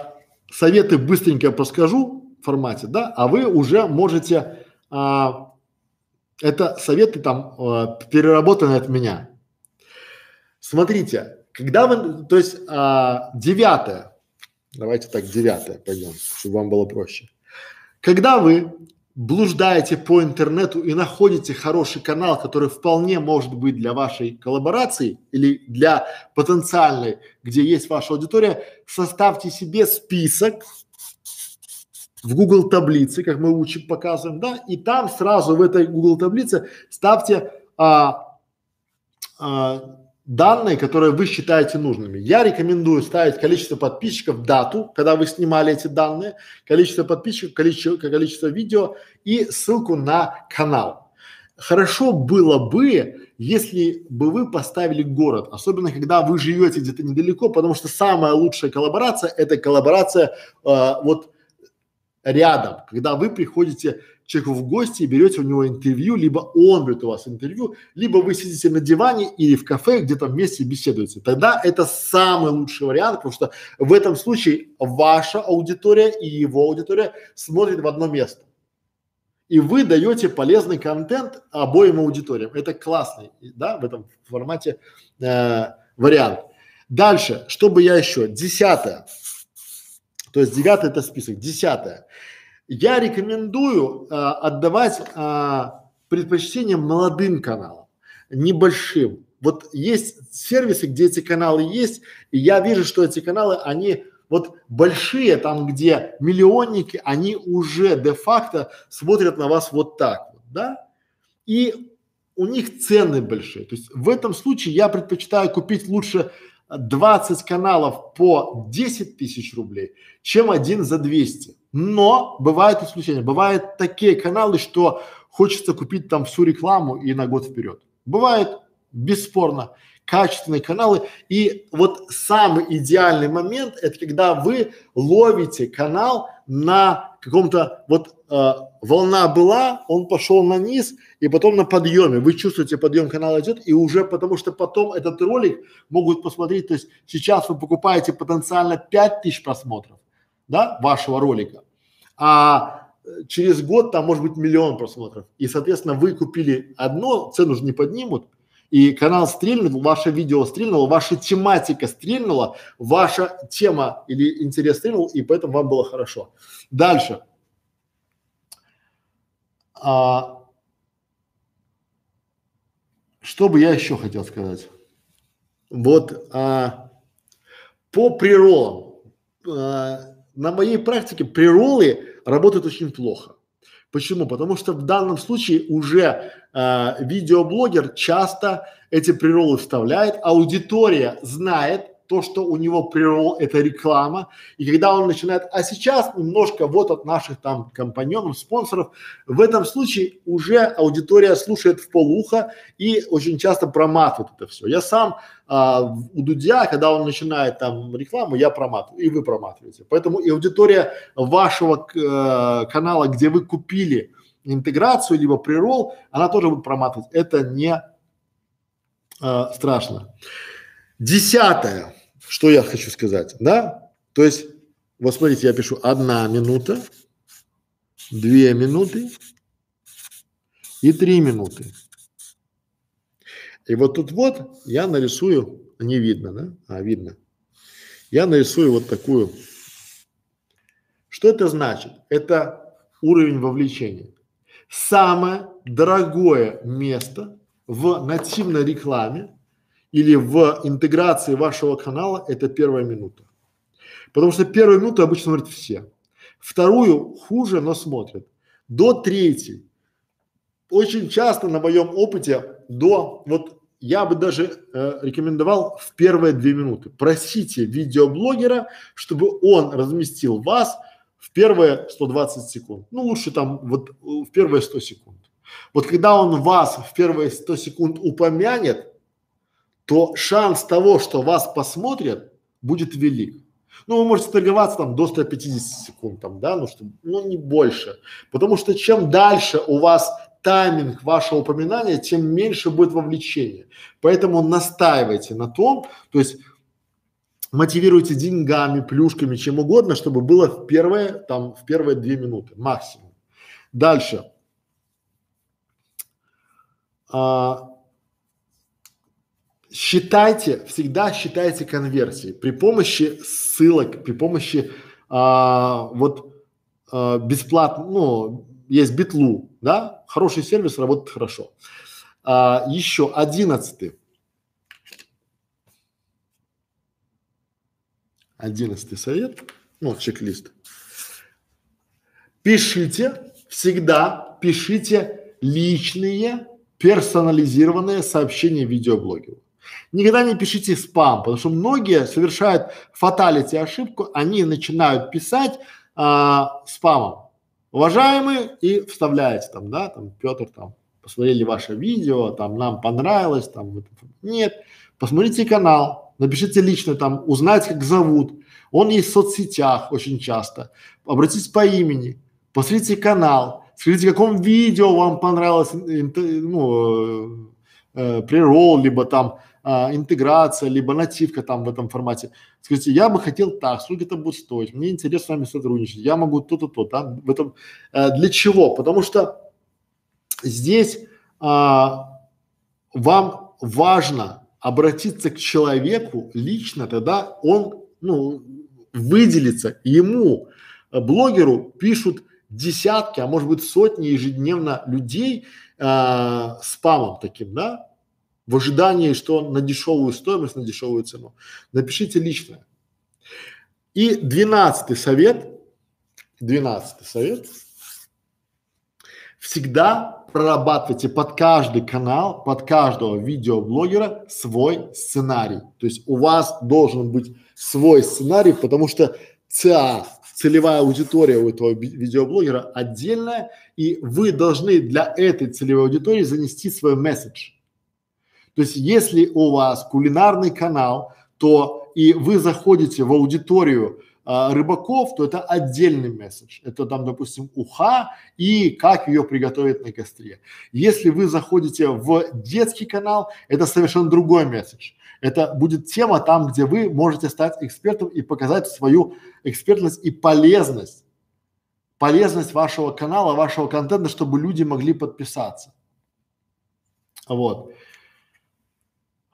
советы быстренько подскажу в формате, да, а вы уже можете, э, это советы там э, переработаны от меня. Смотрите, когда вы, то есть а, девятое, давайте так, девятое пойдем, чтобы вам было проще. Когда вы блуждаете по интернету и находите хороший канал, который вполне может быть для вашей коллаборации или для потенциальной, где есть ваша аудитория, составьте себе список в Google таблице, как мы учим, показываем, да, и там сразу в этой Google таблице ставьте а, а, данные, которые вы считаете нужными. Я рекомендую ставить количество подписчиков, дату, когда вы снимали эти данные, количество подписчиков, количество, количество видео и ссылку на канал. Хорошо было бы, если бы вы поставили город, особенно когда вы живете где-то недалеко, потому что самая лучшая коллаборация – это коллаборация э, вот рядом, когда вы приходите человеку в гости и берете у него интервью, либо он берет у вас интервью, либо вы сидите на диване или в кафе, где-то вместе беседуете. Тогда это самый лучший вариант, потому что в этом случае ваша аудитория и его аудитория смотрят в одно место. И вы даете полезный контент обоим аудиториям. Это классный, да, в этом формате э, вариант. Дальше, что бы я еще? Десятое. То есть девятое это список. Десятое. Я рекомендую а, отдавать а, предпочтение молодым каналам, небольшим. Вот есть сервисы, где эти каналы есть, и я вижу, что эти каналы, они вот большие, там, где миллионники, они уже де-факто смотрят на вас вот так вот, да? И у них цены большие. То есть в этом случае я предпочитаю купить лучше 20 каналов по 10 тысяч рублей, чем один за 200. Но бывают исключения. Бывают такие каналы, что хочется купить там всю рекламу и на год вперед. Бывает, бесспорно, качественные каналы. И вот самый идеальный момент – это когда вы ловите канал на каком-то вот э, волна была, он пошел на низ и потом на подъеме. Вы чувствуете подъем канала идет и уже потому что потом этот ролик могут посмотреть. То есть сейчас вы покупаете потенциально 5000 просмотров, да, вашего ролика, а через год там может быть миллион просмотров. И соответственно вы купили одно, цену же не поднимут, и канал стрельнул, ваше видео стрельнуло, ваша тематика стрельнула, ваша тема или интерес стрельнул, и поэтому вам было хорошо. Дальше. А, что бы я еще хотел сказать? Вот а, по приролам. А, на моей практике приролы работают очень плохо. Почему? Потому что в данном случае уже э, видеоблогер часто эти приролы вставляет, аудитория знает то, что у него прирол это реклама, и когда он начинает, а сейчас немножко вот от наших там компаньонов, спонсоров, в этом случае уже аудитория слушает в полуха и очень часто проматывает это все. Я сам а, у Дудя, когда он начинает там рекламу, я проматываю, и вы проматываете. Поэтому и аудитория вашего э, канала, где вы купили интеграцию либо прирол, она тоже будет проматывать. Это не э, страшно. Десятое что я хочу сказать, да? То есть, вот смотрите, я пишу одна минута, две минуты и три минуты. И вот тут вот я нарисую, не видно, да? А, видно. Я нарисую вот такую. Что это значит? Это уровень вовлечения. Самое дорогое место в нативной рекламе или в интеграции вашего канала это первая минута. Потому что первую минуту обычно смотрят все. Вторую хуже, но смотрят. До третьей. Очень часто на моем опыте до, вот я бы даже э, рекомендовал в первые две минуты. Просите видеоблогера, чтобы он разместил вас в первые 120 секунд. Ну, лучше там вот в первые 100 секунд. Вот когда он вас в первые 100 секунд упомянет, то шанс того, что вас посмотрят, будет велик. Ну, вы можете торговаться там до 150 секунд, там, да, ну, что, ну, не больше. Потому что чем дальше у вас тайминг вашего упоминания, тем меньше будет вовлечения. Поэтому настаивайте на том, то есть мотивируйте деньгами, плюшками, чем угодно, чтобы было в первые, там, в первые две минуты максимум. Дальше. А, считайте, всегда считайте конверсии при помощи ссылок, при помощи а, вот а, бесплатно, ну, есть Битлу, да, хороший сервис, работает хорошо. А, еще одиннадцатый. Одиннадцатый совет, ну, чек-лист. Пишите, всегда пишите личные персонализированные сообщения видеоблогеру. Никогда не пишите спам, потому что многие совершают фаталити ошибку, они начинают писать а, спамом. Уважаемые, и вставляете там, да, там, Петр, там, посмотрели ваше видео, там, нам понравилось, там, нет, посмотрите канал, напишите лично там, узнать, как зовут, он есть в соцсетях очень часто, обратитесь по имени, посмотрите канал, скажите, каком видео вам понравилось, ну, э, прирол, либо там а, интеграция, либо нативка там в этом формате. Скажите, я бы хотел так, сколько это будет стоить, мне интересно с вами сотрудничать, я могу то-то, то, да, в этом. Э, для чего? Потому что здесь а, вам важно обратиться к человеку лично, тогда он, ну, выделится, ему, э, блогеру пишут десятки, а может быть сотни ежедневно людей э, спамом таким, да, в ожидании, что на дешевую стоимость, на дешевую цену. Напишите личное. И двенадцатый совет, двенадцатый совет, всегда прорабатывайте под каждый канал, под каждого видеоблогера свой сценарий. То есть у вас должен быть свой сценарий, потому что ЦА, целевая аудитория у этого видеоблогера отдельная, и вы должны для этой целевой аудитории занести свой месседж. То есть если у вас кулинарный канал, то и вы заходите в аудиторию а, рыбаков, то это отдельный месседж. Это там, допустим, уха и как ее приготовить на костре. Если вы заходите в детский канал, это совершенно другой месседж. Это будет тема там, где вы можете стать экспертом и показать свою экспертность и полезность. Полезность вашего канала, вашего контента, чтобы люди могли подписаться. Вот.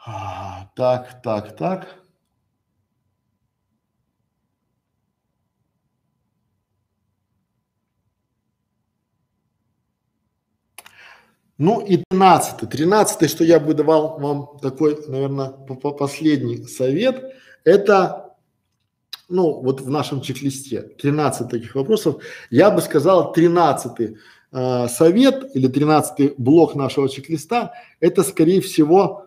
А, так, так, так. Ну и тринадцатый. Тринадцатый, что я бы давал вам такой, наверное, последний совет, это, ну, вот в нашем чек-листе 13 таких вопросов, я бы сказал, тринадцатый э, совет или тринадцатый блок нашего чек-листа, это, скорее всего,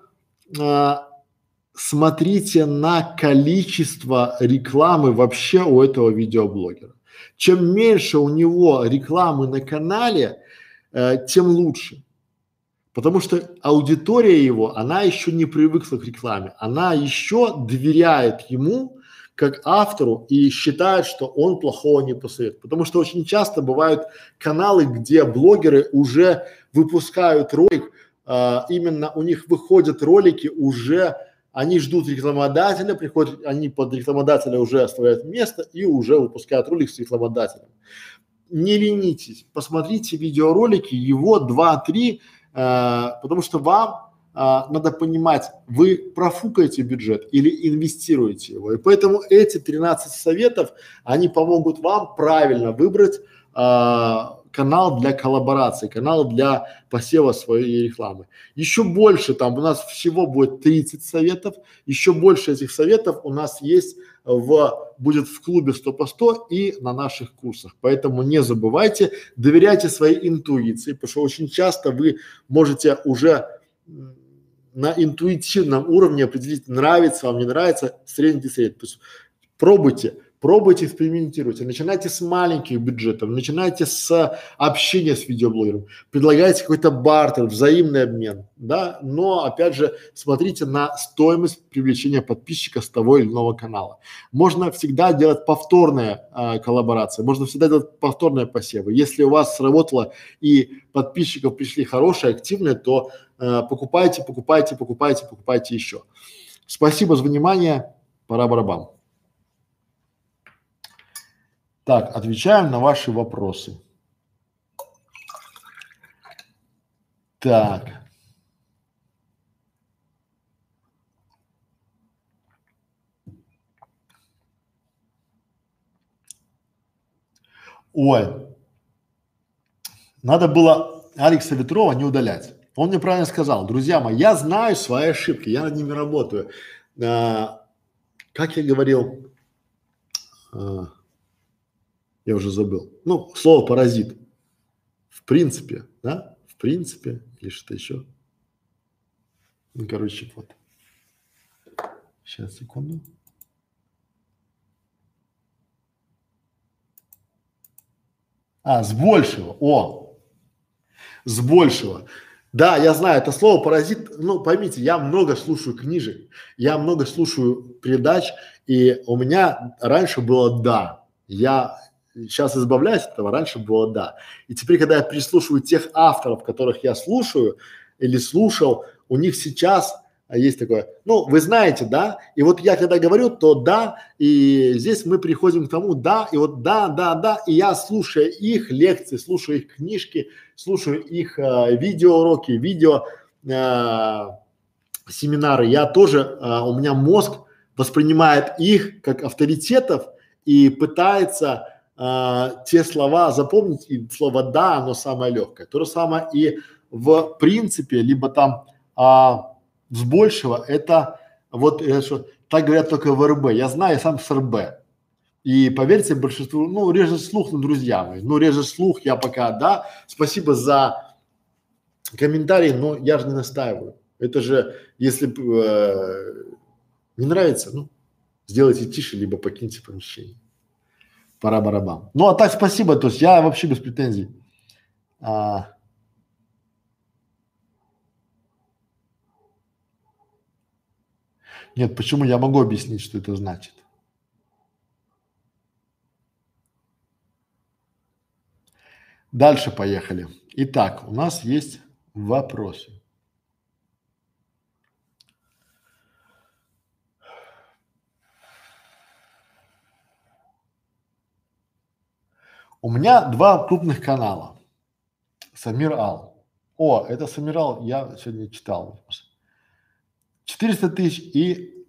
смотрите на количество рекламы вообще у этого видеоблогера. Чем меньше у него рекламы на канале, э, тем лучше. Потому что аудитория его, она еще не привыкла к рекламе, она еще доверяет ему как автору и считает, что он плохого не посоветует. Потому что очень часто бывают каналы, где блогеры уже выпускают ролик, а, именно у них выходят ролики уже, они ждут рекламодателя, приходят, они под рекламодателя уже оставляют место и уже выпускают ролик с рекламодателем. Не ленитесь, посмотрите видеоролики, его два-три Э, потому что вам э, надо понимать, вы профукаете бюджет или инвестируете его. И поэтому эти 13 советов, они помогут вам правильно выбрать канал для коллаборации, канал для посева своей рекламы. Еще больше там у нас всего будет 30 советов, еще больше этих советов у нас есть в, будет в клубе 100 по 100 и на наших курсах. Поэтому не забывайте, доверяйте своей интуиции, потому что очень часто вы можете уже на интуитивном уровне определить, нравится вам, не нравится, средний средний. То есть пробуйте, Пробуйте, экспериментируйте. Начинайте с маленьких бюджетов, начинайте с общения с видеоблогером, предлагайте какой-то бартер, взаимный обмен, да, но опять же смотрите на стоимость привлечения подписчика с того или иного канала. Можно всегда делать повторные э, коллаборации, можно всегда делать повторные посевы. Если у вас сработало и подписчиков пришли хорошие, активные, то э, покупайте, покупайте, покупайте, покупайте еще. Спасибо за внимание. Пора барабан. Так, отвечаем на ваши вопросы. Так. Ой, надо было Алекса Ветрова не удалять. Он мне правильно сказал, друзья мои, я знаю свои ошибки, я над ними работаю. А, как я говорил, а, я уже забыл. Ну, слово паразит. В принципе, да? В принципе, или что-то еще. Ну, короче, вот. Сейчас, секунду. А, с большего. О, с большего. Да, я знаю, это слово паразит, ну поймите, я много слушаю книжек, я много слушаю передач, и у меня раньше было да, я сейчас избавляюсь от этого, раньше было да. И теперь, когда я прислушиваю тех авторов, которых я слушаю или слушал, у них сейчас а есть такое, ну, вы знаете, да, и вот я когда говорю, то да, и здесь мы приходим к тому, да, и вот да, да, да, и я слушаю их лекции, слушаю их книжки, слушаю их э, видеоуроки, видео э, семинары, я тоже, э, у меня мозг воспринимает их как авторитетов и пытается а, те слова запомнить, и слово «да» оно самое легкое. То же самое и в принципе, либо там а, с большего, это вот это что, так говорят только в РБ. Я знаю, я сам с РБ. И поверьте, большинству, ну, режет слух, ну, друзья мои, ну, режет слух, я пока, да. Спасибо за комментарии, но я же не настаиваю. Это же, если э, не нравится, ну, сделайте тише, либо покиньте помещение. Пора барабан. Ну, а так спасибо, то есть я вообще без претензий. А, Нет, почему я могу объяснить, что это значит? Дальше поехали. Итак, у нас есть вопросы. У меня два крупных канала. Самир Ал. О, это Самир Ал, я сегодня читал. 400 тысяч и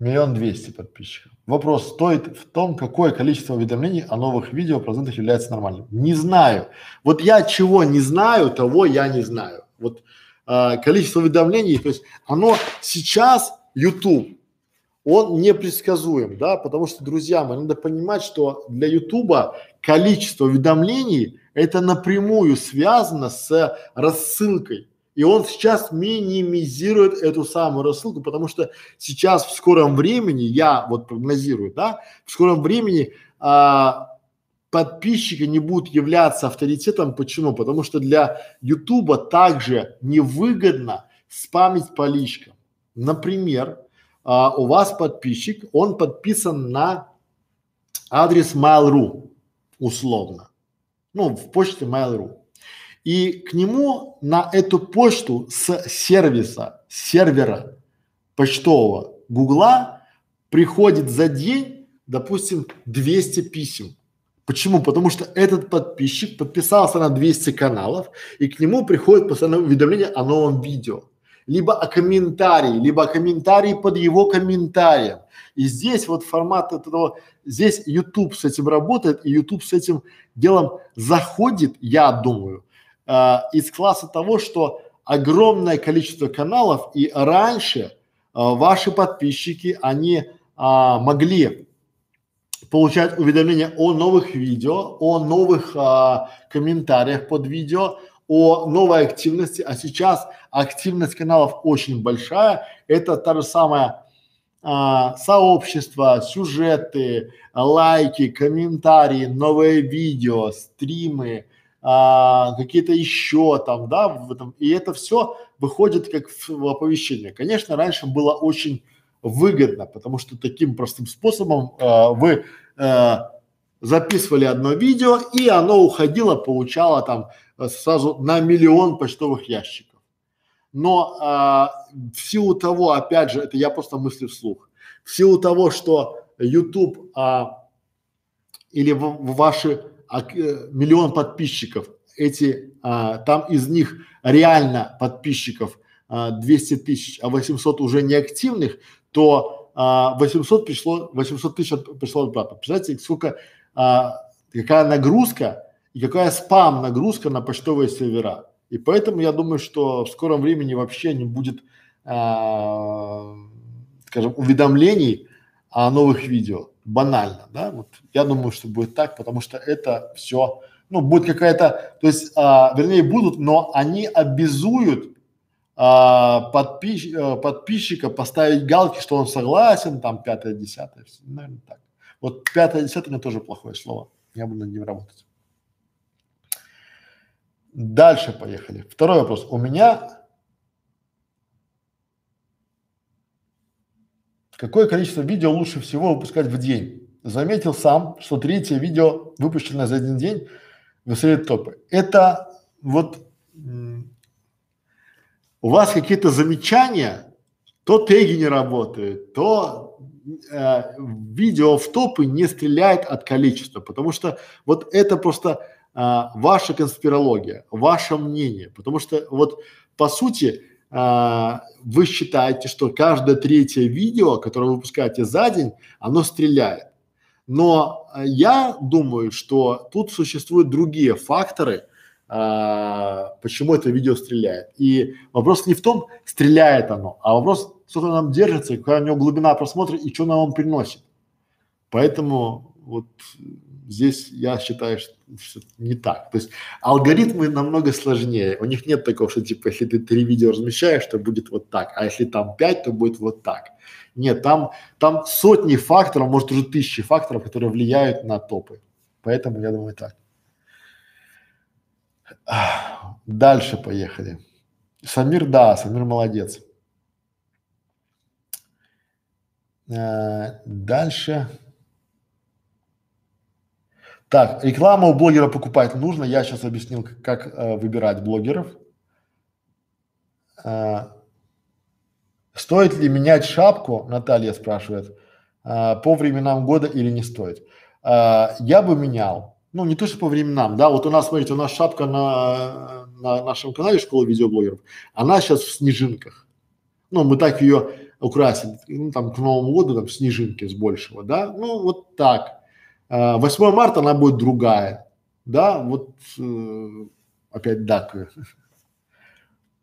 миллион двести подписчиков. Вопрос стоит в том, какое количество уведомлений о новых видео процентах является нормальным. Не знаю. Вот я чего не знаю, того я не знаю. Вот э, количество уведомлений, то есть оно сейчас YouTube, он непредсказуем, да, потому что, друзья мои, надо понимать, что для YouTube количество уведомлений это напрямую связано с рассылкой. И он сейчас минимизирует эту самую рассылку, потому что сейчас в скором времени, я вот прогнозирую, да, в скором времени а, подписчики не будут являться авторитетом. Почему? Потому что для Ютуба также невыгодно спамить по личкам. Например, а, у вас подписчик, он подписан на адрес Mail.ru условно, ну в почте Mail.ru. И к нему на эту почту с сервиса, сервера почтового Гугла приходит за день, допустим, 200 писем. Почему? Потому что этот подписчик подписался на 200 каналов, и к нему приходит постоянное уведомление о новом видео. Либо о комментарии, либо о комментарии под его комментарием. И здесь вот формат этого, здесь YouTube с этим работает, и YouTube с этим делом заходит, я думаю, а, из класса того, что огромное количество каналов и раньше а, ваши подписчики, они а, могли получать уведомления о новых видео, о новых а, комментариях под видео, о новой активности, а сейчас активность каналов очень большая, это та же самая а, сообщество, сюжеты, лайки, комментарии, новые видео, стримы, а, какие-то еще там, да, в этом, и это все выходит как в, в оповещение. Конечно, раньше было очень выгодно, потому что таким простым способом э, вы э, записывали одно видео и оно уходило, получало там сразу на миллион почтовых ящиков. Но э, в силу того, опять же, это я просто мыслю вслух, в силу того, что YouTube э, или в, в ваши а, э, миллион подписчиков, эти, а, там из них реально подписчиков а, 200 тысяч, а 800 уже неактивных, то а, 800 пришло, 800 тысяч пришло обратно. Представляете, сколько, а, какая нагрузка и какая спам нагрузка на почтовые сервера. И поэтому я думаю, что в скором времени вообще не будет, а, скажем, уведомлений о новых видео банально, да, вот я думаю, что будет так, потому что это все, ну, будет какая-то, то есть, а, вернее, будут, но они обязуют а, подпис, а, подписчика поставить галки, что он согласен, там, пятое, десятое, наверное, так. Вот пятое, десятое, это тоже плохое слово, я буду над ним работать. Дальше поехали. Второй вопрос. У меня Какое количество видео лучше всего выпускать в день? Заметил сам, что третье видео, выпущенное за один день, выстрелит топы. Это вот у вас какие-то замечания, то теги не работают, то э, видео в топы не стреляет от количества, потому что вот это просто э, ваша конспирология, ваше мнение, потому что вот по сути а, вы считаете, что каждое третье видео, которое вы выпускаете за день, оно стреляет. Но а, я думаю, что тут существуют другие факторы, а, почему это видео стреляет. И вопрос не в том, стреляет оно, а вопрос, сколько нам держится, какая у него глубина просмотра и что нам он приносит. Поэтому вот здесь я считаю, что, не так. То есть алгоритмы намного сложнее. У них нет такого, что типа, если ты три видео размещаешь, то будет вот так, а если там пять, то будет вот так. Нет, там, там сотни факторов, может уже тысячи факторов, которые влияют на топы. Поэтому я думаю так. Дальше поехали. Самир, да, Самир молодец. А, дальше. Так, рекламу у блогера покупать нужно. Я сейчас объяснил, как, э, выбирать блогеров. А, стоит ли менять шапку, Наталья спрашивает, а, по временам года или не стоит? А, я бы менял. Ну, не то, что по временам, да, вот у нас, смотрите, у нас шапка на, на нашем канале Школа видеоблогеров, она сейчас в снежинках. Ну, мы так ее украсили, ну, там, к Новому году, там, снежинки с большего, да, ну, вот так. 8 а, марта она будет другая, да, вот э, опять дак.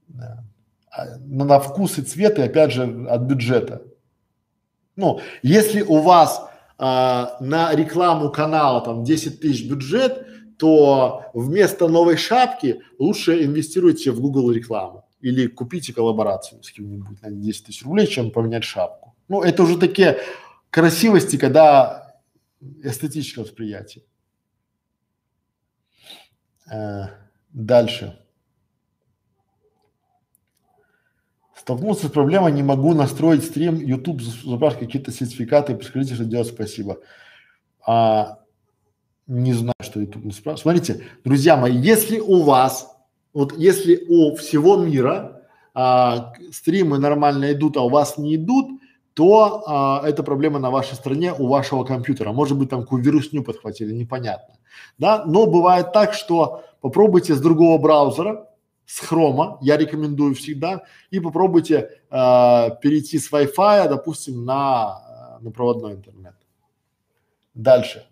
Да. А, на вкус и цвет, и опять же от бюджета. Ну, если у вас а, на рекламу канала там 10 тысяч бюджет, то вместо новой шапки лучше инвестируйте в Google рекламу или купите коллаборацию с кем-нибудь на 10 тысяч рублей, чем поменять шапку. Ну, это уже такие красивости, когда эстетическое восприятие. А, дальше. Столкнулся с проблемой, не могу настроить стрим, YouTube запрашивает какие-то сертификаты, подскажите, что делать, спасибо. А, не знаю, что YouTube не спрашивает. Смотрите, друзья мои, если у вас, вот если у всего мира а, стримы нормально идут, а у вас не идут, то а, это проблема на вашей стране, у вашего компьютера. Может быть, там какую вирусню подхватили, непонятно. Да, но бывает так, что попробуйте с другого браузера, с хрома, я рекомендую всегда, и попробуйте э, перейти с Wi-Fi, допустим, на, на проводной интернет. Дальше.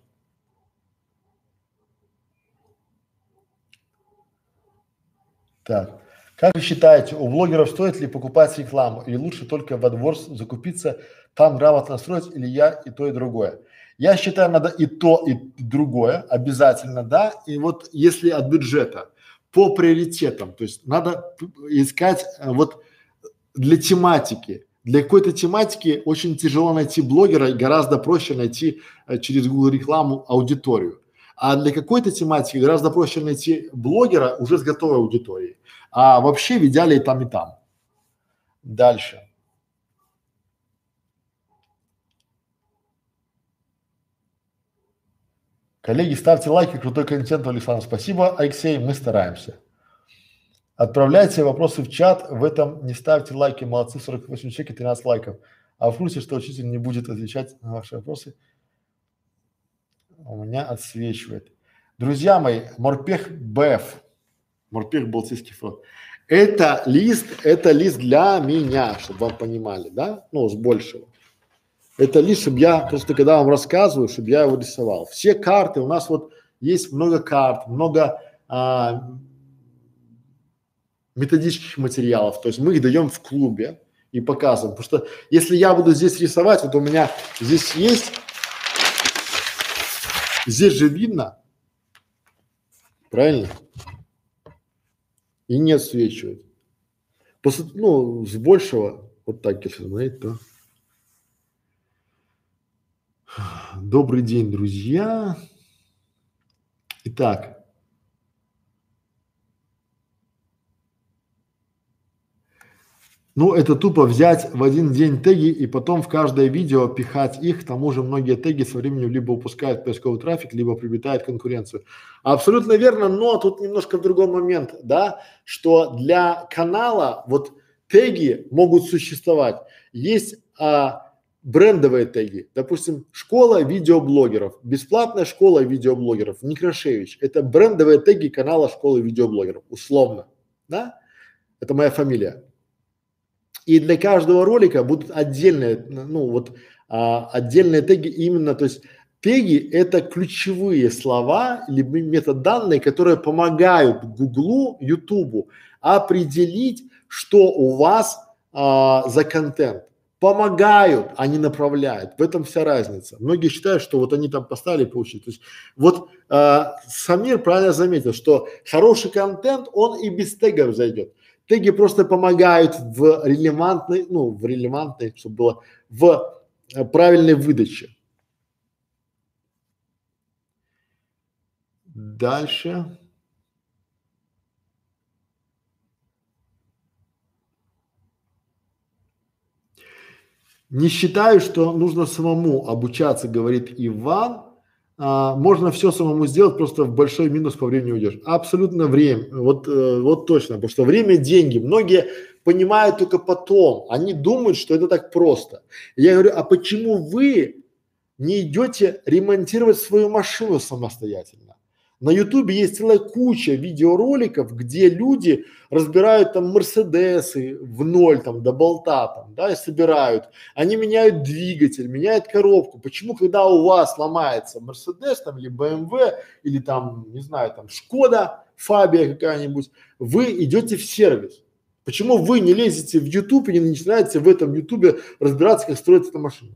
Так. Как вы считаете, у блогеров стоит ли покупать рекламу или лучше только в AdWords закупиться, там грамотно настроить или я и то и другое? Я считаю, надо и то, и другое, обязательно, да. И вот если от бюджета по приоритетам, то есть надо искать э, вот для тематики, для какой-то тематики очень тяжело найти блогера и гораздо проще найти э, через Google рекламу аудиторию. А для какой-то тематики гораздо проще найти блогера уже с готовой аудиторией. А вообще в идеале и там, и там. Дальше. Коллеги, ставьте лайки, крутой контент, Александр. Спасибо, Алексей, мы стараемся. Отправляйте вопросы в чат, в этом не ставьте лайки, молодцы, 48 человек и 13 лайков. А в курсе, что учитель не будет отвечать на ваши вопросы, у меня отсвечивает. Друзья мои, Морпех БФ, Морпех Балтийский флот. Это лист, это лист для меня, чтобы вам понимали, да? Ну, с большего. Это лист, чтобы я, просто когда вам рассказываю, чтобы я его рисовал. Все карты, у нас вот есть много карт, много а, методических материалов, то есть мы их даем в клубе и показываем. Потому что если я буду здесь рисовать, вот у меня здесь есть, здесь же видно, правильно? И не отсвечивает. После, ну, с большего, вот так если смотреть, то. Добрый день, друзья. Итак, Ну, это тупо взять в один день теги и потом в каждое видео пихать их. К тому же многие теги со временем либо упускают поисковый трафик, либо приобретают конкуренцию. Абсолютно верно, но тут немножко в другой момент, да, что для канала вот теги могут существовать. Есть а, брендовые теги, допустим, школа видеоблогеров, бесплатная школа видеоблогеров, Некрашевич. Это брендовые теги канала школы видеоблогеров, условно, да? Это моя фамилия. И для каждого ролика будут отдельные, ну вот а, отдельные теги именно, то есть теги это ключевые слова либо метаданные, которые помогают Гуглу, Ютубу определить, что у вас а, за контент. помогают, а не направляют. В этом вся разница. Многие считают, что вот они там поставили получить. То есть вот э, Самир правильно заметил, что хороший контент, он и без тегов зайдет. Теги просто помогают в релевантной, ну, в релевантной, чтобы было в э, правильной выдаче. Дальше. Не считаю, что нужно самому обучаться, говорит Иван. А, можно все самому сделать, просто в большой минус по времени уйдешь. Абсолютно время, вот, э, вот точно, потому что время – деньги. Многие понимают только потом, они думают, что это так просто. Я говорю, а почему вы не идете ремонтировать свою машину самостоятельно? На ютубе есть целая куча видеороликов, где люди разбирают там Мерседесы в ноль там до болта там, да, и собирают. Они меняют двигатель, меняют коробку. Почему, когда у вас ломается Мерседес там или БМВ или там, не знаю, там Шкода, Фабия какая-нибудь, вы идете в сервис? Почему вы не лезете в YouTube и не начинаете в этом ютубе разбираться, как строится эта машина?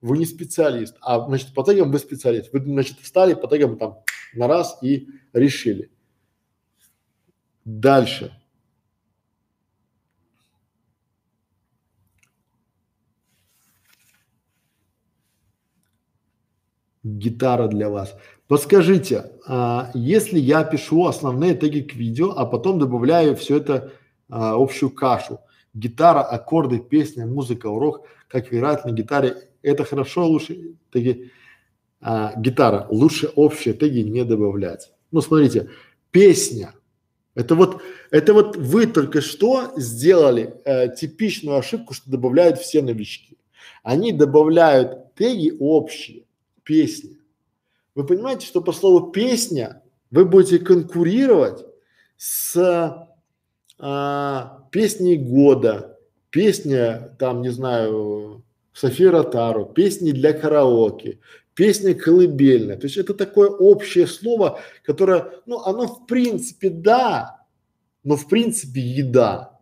Вы не специалист, а значит по тегам вы специалист. Вы значит встали по тегам там на раз и решили. Дальше. Гитара для вас. Подскажите, а, если я пишу основные теги к видео, а потом добавляю все это а, общую кашу, гитара, аккорды, песня, музыка, урок, как играть на гитаре, это хорошо, лучше теги а, гитара, лучше общие теги не добавлять. Ну, смотрите, песня. Это вот, это вот вы только что сделали э, типичную ошибку, что добавляют все новички. Они добавляют теги общие, песни. Вы понимаете, что по слову песня вы будете конкурировать с а, песней года, песня там, не знаю, София Тару, песни для караоке, песня колыбельная. То есть это такое общее слово, которое, ну, оно в принципе да, но в принципе еда.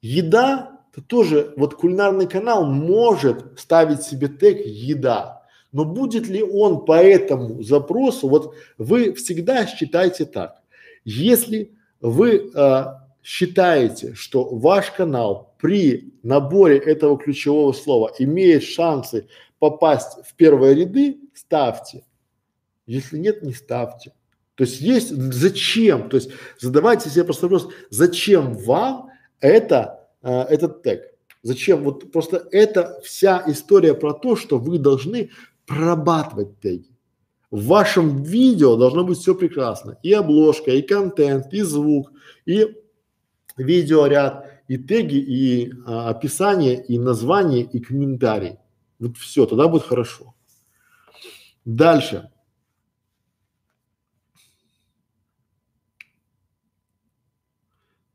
Еда, это тоже, вот кулинарный канал может ставить себе тег еда, но будет ли он по этому запросу, вот вы всегда считайте так, если вы э, считаете, что ваш канал при наборе этого ключевого слова имеет шансы попасть в первые ряды, ставьте. Если нет, не ставьте. То есть есть зачем? То есть задавайте себе просто вопрос, зачем вам это, э, этот тег? Зачем? Вот просто это вся история про то, что вы должны прорабатывать теги. В вашем видео должно быть все прекрасно. И обложка, и контент, и звук, и видеоряд, и теги, и а, описание, и название, и комментарий. Вот все, тогда будет хорошо. Дальше.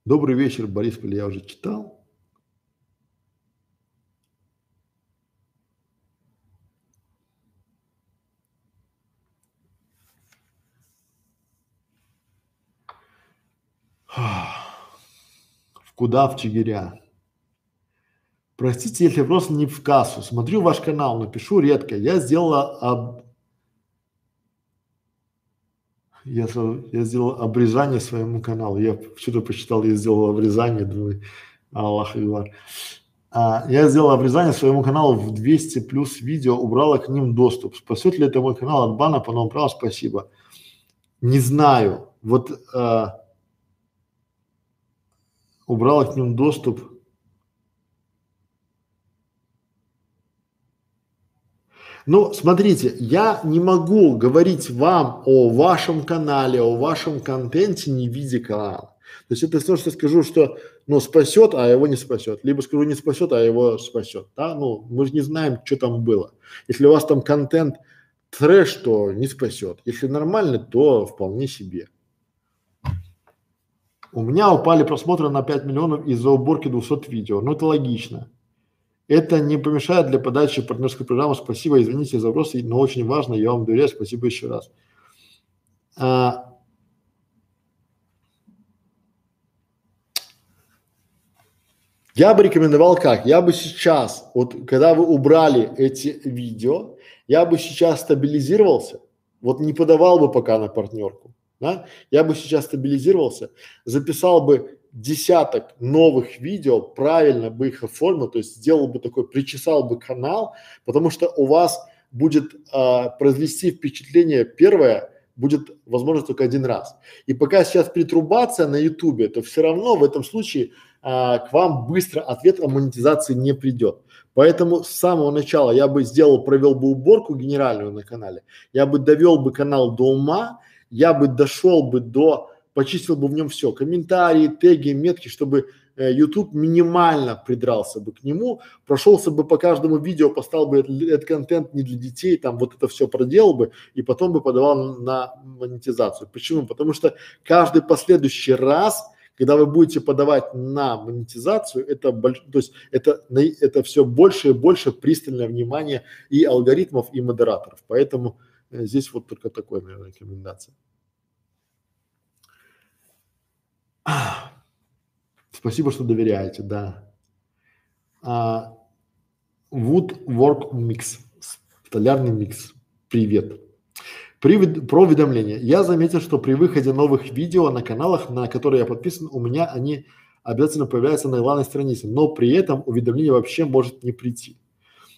Добрый вечер, Борис я уже читал. В куда в Чигиря? Простите, если просто не в кассу. Смотрю ваш канал, но пишу редко. Я сделала об... я, я сделал обрезание своему каналу. Я что-то посчитал, я сделал обрезание, думаю, Аллах Ивар. А, я сделал обрезание своему каналу в 200 плюс видео, убрала к ним доступ. Спасет ли это мой канал от бана по новому праву? Спасибо. Не знаю. Вот а, убрала к ним доступ Ну, смотрите, я не могу говорить вам о вашем канале, о вашем контенте, не видя канала. То есть это то, что скажу, что ну спасет, а его не спасет. Либо скажу не спасет, а его спасет. Да? Ну, мы же не знаем, что там было. Если у вас там контент трэш, то не спасет. Если нормально, то вполне себе. У меня упали просмотры на 5 миллионов из-за уборки 200 видео. Ну, это логично. Это не помешает для подачи партнерской программы. Спасибо, извините за вопросы, но очень важно, я вам доверяю, спасибо еще раз. А, Я бы рекомендовал как? Я бы сейчас, вот когда вы убрали эти видео, я бы сейчас стабилизировался, вот не подавал бы пока на партнерку, да? Я бы сейчас стабилизировался, записал бы десяток новых видео, правильно бы их оформил, то есть сделал бы такой, причесал бы канал, потому что у вас будет а, произвести впечатление первое, будет возможно только один раз. И пока сейчас притрубация на ютубе, то все равно в этом случае а, к вам быстро ответ о монетизации не придет. Поэтому с самого начала я бы сделал, провел бы уборку генеральную на канале, я бы довел бы канал до ума, я бы дошел бы до почистил бы в нем все, комментарии, теги, метки, чтобы э, YouTube минимально придрался бы к нему, прошелся бы по каждому видео, поставил бы этот контент не для детей, там вот это все проделал бы и потом бы подавал на монетизацию. Почему? Потому что каждый последующий раз когда вы будете подавать на монетизацию, это больш, то есть это, это все больше и больше пристальное внимание и алгоритмов, и модераторов. Поэтому э, здесь вот только такой, наверное, рекомендация. Спасибо, что доверяете, да. А, Woodwork Mix, столярный микс. Привет. При, про уведомления. Я заметил, что при выходе новых видео на каналах, на которые я подписан, у меня они обязательно появляются на главной странице, но при этом уведомление вообще может не прийти.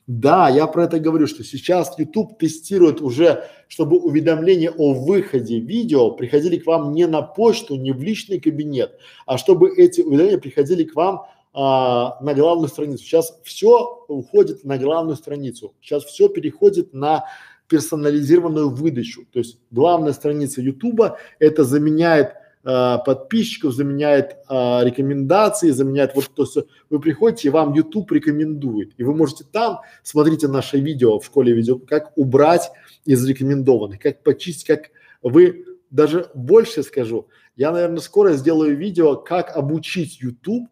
Да, я про это говорю, что сейчас YouTube тестирует уже, чтобы уведомления о выходе видео приходили к вам не на почту, не в личный кабинет, а чтобы эти уведомления приходили к вам а, на главную страницу. Сейчас все уходит на главную страницу. Сейчас все переходит на персонализированную выдачу. То есть главная страница YouTube это заменяет э, подписчиков, заменяет э, рекомендации, заменяет вот то, что вы приходите и вам YouTube рекомендует. И вы можете там, смотрите наше видео в школе видео, как убрать из рекомендованных, как почистить, как вы, даже больше скажу, я, наверное, скоро сделаю видео, как обучить YouTube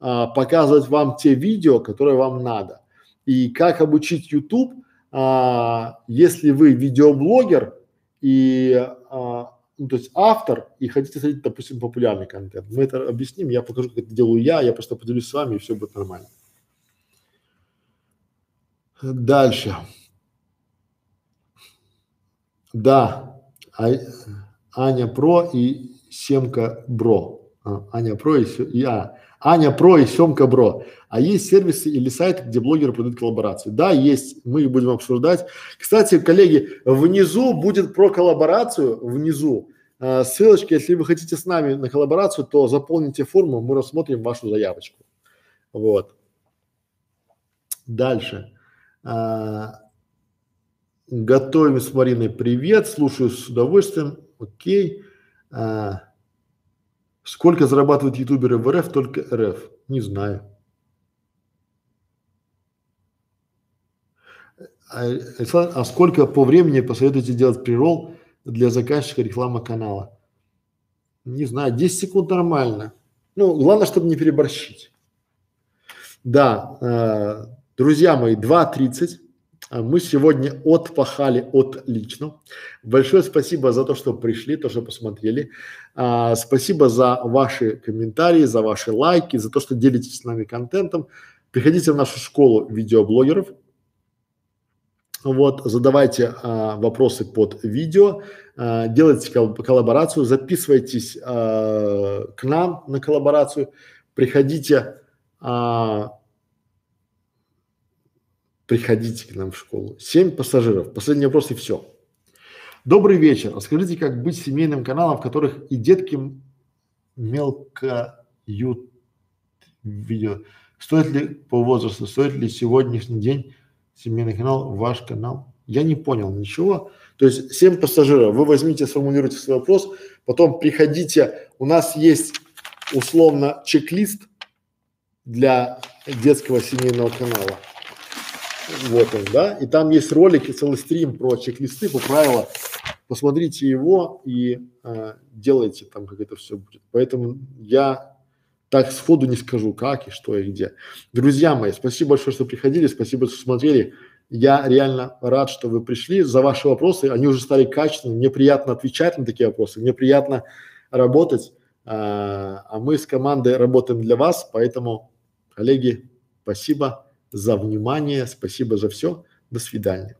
а, показывать вам те видео, которые вам надо. И как обучить YouTube, а, если вы видеоблогер и а, ну, то есть автор и хотите смотреть, допустим, популярный контент. Мы это объясним, я покажу, как это делаю я, я просто поделюсь с вами, и все будет нормально. Дальше. Да, а, Аня Про и Семка Бро. А, Аня Про и, а, Аня Про и Семка Бро. А есть сервисы или сайты, где блогеры продают коллаборации? Да, есть. Мы их будем обсуждать. Кстати, коллеги, внизу будет про коллаборацию, внизу. Э, ссылочка, если вы хотите с нами на коллаборацию, то заполните форму, мы рассмотрим вашу заявочку. Вот. Дальше. А, готовим с Мариной привет, слушаю с удовольствием. Окей. А, Сколько зарабатывают ютуберы в РФ, только РФ? Не знаю. А, а сколько по времени посоветуете делать прирол для заказчика реклама канала? Не знаю, 10 секунд нормально. Ну, главное, чтобы не переборщить. Да, э, друзья мои, 2.30 а мы сегодня отпахали отлично. Большое спасибо за то, что пришли, то, что посмотрели. А, спасибо за ваши комментарии, за ваши лайки, за то, что делитесь с нами контентом. Приходите в нашу школу видеоблогеров. Вот, задавайте а, вопросы под видео, а, делайте кол коллаборацию, записывайтесь а, к нам на коллаборацию, приходите а, приходите к нам в школу. Семь пассажиров. Последний вопрос и все. Добрый вечер. Расскажите, как быть семейным каналом, в которых и детки мелкают видео. Стоит ли по возрасту, стоит ли сегодняшний день семейный канал, ваш канал? Я не понял ничего. То есть семь пассажиров. Вы возьмите, сформулируйте свой вопрос, потом приходите. У нас есть условно чек-лист для детского семейного канала. Вот он, да, и там есть ролики, целый стрим про чек-листы, по правилам. Посмотрите его и э, делайте там, как это все будет. Поэтому я так сходу не скажу, как и что и где. Друзья мои, спасибо большое, что приходили, спасибо, что смотрели. Я реально рад, что вы пришли. За ваши вопросы, они уже стали качественными. Мне приятно отвечать на такие вопросы, мне приятно работать. А, а мы с командой работаем для вас, поэтому Коллеги, спасибо за внимание, спасибо за все. До свидания.